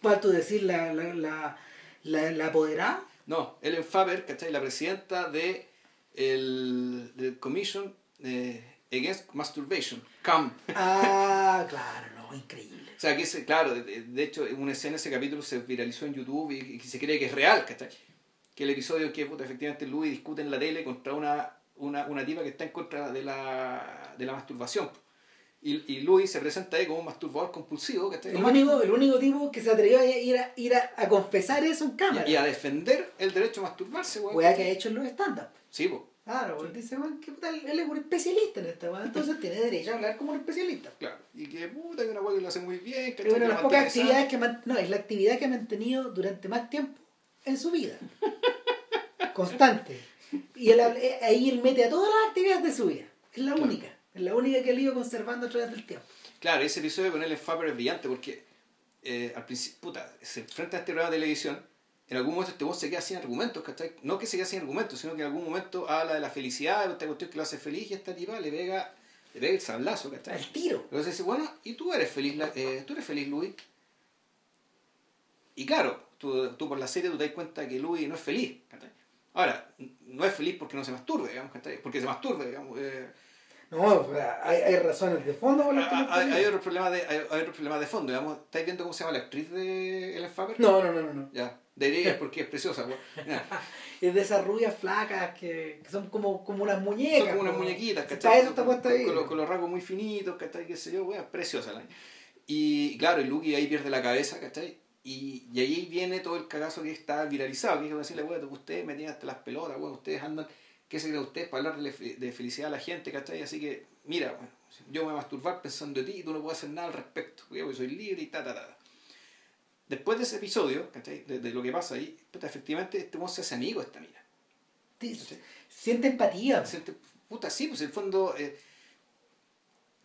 ¿Cuál tú decir la, la, la, la, la apoderada? No, Ellen Faber, ¿cachai? La presidenta de el, del Commission eh, Against Masturbation, CAM. Ah, claro, no, increíble. O sea, que ese, claro, de, de- hecho, una escena ese capítulo se viralizó en YouTube y, y se cree que es real, ¿cachai? Que el episodio que, puta, efectivamente Louis discute en la tele contra una, una, una tipa que está en contra de la, de la masturbación. Y, y Louis se presenta ahí como un masturbador compulsivo, ¿cachai? El único, el único tipo que se atrevió a ir a, ir a, a confesar eso en cámara. y, y a defender el derecho a masturbarse, weón. Weá que ha hecho en los stand-up. Sí, pues. Claro, porque dice, weón, que puta, él es un especialista en esta weá, entonces tiene derecho a hablar como un especialista. Claro, y que puta, que una weá que lo hace muy bien, que Es una de las pocas actividades que man- no, es la actividad que ha mantenido durante más tiempo en su vida. Constante. Y él, eh, ahí él mete a todas las actividades de su vida. Es la Claro. única. Es la única que él ido conservando a través del tiempo. Claro, ese episodio con Ellen Faber es brillante porque eh, al principio, puta, se enfrenta a este programa de televisión, en algún momento este voz se queda sin argumentos, ¿cachai? No que se queda sin argumentos, sino que en algún momento habla de la felicidad, de esta cuestión que lo hace feliz y esta tipa le pega, le pega el sablazo, ¿cachai? Al tiro. Entonces dice, bueno, ¿y tú eres feliz, eh, tú eres feliz, Louis? Y claro, tú, tú por la serie tú te das cuenta que Louis no es feliz, ¿cachai? Ahora, no es feliz porque no se masturbe, digamos, ¿cachai? Porque se masturbe, digamos. eh, No, o sea, hay, hay razones de fondo las que no hay, hay, otros problemas de, hay, hay otros problemas de fondo, digamos. ¿Estáis viendo cómo se llama la actriz de Ellen Faber? No, no, no, no, no. Ya, debería porque es preciosa, pues. Es de esas rubias flacas que, que son como, como unas muñecas. Son como unas muñequitas, eso está puesta ahí. Con, los, con los rasgos muy finitos, ¿cachai? Qué sé yo, weón, preciosa la Y claro, el Lucky ahí pierde la cabeza, ¿cachai? Y, y ahí viene todo el cagazo que está viralizado, que es decirle, weón, ustedes me tienen hasta las pelotas, weón, ustedes andan, ¿qué se creen ustedes para hablar de, fe- de felicidad a la gente, ¿cachai? Así que, mira, bueno, yo me voy a masturbar pensando en ti y tú no puedes hacer nada al respecto, porque soy libre y ta, ta, ta. Después de ese episodio, ¿cachai? De, de lo que pasa ahí, efectivamente, este weón se hace amigo de esta mina. Siente empatía. Siente- puta, sí, pues en el fondo eh,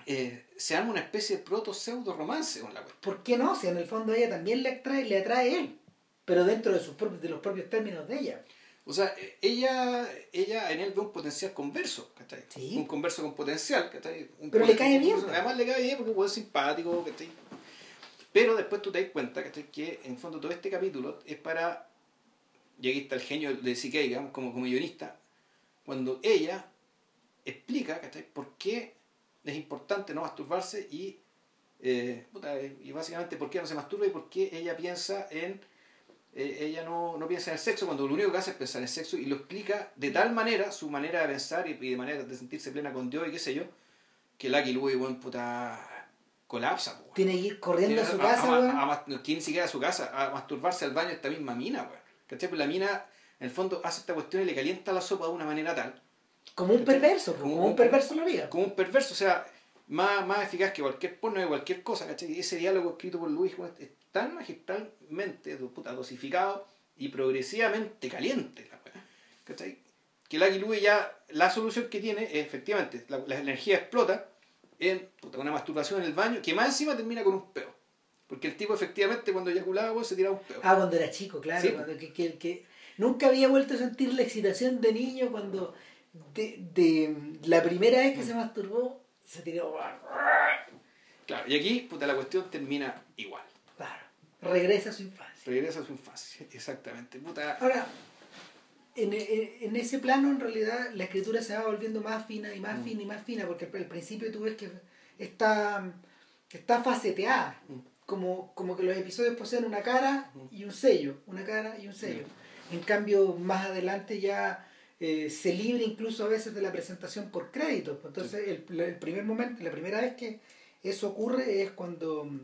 eh, se arma una especie de proto pseudo romance con la cuestión. ¿Por qué no? Si en el fondo ella también le atrae, le atrae a él. Pero dentro de, sus propios, de los propios términos de ella. O sea, eh, ella, ella en él ve un potencial converso, ¿cachai? Sí. Un converso con potencial, ¿cachai? Un Pero le cae bien. Además le cae bien porque es simpático, ¿cachai? Pero después tú te das cuenta, ¿cachai? Que en fondo todo este capítulo es para... Y aquí está el genio de digamos, como, como guionista. Cuando ella explica, ¿cachai? Por qué es importante no masturbarse y eh, puta, eh, y básicamente por qué no se masturba y por qué ella piensa en eh, ella no, no piensa en el sexo cuando lo único que hace es pensar en el sexo y lo explica de tal manera su manera de pensar y, y de manera de sentirse plena con Dios y qué sé yo que Lucky Louie buen puta colapsa po. Tiene que ir corriendo a su Tiene- casa, a- weón. a- a- ni siquiera a su casa, a masturbarse al baño esta misma mina, weón. ¿Cachai? Pues la mina, en el fondo, hace esta cuestión y le calienta la sopa de una manera tal, Como un perverso, Como un perverso lo haría. como un perverso, o sea, más, más eficaz que cualquier porno de cualquier cosa, ¿cachai? Y ese diálogo escrito por Luis es tan magistralmente puta, dosificado y progresivamente caliente, la weá, ¿cachai? Que Lucky Louie ya, la solución que tiene es efectivamente, la, la energía explota en puta, una masturbación en el baño, que más encima termina con un peo. Porque el tipo efectivamente cuando eyaculaba se tiraba un peo. Ah, cuando era chico, claro. Sí. cuando- que, que- que nunca había vuelto a sentir la excitación de niño cuando de, de la primera vez que se masturbó se tiró. Claro, y aquí, puta, la cuestión termina igual. Claro. Regresa a su infancia. Regresa a su infancia, exactamente. Puta, Ahora, en, en- en ese plano, en realidad, la escritura se va volviendo más fina y Mm. más fina y más fina, porque al principio tú ves que está, está faceteada, Mm. como, como que los episodios poseen una cara y un sello, una cara y un sello. En cambio, más adelante ya eh, se libre incluso a veces de la presentación por créditos. pues, Entonces, el, el primer momento, la primera vez que eso ocurre es cuando mm,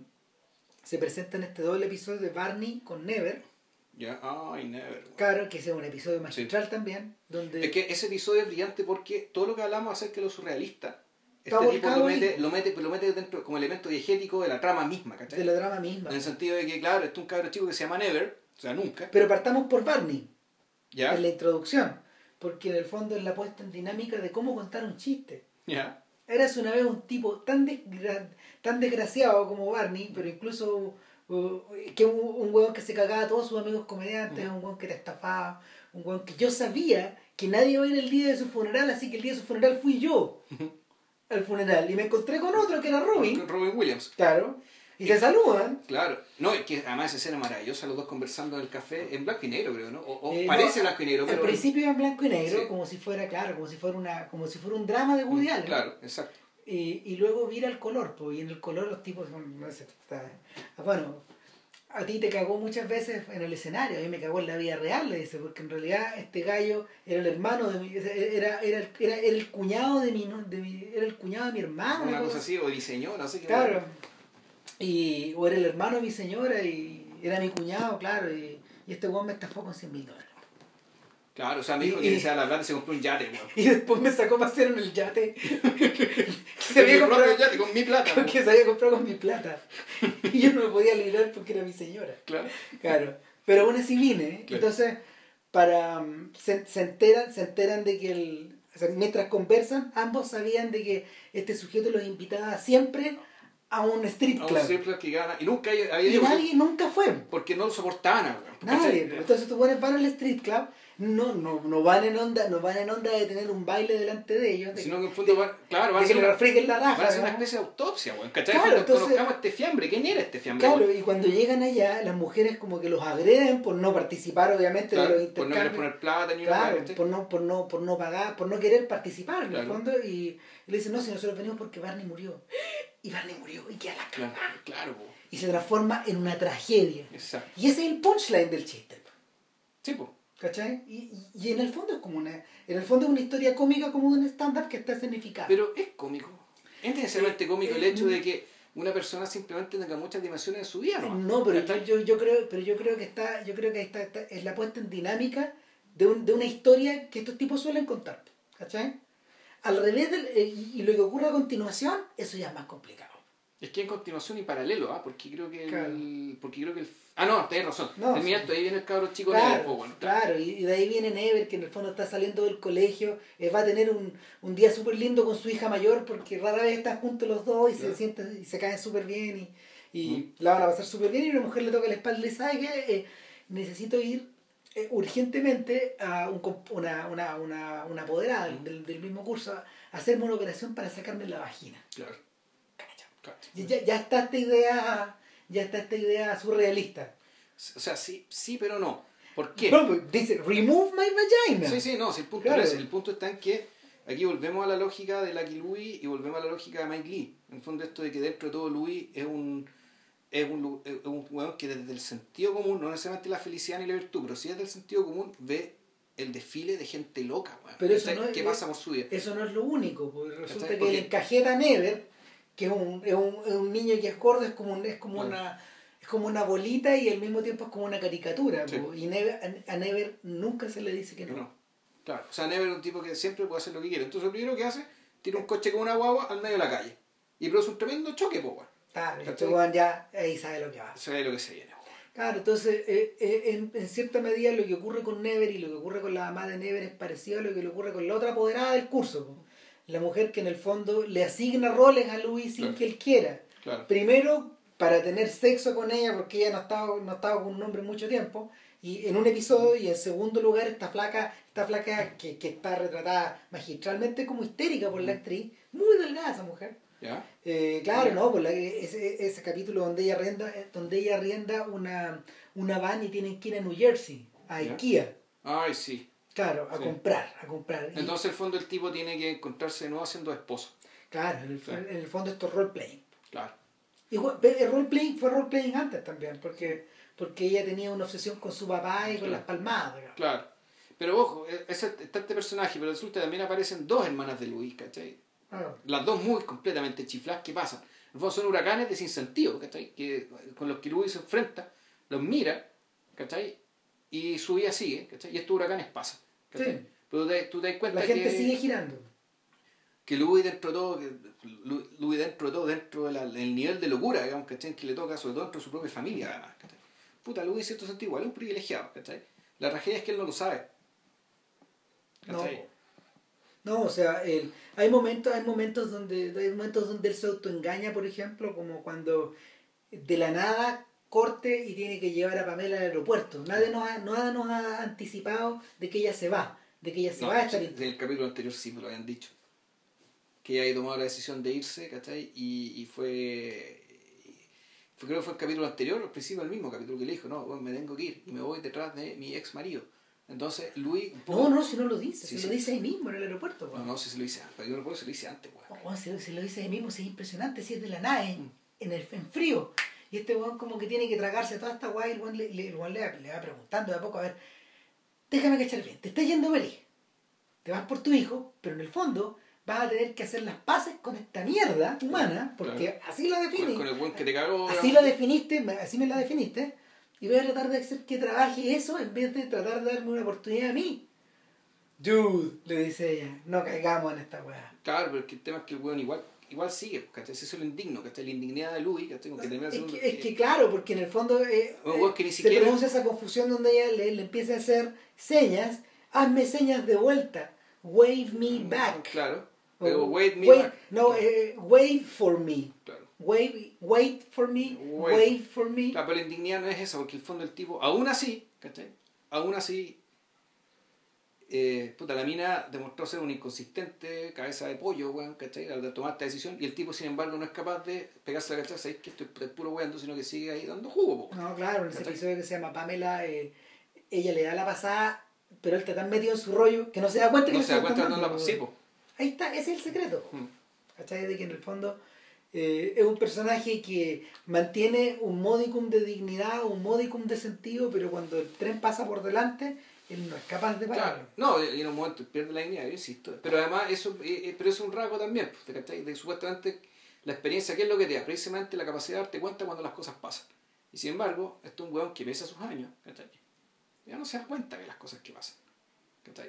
se presenta en este doble episodio de Barney con Never. ya, ay, never. Claro, que ese es un episodio magistral también, donde Es que ese episodio es brillante porque todo lo que hablamos acerca de lo surrealista, este tipo lo mete, lo, mete, lo mete dentro como elemento diegético de la trama misma, ¿cachai? de la drama misma. En el sentido de que, claro, este es un cabro chico que se llama Never, o sea, nunca, Pero partamos por Barney, ¿ya? en la introducción, porque en el fondo es la puesta en dinámica de cómo contar un chiste. ¿Ya? Eras una vez un tipo tan, desgra- tan desgraciado como Barney, pero incluso uh, que un, un hueón que se cagaba a todos sus amigos comediantes, un hueón que te estafaba, un hueón que yo sabía que nadie iba a ir el día de su funeral, así que el día de su funeral fui yo al funeral. Y me encontré con otro que era Robin, Robin Williams. claro, y se saludan. Claro, no, es que además esa escena maravillosa, los dos conversando en el café, en blanco y negro, creo, ¿no? O, o Eh, parece no, blanco y negro, Al principio en blanco y negro, Sí. como si fuera, claro, como si fuera una, como si fuera un drama de Woody Allen. Claro, exacto. Y, y luego vira el color, pues, y en el color los tipos son, no sé, está- bueno, a ti te cagó muchas veces en el escenario, a mí me cagó en la vida real, le dice, porque en realidad este gallo era el hermano de mi, era, era, era, el- era el cuñado de mi, no- de mi, era el cuñado de mi hermano, Una cosa así, o diseñó, no sé qué. Claro. Y, o era el hermano de mi señora y era mi cuñado, claro, y, y este weón me estafó con 100 mil dólares. Claro, o sea, me dijo Y- que deseaba la plata se compró un yate, weón. Y después me sacó a pasear en el yate. se había comprado, yate, con mi plata, que se había comprado con mi plata. Y yo no me podía librar porque era mi señora. Claro. Claro. Pero aún así vine. ¿eh? Claro. Entonces, para mm, se, se enteran, se enteran de que el. o sea, mientras conversan, ambos sabían de que este sujeto los invitaba siempre a un strip A un club. strip club que gana. Y nunca había había y ido porque- nadie nunca fue. porque no lo soportaban, weón. Nadie. ¿cachai? Entonces tú pones van al street club, no, no, no van en onda, no van en onda de tener un baile delante de ellos. De, Sino que en fondo van, claro, van a de que hacer una, la raja. van a hacer una especie de autopsia, weón. ¿Cachai? Claro, entonces- conozcamos a este fiambre, ¿quién era este fiambre? Claro, weón? y cuando llegan allá, las mujeres como que los agreden por no participar, obviamente, Claro, de los por no querer intercambios. poner plata ni Claro, ¿cachai? por no, por no, por no pagar, por no querer participar en el fondo, y, y le dicen, no, si nosotros venimos porque Barney murió. Y Barney murió, y queda la Claro, cagada. claro, po. Y se transforma en una tragedia. Exacto. Y ese es el punchline del chiste. Sí, po. ¿Cachai? Y, y- en el fondo es como una, en el fondo es una historia cómica como un stand-up que está escenificado. Pero es cómico. Es necesariamente cómico el hecho eh, de que una persona simplemente tenga muchas dimensiones en su vida, ¿no? No, pero yo, yo creo, pero yo creo que está, yo creo que está, está- es la puesta en dinámica de, un, de una historia que estos tipos suelen contar, ¿cachai? Al revés del, eh, y lo que ocurre a continuación, eso ya es más complicado. Es que en continuación y paralelo, ¿ah? Porque creo que el... Porque creo que el... Ah, no, tenés razón. No, Termina sí. ahí viene el cabro chico Claro, Never, bueno, claro. claro, y, de ahí viene Never, que en el fondo está saliendo del colegio, eh, va a tener un, un día súper lindo con su hija mayor, porque rara vez están juntos los dos y se sienten y se caen súper bien y, y la van a pasar súper bien y una mujer le toca la espalda y le dice, ¿sabe qué? Eh, necesito ir eh, urgentemente a un, una, una, una, una apoderada del- del, del mismo curso a hacerme una operación para sacarme la vagina. Claro. Ya, ya está esta idea, ya está esta idea surrealista. O sea, sí, sí, pero no. ¿Por qué? No, pues, dice, remove my vagina. Sí, sí, no, si el punto Claro. es, el punto está en que Aquí volvemos a la lógica de Lucky Louis y volvemos a la lógica de Mike Lee. En el fondo esto de que dentro de todo Louis es un es un, es un que desde el sentido común, no necesariamente la felicidad ni la virtud, pero sí desde el sentido común ve el desfile de gente loca, weón. Pero eso no ¿Qué pasa por su vida? Eso no es lo único, porque resulta que el encajeta Never, que es un, es un, es un niño que es gordo, es como, es como una es como una bolita y al mismo tiempo es como una caricatura. Y Never, a, Never nunca se le dice que no. Claro, o sea, Never es un tipo que siempre puede hacer lo que quiere. Entonces lo primero que hace, tira un coche con una guagua al medio de la calle. Y produce un tremendo choque, pues, Claro, este ya ahí sabe lo que va. Sabe lo que se viene. Claro, entonces eh, eh, en, en, cierta medida lo que ocurre con Never y lo que ocurre con la mamá de Never es parecido a lo que le ocurre con la otra apoderada del curso. La mujer que en el fondo le asigna roles a Luis sin que él quiera. Primero para tener sexo con ella porque ella no estaba, no estaba con un hombre mucho tiempo. Y en un episodio, y en segundo lugar, esta flaca, esta flaca que, que está retratada magistralmente como histérica por la actriz, muy delgada esa mujer eh, claro, ¿no? Pues ese, ese, capítulo donde ella rienda, eh, donde ella rienda una, una van y tienen que ir a New Jersey, a IKEA. Ay, sí. Claro, a comprar, a comprar. Entonces, el fondo, el tipo tiene que encontrarse de nuevo siendo esposo. Claro, en el, en el fondo esto es roleplaying. Claro. Y el roleplaying fue roleplaying antes también, porque, porque ella tenía una obsesión con su papá y con las palmadas. Claro. Pero ojo, e, ese, está este personaje, pero resulta que también aparecen dos hermanas de Luis, ¿cachai? Las dos muy completamente chifladas que pasan. Son huracanes de sinsentido, ¿cachai? Que, con los que Luis se enfrenta, los mira, ¿cachai? Y su vida sigue, ¿cachai? Y estos huracanes pasan. ¿cachai? Sí. Pero tú te das cuenta La gente sigue girando. Que Luis dentro de todo, Luis dentro de todo, dentro del nivel de locura, digamos, ¿cachai? Que le toca, sobre todo dentro de su propia familia, además, ¿cachai? Puta, Luis en cierto sentido igual es un privilegiado, ¿cachai? La tragedia es que él no lo sabe. ¿cachai? No, o sea, el, hay momentos, hay momentos donde, hay momentos donde él se autoengaña, por ejemplo, como cuando de la nada corte y tiene que llevar a Pamela al aeropuerto. Nadie nos ha, nada nos ha anticipado de que ella se va, de que ella se va a estar. En el capítulo anterior sí me lo habían dicho. Que ella había tomado la decisión de irse, ¿cachai? Y, y fue creo que fue el capítulo anterior, al principio el mismo capítulo que le dijo, no, me tengo que ir y me voy detrás de mi ex marido. Entonces, Luis. No, no, si no lo dice, se lo dice ahí mismo en el aeropuerto. No, no, si se lo dice antes. Yo recuerdo se lo dice antes, weón. se, lo dice ahí mismo, si es impresionante, si es de la nave, mm. en, el, en frío. Y este weón, como que tiene que tragarse toda esta weá, y el weón le, le, va preguntando de a poco, a ver, déjame cachar bien, te estás yendo feliz. Te vas por tu hijo, pero en el fondo vas a tener que hacer las paces con esta mierda humana, porque así la definí. Con el weón que te cagó. Así la definiste, así me la definiste y voy a tratar de hacer que trabaje eso en vez de tratar de darme una oportunidad a mí. Dude, le dice ella, no caigamos en esta weá. Claro, pero es que el tema es que el weón igual, igual sigue, ¿cachai? Eso es lo indigno, ¿cachai? La indignidad de Louis, ¿cachai? Que es, que, es que claro, porque en el fondo eh, que ni siquiera... se produce esa confusión donde ella le, le, empieza a hacer señas, hazme señas de vuelta, wave me mm, back. Claro, pero wave me back. No, eh, wave for me. Claro wait, wait for me, wait, for me. La pero la indignidad no es esa, porque el fondo del tipo, aún así, ¿cachai? Aún así, eh, puta, la mina demostró ser un inconsistente, cabeza de pollo, weón, ¿cachai? Al tomar esta decisión, y el tipo, sin embargo, no es capaz de pegarse la cabeza, que esto es puro weón, sino que sigue ahí dando jugo, No, claro, en ese episodio que se llama Pamela, eh, ella le da la pasada, pero él está tan metido en su rollo que no se da cuenta que no se da cuenta de la sí, Ahí está, ese es el secreto. Hmm. ¿Cachai? De que en el fondo eh, es un personaje que mantiene un modicum de dignidad, un modicum de sentido, pero cuando el tren pasa por delante, él no es capaz de parar. No, y en un momento pierde la dignidad, yo insisto. Pero además, eso, eh, eh, pero es un rasgo también, pues, De supuestamente la experiencia, ¿qué es lo que te da? Precisamente la capacidad de darte cuenta cuando las cosas pasan. Y sin embargo, esto es un weón que pesa sus años, Ya no se da cuenta de las cosas que pasan.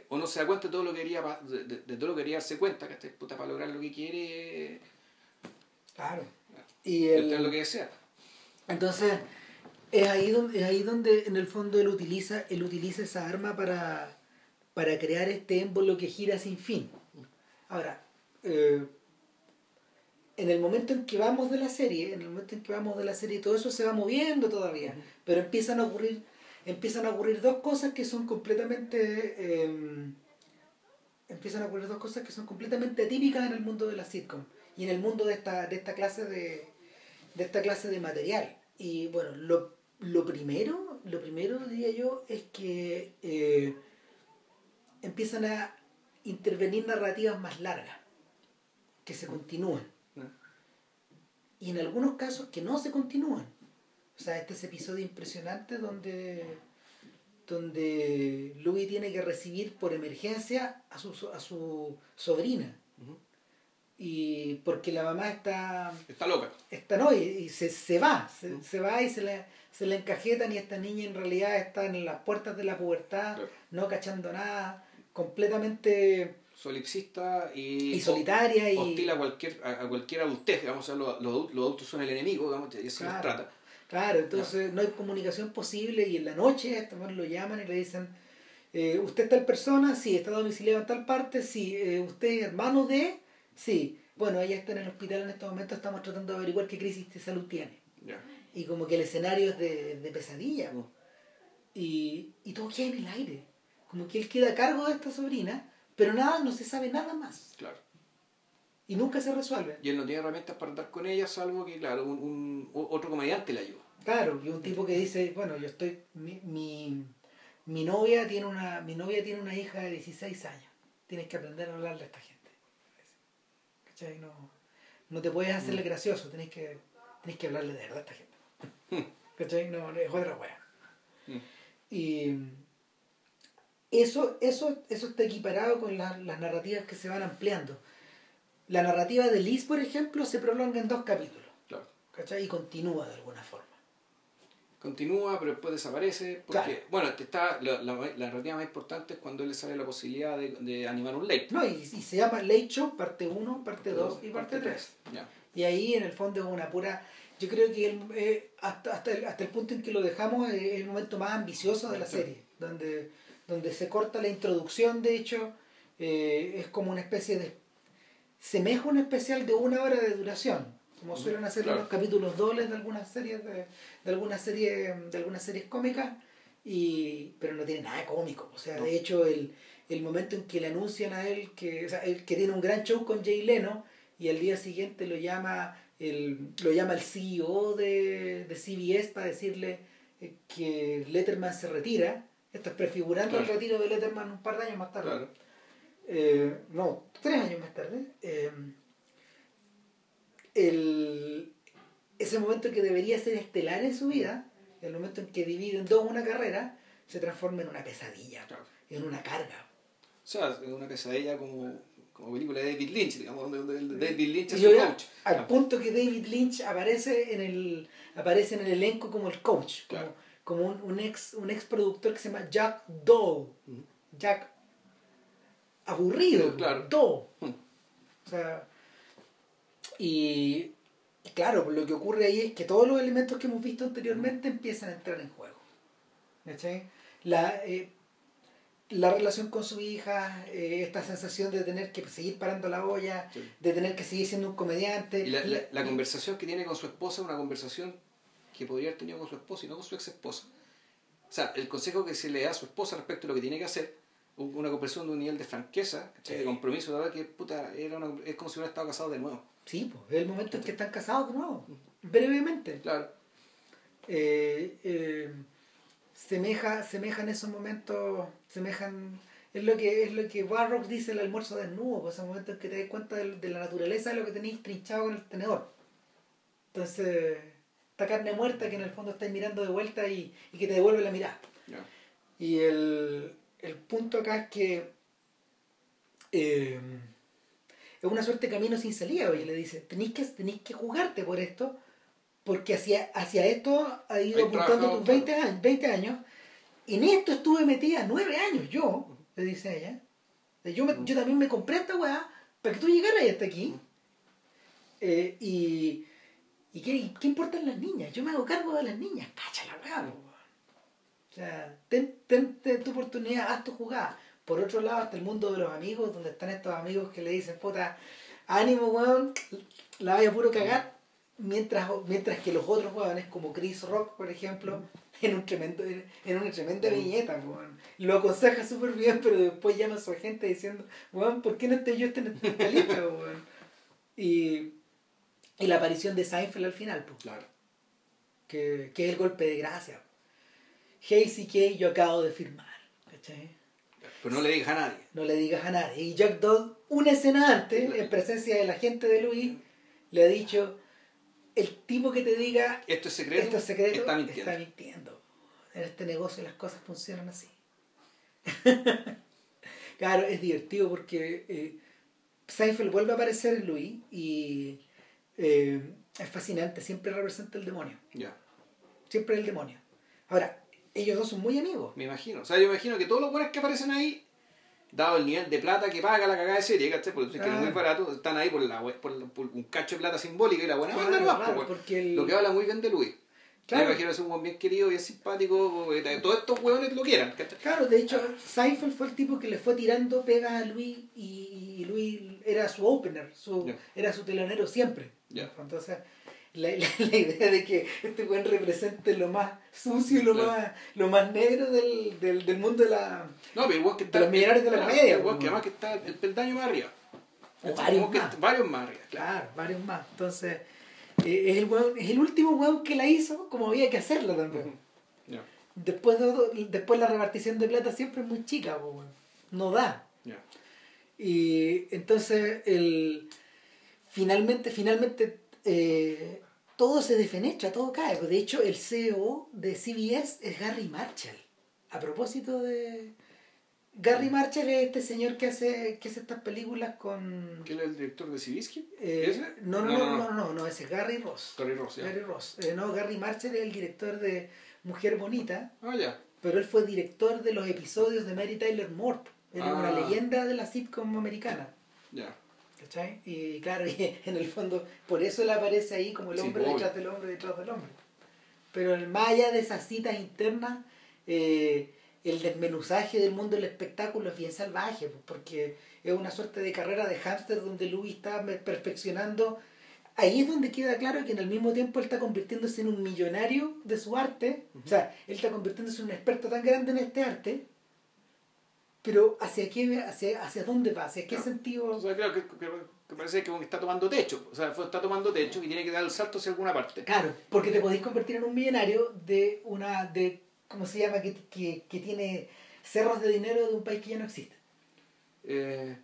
O no se da cuenta de todo lo que quería, de, todo lo que quería darse cuenta, que Puta, para lograr lo que quiere Claro. Y el, lo que sea. Entonces, es ahí donde, es ahí donde en el fondo él utiliza, él utiliza esa arma para, para crear este émbolo que gira sin fin. Ahora, eh, en el momento en que vamos de la serie, en el momento en que vamos de la serie, todo eso se va moviendo todavía, pero empiezan a ocurrir, empiezan a ocurrir dos cosas que son completamente em, empiezan a ocurrir dos cosas que son completamente típicas en el mundo de la sitcom y en el mundo de esta, de esta clase de, de esta clase de material. Y bueno, lo, lo primero, lo primero diría yo, es que eh, empiezan a, intervenir narrativas más largas, que se continúan. Y en algunos casos que no se continúan. O sea, este es episodio impresionante donde, donde Louis tiene que recibir por emergencia a su, a su sobrina. Y porque la mamá está... Está loca. Está, no, y, se, se, va, se, se, va y se le, se le encajetan y esta niña en realidad está en las puertas de la pubertad, no cachando nada, completamente solipsista y, y solitaria y hostil a cualquier a, cualquier adultez digamos o los, los, adultos son el enemigo digamos y eso claro, se trata. Claro entonces no hay comunicación posible y en la noche a lo llaman y le dicen eh, usted es tal persona sí está domiciliado en tal parte sí eh, usted es hermano de sí bueno ella está en el hospital en estos momentos estamos tratando de averiguar qué crisis de salud tiene yeah. y como que el escenario es de, de pesadilla mm. y, y todo queda en el aire como que él queda a cargo de esta sobrina pero nada, no se sabe nada más. Claro. Y nunca se resuelve. Y él no tiene herramientas para andar con ella, salvo que, claro, un, un otro comediante le ayuda. Claro, y un tipo que dice, bueno, yo estoy, mi, mi, mi, novia tiene una, mi novia tiene una hija de 16 años. Tienes que aprender a hablarle a esta gente. ¿Cachai? No, no te puedes hacerle mm. gracioso, tenés que, tenés que hablarle de verdad a esta gente. ¿Cachai? No, es otra wea. Mm. Y eso, eso, eso está equiparado con las narrativas que se van ampliando. La narrativa de Liz, por ejemplo, se prolonga en dos capítulos. Claro. ¿Cachai? Y continúa de alguna forma. Continúa, pero después desaparece. Porque, bueno, está, la, la, narrativa más importante es cuando le sale la posibilidad de, de animar un late. No, y, y, se llama Late Show, parte 1, parte 2 y parte 3. Y ahí, en el fondo, es una pura. Yo creo que el, eh, hasta, hasta, el, hasta el punto en que lo dejamos es el momento más ambicioso de la serie. Donde donde se corta la introducción, de hecho, eh, es como una especie de... semeja un especial de una hora de duración, como suelen hacer los capítulos dobles de algunas series de, de algunas series de algunas series cómicas, y, pero no tiene nada cómico. O sea, de hecho, el, el momento en que le anuncian a él que, o sea, él, que tiene un gran show con Jay Leno, y al día siguiente lo llama el, lo llama el CEO de, de CBS para decirle eh, que Letterman se retira esto es prefigurando el retiro de Letterman un par de años más tarde. Eh, no, tres años más tarde. Eh, el, ese momento que debería ser estelar en su vida, el momento en que divide en dos una carrera, se transforma en una pesadilla, en una carga. O sea, en una pesadilla como, como película de David Lynch, digamos, donde, David Lynch es su coach. Al punto que David Lynch aparece en el, aparece en el elenco como el coach. Como, como un, un, ex, un ex productor que se llama Jack Doe. Jack aburrido, claro. Doe. O sea, y, claro, lo que ocurre ahí es que todos los elementos que hemos visto anteriormente empiezan a entrar en juego. La, eh, la relación con su hija, eh, esta sensación de tener que seguir parando la olla, de tener que seguir siendo un comediante. Y la, la, la, conversación que tiene con su esposa es una conversación que podría haber tenido con su esposa y no con su ex esposa. O sea, el consejo que se le da a su esposa respecto a lo que tiene que hacer, una conversión de un nivel de franqueza, de compromiso, de verdad que puta, era es como si hubiera estado casado de nuevo. Sí, pues es el momento en que están casados de nuevo, brevemente. Claro. Eh, eh, semeja, semejan esos momentos, semejan es lo que es lo que Warrock dice el almuerzo desnudo, pues ese momento en que te das cuenta de, de, la naturaleza de lo que tenéis trinchado en el tenedor. Entonces, carne muerta que en el fondo estáis mirando de vuelta y, y que te devuelve la mirada. Y el, el, punto acá es que eh, es una suerte de camino sin salida, oye, le dice, tenéis que, tenéis que jugarte por esto, porque hacia, hacia esto ha ido apuntando tus 20 años, 20 años. En esto estuve metida nueve años yo, le dice ella. Yo, me, yo también me compré esta weá para que tú llegaras hasta aquí. Eh, y ¿Y qué, qué importan las niñas? Yo me hago cargo de las niñas. Cacha la weá, O sea, ten, ten, tu oportunidad, haz tu jugada. Por otro lado, está el mundo de los amigos, donde están estos amigos que le dicen, puta, ánimo, weón, la vaya puro cagar. Mientras, mientras que los otros weones, como Chris Rock, por ejemplo, en un tremendo en una tremenda viñeta, weón. Lo aconseja súper bien, pero después llama a su agente diciendo, weón, ¿por qué no estoy yo en esta lista, weón? Y y la aparición de Seinfeld al final, pues. Claro. Que, que es el golpe de gracia. Hey, CK, yo acabo de firmar. ¿Cachai? Pero no le digas a nadie. No le digas a nadie. Y Jack Dodd, una escena antes, en presencia de la gente de Louis, le ha dicho, el tipo que te diga esto es secreto, esto es secreto está mintiendo. está mintiendo. En este negocio las cosas funcionan así. claro, es divertido porque eh, Seinfeld vuelve a aparecer en Louis y eh, es fascinante, siempre representa el demonio. Ya. Siempre el demonio. Ahora, ellos dos son muy amigos. Me imagino. O sea, yo imagino que todos los buenos que aparecen ahí, dado el nivel de plata que paga la cagada de serie, ¿cachai? Porque que es muy barato, están ahí por, la, por, por un cacho de plata simbólica y la buena Claro, onda claro, porque el- Lo que habla muy bien de Luis. Claro. Me imagino que es un buen bien querido, bien simpático, todos estos huevones lo quieran, ¿cachai? Claro, de hecho, Seinfeld fue el tipo que le fue tirando pegas a Luis y, y Luis era su opener, su, Ya. era su telonero siempre. Ya. Entonces, la, la- la idea de que este buen represente lo más sucio y lo, Claro. más, lo más negro del, del, del mundo de la... No, pero que está. De los millonarios de la claro, hueón pues, que además que está el peldaño más arriba. Varios más. está- varios más arriba, claro. Claro, varios más. Entonces, eh, es, el weón- es el último weón que la hizo como había que hacerla también. Después, de, después la repartición de plata siempre es muy chica, pues, weón. no da. Y entonces el finalmente, finalmente eh, todo se defenestra, todo cae. De hecho, el CEO de CBS es Gary Marshall. A propósito de. Gary Marshall es este señor que hace, que hace estas películas con. ¿Quién es el director de Civisky? eh, no, no, no, no, no, no, ese es Gary Ross. Gary Ross, ya. Gary Ross. Eh, no, Gary Marshall es el director de Mujer Bonita, Ah, ya. pero él fue director de los episodios de Mary Tyler Moore. Era Ah. una leyenda de la sitcom americana. Ya. ¿Cachai? Y claro, y en el fondo, por eso él aparece ahí como el hombre detrás del hombre detrás del hombre. Pero el más allá de esas citas internas, eh, el desmenuzaje del mundo del espectáculo es bien salvaje, porque es una suerte de carrera de hámster donde Louis está perfeccionando. Ahí es donde queda claro que en el mismo tiempo él está convirtiéndose en un millonario de su arte. O sea, él está convirtiéndose en un experto tan grande en este arte. Pero ¿hacia qué, hacia, hacia dónde va? ¿Hacia qué No. sentido? O sea, claro, que, que- que parece que está tomando techo. O sea, está tomando techo y tiene que dar el salto hacia alguna parte. Claro, porque te podéis convertir en un millonario de una, de, ¿cómo se llama? Que, que, que tiene cerros de dinero de un país que ya no existe. Eh,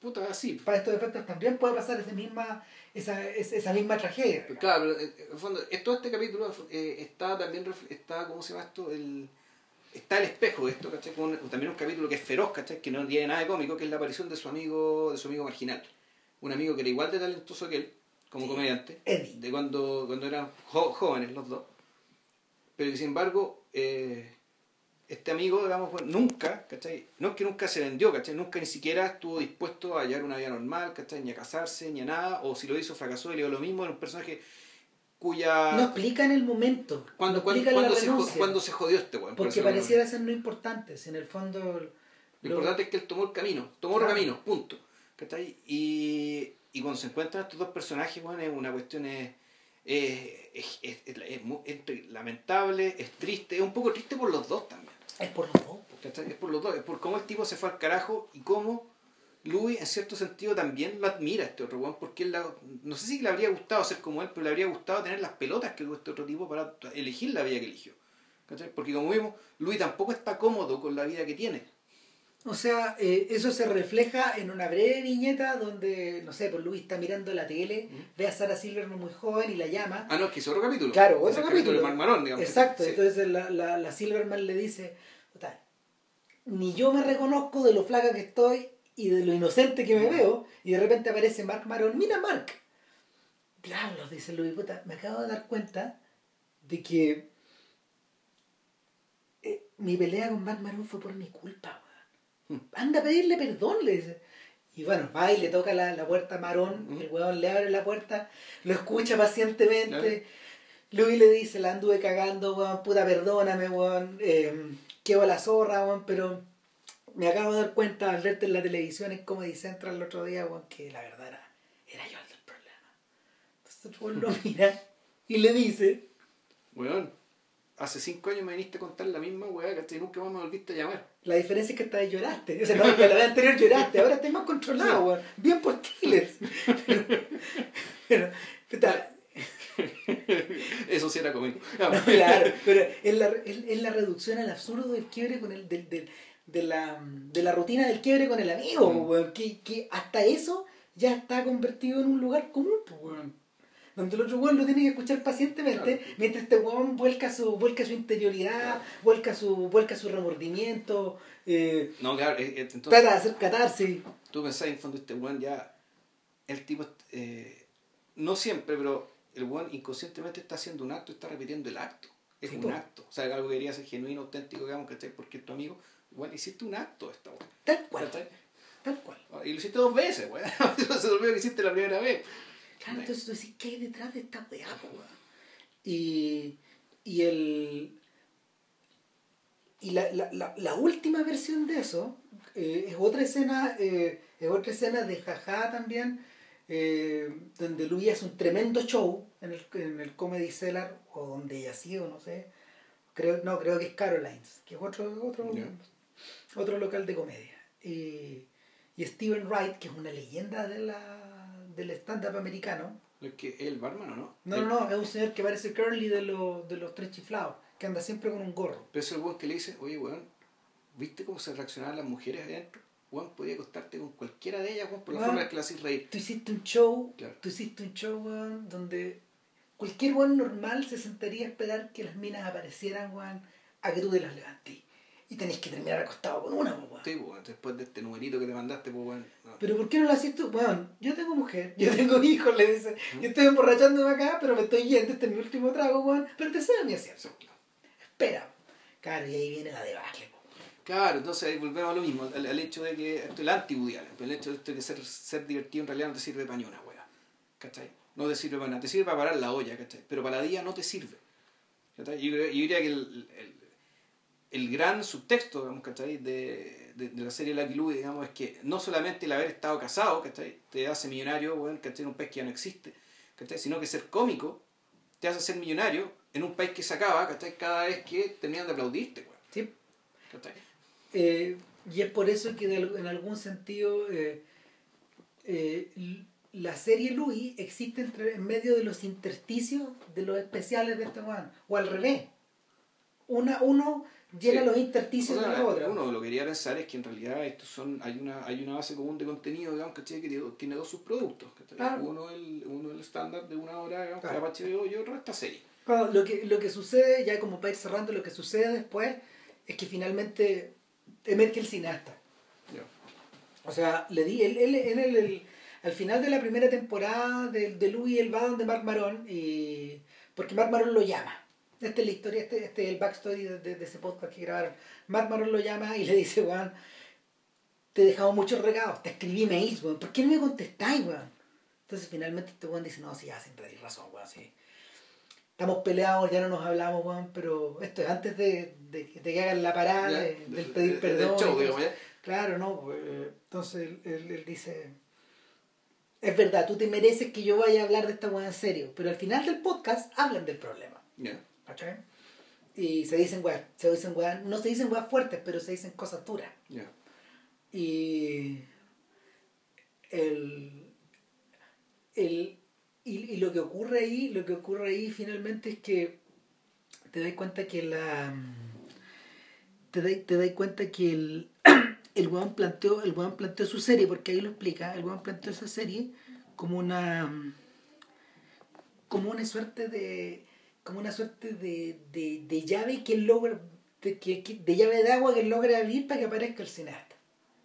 puta, así. Para estos efectos también puede pasar esa misma, esa, esa, esa misma tragedia. Claro, pero, eh, en el fondo, todo este capítulo eh, está también, está, ¿cómo se llama esto? El, está el espejo de esto, ¿cachai? También un capítulo que es feroz, ¿cachai? Que no tiene nada de cómico, que es la aparición de su amigo, de su amigo marginal. Un amigo que era igual de talentoso que él, como Sí. comediante, Eddie. de cuando, cuando eran jo- jóvenes los dos. Pero que sin embargo, eh, este amigo, digamos, bueno, nunca, ¿cachai? No es que nunca se vendió, ¿cachai? Nunca ni siquiera estuvo dispuesto a llevar una vida normal, ¿cachai? Ni a casarse, ni a nada, o si lo hizo, fracasó y le dio lo mismo, era un personaje cuya... No explican el momento. cuando, no cuando, cuando se, cuando se jodió este weón. por Porque pareciera ser no importante. Si en el fondo... Lo lo- importante es que él tomó el camino, tomó Claro. camino, punto. ¿Cachai? Y, y cuando se encuentran estos dos personajes, bueno, es una cuestión es, es, es, es- lamentable, es triste, es un poco triste por los dos también. Es por los dos. ¿cachai? Es por los dos, es por cómo el tipo se fue al carajo y cómo Louis en cierto sentido también lo admira a este otro weón, porque él la- no sé si le habría gustado ser como él, pero le habría gustado tener las pelotas que tuvo este otro tipo para elegir la vida que eligió. ¿cachai? Porque como vimos, Louis tampoco está cómodo con la vida que tiene. O sea, eh, eso se refleja en una breve viñeta donde, no sé, pues Luis está mirando la tele, ve a Sarah Silverman muy joven y la llama. Ah, no, es que es otro capítulo. Claro, Es otro el capítulo capítulo. de Marmarón, digamos. Exacto, Sí. entonces la, la, la Silverman le dice, "Puta, ni yo me reconozco de lo flaca que estoy y de lo inocente que me veo, y de repente aparece Mark Maron, mira Mark. Diablos, dice Luis, puta, me acabo de dar cuenta de que eh, mi pelea con Mark Maron fue por mi culpa, weón. Anda a pedirle perdón, le dice. Y bueno, va y le toca la, la puerta a Marón, Mm. el weón le abre la puerta, lo escucha pacientemente. Claro. Louis le dice, la anduve cagando, weón, puta, perdóname, weón, eh, quedo la zorra, weón, pero me acabo de dar cuenta al verte en la televisión en Comedy Central el otro día, weón, que la verdad era, era yo el del problema. Entonces weón lo mira y le dice, Weón, hace cinco años me viniste a contar la misma weá, ¿cachai? Nunca más me volviste a llamar. la diferencia es que esta vez lloraste. O sea, no, que la vez anterior lloraste, ahora estás más controlado, weón. Bien por Tiles. Pero, pero, puta, Eso sí era conmigo. No, claro, pero es la, es, es la reducción al absurdo del quiebre con el, del, del, de la, de la rutina del quiebre con el amigo, Mm. weón, que, que hasta eso ya está convertido en un lugar común, pues, weón. Donde el otro weón lo tiene que escuchar pacientemente, Claro. mientras este weón vuelca su, vuelca su interioridad, Claro. vuelca su, vuelca su remordimiento, eh, No, claro, eh, eh, entonces trata de hacer catarsis. tú pensás en fondo este weón ya, el tipo, eh, no siempre, pero el weón inconscientemente está haciendo un acto, está repitiendo el acto. Es Sí, un po. acto. O sea, algo que quería ser genuino, auténtico, digamos, ¿cachai? Porque es tu amigo, weón, hiciste un acto esta weón. Tal cual, ¿cachai? tal cual. Y lo hiciste dos veces, weón. Se olvidó que hiciste la primera vez. Claro, entonces tú decís, ¿qué hay detrás de esta weá, weón? Y, y el. Y la, la, la, la última versión de eso eh, es otra escena, eh, es otra escena de jaja también, eh, donde Louis hace un tremendo show en el, en el Comedy Cellar, o donde ella ha sido, no sé. Creo, no, creo que es Caroline's, que es otro, otro. Otro local de comedia. Y, y Steven Wright, que es una leyenda de la, del stand-up americano. Es que el barman o no. No, El- no, no, es un señor que parece Curly de, los de los tres chiflados, que anda siempre con un gorro. Pero es el weón que le dice, oye, weón, ¿viste cómo se reaccionaban las mujeres adentro? Weón, podía acostarte con cualquiera de ellas, weón, por la Weón. forma que la haces reír. Tú hiciste un show, Claro. tú hiciste un show, weón, donde cualquier weón normal se sentaría a esperar que las minas aparecieran, weón, a que tú te las levantes. Y tenés que terminar acostado con una, weón. Sí, weón, después de este numerito que te mandaste, pues, weón. no. Pero ¿por qué no lo haces tú? Weón, yo tengo mujer, yo tengo hijos, le dice. Yo estoy emborrachándome acá, pero me estoy yendo, este es mi último trago, weón. Pero te cedo mi asiento. Espera. Claro, y ahí viene la debacle. Claro, entonces ahí volvemos a lo mismo, al, al hecho de que esto es el anti el hecho de esto de que ser, ser divertido en realidad no te sirve para ni una weá, ¿cachai? No te sirve para nada, te sirve para parar la olla, ¿cachai? Pero para la día no te sirve. ¿cachai? Yo, yo diría que el, el, el gran subtexto, digamos, ¿cachai? De, de, de la serie Lucky Louie, digamos, es que no solamente el haber estado casado, ¿cachai? Te hace millonario, weón, ¿cachai? En un país que ya no existe, ¿cachai? Sino que ser cómico te hace ser millonario en un país que se acaba, ¿cachai? Cada vez que terminan de aplaudirte, weón, ¿Sí? ¿cachai? Eh, y es por eso que de en algún sentido eh, eh, la serie Louis existe entre, en medio de los intersticios de los especiales de este weón. O al revés. Una, uno llena Sí. los intersticios O sea, de la otra. Uno lo que quería pensar es que en realidad estos son, hay una, hay una base común de contenido, digamos, ¿cachai? que tiene, dos subproductos. Uno el, uno el estándar de una hora, digamos, Claro. HBO y otro esta serie. Claro, lo, que, lo que sucede, ya como para ir cerrando, lo que sucede después es que finalmente emerge el cineasta. O sea, le di, él, él- en el, el- al final de la primera temporada de, de Louis, él va donde Mark Maron, y, porque Mark Maron lo llama. Esta es la historia, este, este es el backstory de, de- de ese podcast que grabaron. Mark Maron lo llama y le dice, weón, te he dejado muchos regalos, te escribí mails, weón, ¿por qué no me contestáis, weón? Entonces finalmente este weón dice, no, sí, ya, sin tener razón, weón, sí. Estamos peleados, ya no nos hablamos, weón, pero esto es antes de, de, de que hagan la parada, Ya, de- de- del de- pedir del perdón. y show, digamos, ya. Claro, no, pues, eh, entonces él, él- él dice, es verdad, tú te mereces que yo vaya a hablar de esta weá en serio, pero al final del podcast hablan del problema. ¿Cachai? Y se dicen weá, se dicen weá, no se dicen weá fuertes, pero se dicen cosas duras. Y el, el y, y lo que ocurre ahí, lo que ocurre ahí finalmente es que te das cuenta que la te das, te das cuenta que el el weón planteó el weón planteó su serie porque ahí lo explica el weón planteó esa serie como una como una suerte de como una suerte de, de, de llave que logra de, que, de llave de agua que logra abrir para que aparezca el cineasta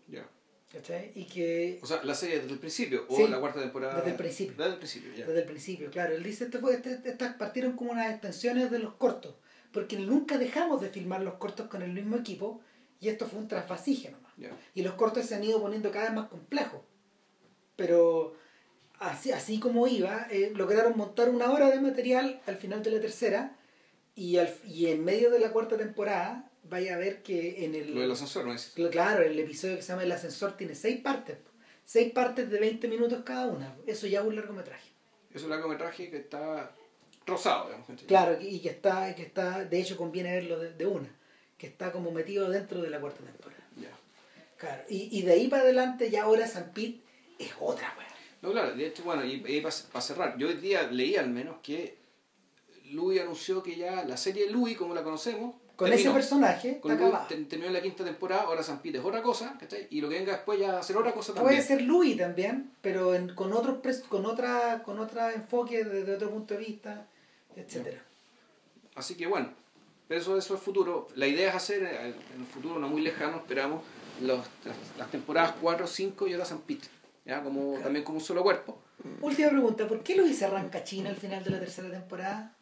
Ya. ¿cachai? y que O sea, la serie desde el principio, o Sí, la cuarta temporada. desde el principio. Desde el principio, ya. desde el principio, claro. Él dice, este este- estas partieron como unas extensiones de los cortos, porque nunca dejamos de filmar los cortos con el mismo equipo, y esto fue un trasvasije nomás. Y los cortos se han ido poniendo cada vez más complejos. Pero así, así como iba, eh, lograron montar una hora de material al final de la tercera, y, al, y en medio de la cuarta temporada vaya a ver que en el... Lo del ascensor, ¿no es? Cl- Claro, el episodio que se llama El Ascensor tiene seis partes. Seis partes de 20 minutos cada una. Eso ya es un largometraje. Es un largometraje que está rosado, digamos. Claro, y que está, que está de hecho conviene verlo de, de una, que está como metido dentro de la cuarta temporada. Ya. Claro, y, y de ahí para adelante ya ahora San Pete es otra, weón. No, claro, de hecho, bueno, y, para cerrar, yo hoy día leí al menos que Louis anunció que ya la serie Louis, como la conocemos, con ese personaje con Louis, terminó la quinta temporada, ahora San Pete es otra cosa, ¿cachai? Y lo que venga después ya va a ser otra cosa también. Puede ser Louis también, pero con otro con otra con otro enfoque desde otro punto de vista, etcétera. Así que bueno, eso, eso es futuro. La idea es hacer eh, en el futuro no muy lejano, esperamos, los, las, temporadas 4, 5 y ahora San Pete. ¿Ya? Como, También como un solo cuerpo. Última pregunta, ¿por qué Luis arranca China al final de la tercera temporada?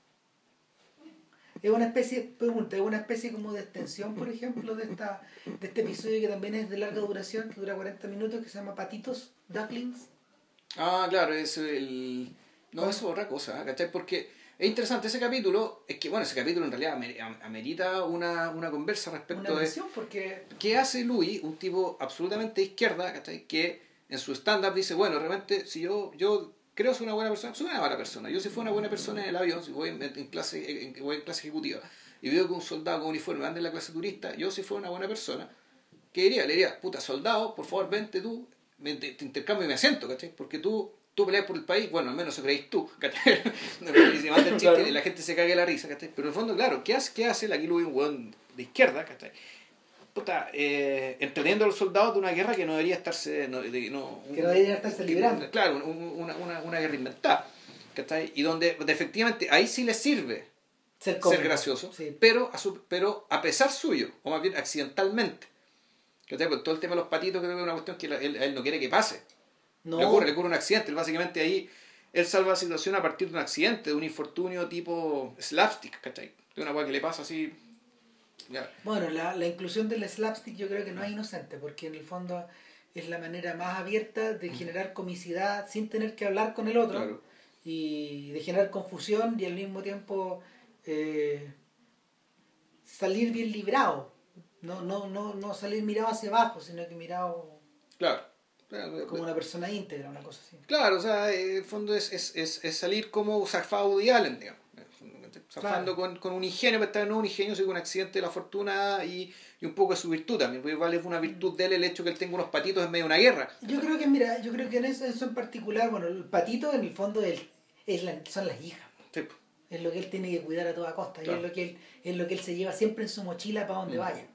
Es una especie, pregunta, es una especie como de extensión, por ejemplo, de esta de este episodio que también es de larga duración, que dura 40 minutos, que se llama Patitos, Ducklings. Ah, claro, es el... No, eso es otra cosa, ¿cachai? Porque es interesante ese capítulo, es que, bueno, ese capítulo en realidad amerita una, una conversa respecto una de... porque... ¿Qué hace Louis, un tipo absolutamente de izquierda, ¿cachai? Que en su stand-up dice, bueno, realmente, si yo, yo creo ser una buena persona, soy una mala persona. Yo si fui una buena persona en el avión, si voy en, clase, en, voy en clase ejecutiva y veo que un soldado con uniforme anda en la clase turista, yo si fuera una buena persona, ¿qué diría? Le diría, puta, soldado, por favor, vente tú, te, te intercambio mi asiento, ¿cachai? Porque tú, tú peleas por el país, bueno, al menos eso creéis tú, ¿cachai? y se manda el chiste, la gente se cague la risa, ¿cachai? Pero en el fondo, claro, ¿qué hace, qué hace la Kilo un weón de izquierda, ¿cachai? Puta, eh, entreteniendo a los soldados de una guerra que no debería estarse. No, que no debería estarse librando. Claro, una, una, una guerra inventada. Y donde efectivamente ahí sí les sirve ser, gracioso, pero, a su, pero a pesar suyo, o más bien accidentalmente. ¿cachai? Porque todo el tema de los patitos creo que es una cuestión que él, no quiere que pase. No. Le ocurre, le ocurre un accidente. básicamente ahí él salva la situación a partir de un accidente, de un infortunio tipo slapstick, ¿cachai? De una cosa que le pasa así bueno, la, la inclusión del slapstick yo creo que no es inocente, porque en el fondo es la manera más abierta de generar comicidad sin tener que hablar con el otro y de generar confusión y al mismo tiempo eh, salir bien librado. No, no, no, no salir mirado hacia abajo, sino que mirado claro. como una persona íntegra, una cosa así. Claro, o sea, en el fondo es, es, es, es salir como Zafado de Allen, digamos zafando con, con, un ingenio, pero no un ingenio, sino un accidente de la fortuna y, y, un poco de su virtud también, porque vale una virtud de él el hecho que él tenga unos patitos en medio de una guerra. Yo creo que, mira, yo creo que en eso, en particular, bueno, el patito en el fondo es, es son las hijas. Es lo que él tiene que cuidar a toda costa, y es lo, que él, es lo que él se lleva siempre en su mochila para donde mm. vaya.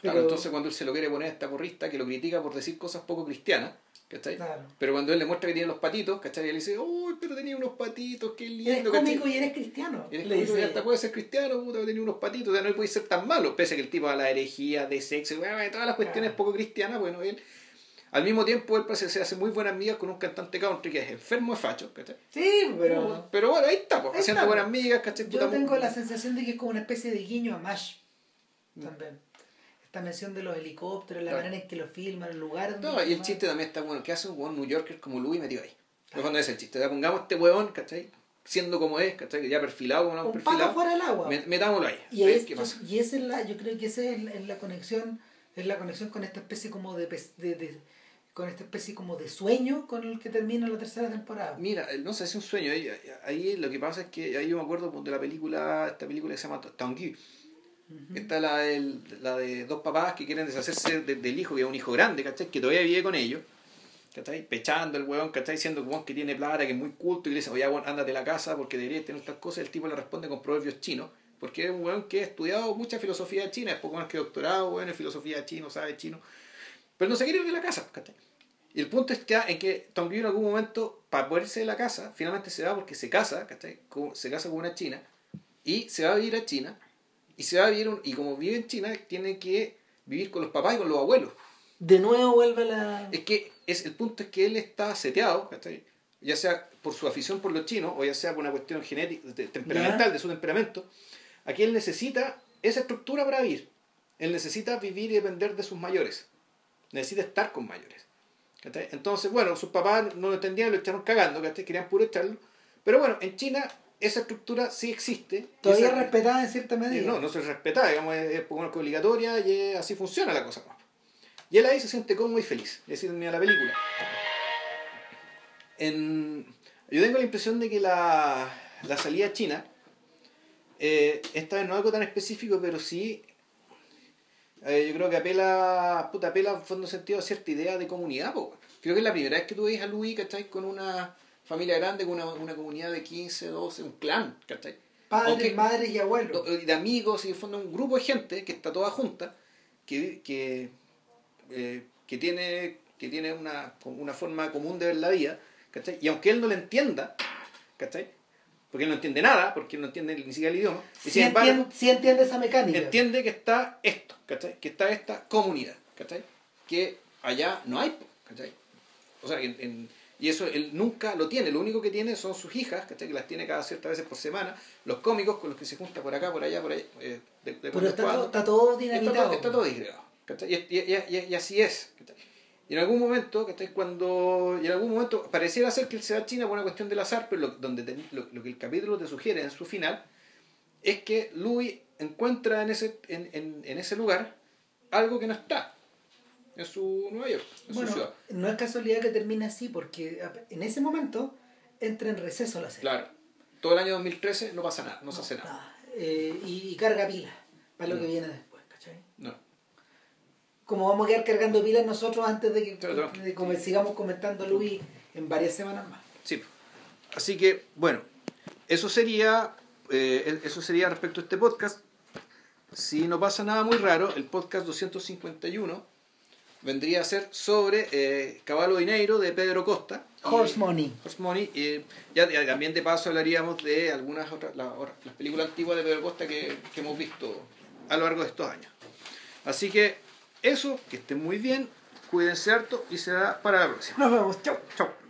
Claro, entonces cuando él se lo quiere poner a esta porrista que lo critica por decir cosas poco cristianas, ¿cachai? Pero cuando él le muestra que tiene los patitos, ¿cachai? Y él dice, uy, pero tenía unos patitos, qué lindo. Eres cómico y eres cristiano. Eres le dice, hasta puede ser cristiano, puta, tenía unos patitos, o sea, no puede ser tan malo, pese a que el tipo a la herejía de sexo, todas las cuestiones poco cristianas, bueno, él... Al mismo tiempo, él parece, se hace muy buenas amigas con un cantante country que es enfermo de facho, ¿cachai? Sí, pero... Pero bueno, ahí está, pues, haciendo buenas amigas, ¿cachai? Yo tengo la sensación de que es como una especie de guiño a Mash. Mm. También esta mención de los helicópteros, la manera en que lo filman, el lugar No, y el chiste también está bueno. ¿Qué hace un New Yorker como Louis metido ahí? Claro. cuando es el chiste. Ya pongamos este huevón, ¿cachai? Siendo como es, ¿cachai? Ya perfilado como un perfilado. fuera del agua. metámoslo ahí. Y, es, qué pasa. y esa es la, yo creo que esa es la, conexión, es la conexión con esta especie como de, de, de con esta especie como de sueño con el que termina la tercera temporada. Mira, no sé, es un sueño. Ahí, ahí, lo que pasa es que ahí yo me acuerdo de la película, esta película que se llama Tanguy Está la, del, la de dos papás que quieren deshacerse del hijo, que es un hijo grande, ¿cachai? Que todavía vive con ellos. ¿cachai? Pechando el huevón, ¿cachai? Diciendo que, tiene plata, que es muy culto, y le dice, oye, bueno, ándate a la casa porque deberías tener estas cosas. El tipo le responde con proverbios chinos, porque es un huevón que ha estudiado mucha filosofía china, es poco más que doctorado, bueno, en filosofía chino, sabe chino. Pero no se quiere ir de la casa, ¿cachai? Y el punto es que en que Tom en algún momento, para poder irse de la casa, finalmente se va porque se casa, ¿cachai? Se casa con una china, y se va a vivir a China y se va a vivir, y como vive en China, tiene que vivir con los papás y con los abuelos. De nuevo vuelve la... Es que es, el punto es que él está seteado, ya sea por su afición por los chinos, o ya sea por una cuestión genética, temperamental, de su temperamento, aquí él necesita esa estructura para vivir. Él necesita vivir y depender de sus mayores. Necesita estar con mayores. Entonces, bueno, sus papás no lo entendían, lo echaron cagando, querían puro echarlo. Pero bueno, en China esa estructura sí existe. Todavía respetada en cierta medida. No, no se respeta, digamos, es, obligatoria y así funciona la cosa. Y él ahí se siente cómodo y feliz, es decir, mira la película. En, yo tengo la impresión de que la, la salida china, eh, esta vez no es algo tan específico, pero sí, eh, yo creo que apela, puta, apela en fondo sentido a cierta idea de comunidad. Creo que es la primera vez que tú ves a Luis, ¿cachai? Con una familia grande con una, una comunidad de 15, 12, un clan, ¿cachai? Padres, madres y abuelos. de amigos y en fondo un grupo de gente que está toda junta, que, que, eh, que tiene, que tiene una, una forma común de ver la vida, ¿cachai? Y aunque él no le entienda, ¿cachai? Porque él no entiende nada, porque él no entiende ni siquiera el idioma, y Sí, embargo, entiende, sí entiende esa mecánica. entiende que está esto, ¿cachai? Que está esta comunidad, ¿cachai? Que allá no hay, ¿cachai? O sea, en- en- y eso él nunca lo tiene, lo único que tiene son sus hijas, ¿cachai? Que las tiene cada ciertas veces por semana, los cómicos con los que se junta por acá, por allá, por allá, eh, de- de Pero está, todo, está todo Está dinamitado. todo, está todo disgregado, ¿cachai? Y, y- y- y- y así es. ¿cachai? Y en algún momento, ¿cachai? Cuando, y en algún momento pareciera ser que él se va a China por una cuestión del azar, pero lo, donde te- lo, lo que el capítulo te sugiere en su final es que Louis encuentra en ese, en, en, en ese lugar algo que no está en su Nueva York, en su ciudad. no es casualidad que termine así, porque en ese momento entra en receso la serie. Claro, todo el año 2013 no pasa nada, no se hace nada. Ah, eh, y, y carga pilas para lo Mm. que viene después, ¿cachai? No. Como vamos a quedar cargando pilas nosotros antes de que Claro. de sigamos comentando Luis en varias semanas más. Sí. Así que, bueno, eso sería, eh, eso sería respecto a este podcast. Si no pasa nada muy raro, el podcast 251 vendría a ser sobre eh, Caballo Dinero de Pedro Costa. Y- Horse Money. Horse Money. eh, ya, ya también de paso hablaríamos de algunas otras, las, películas antiguas de Pedro Costa que, que hemos visto a lo largo de estos años. Así que eso, que estén muy bien, cuídense harto y será para la próxima. Nos vemos, chau. Chao.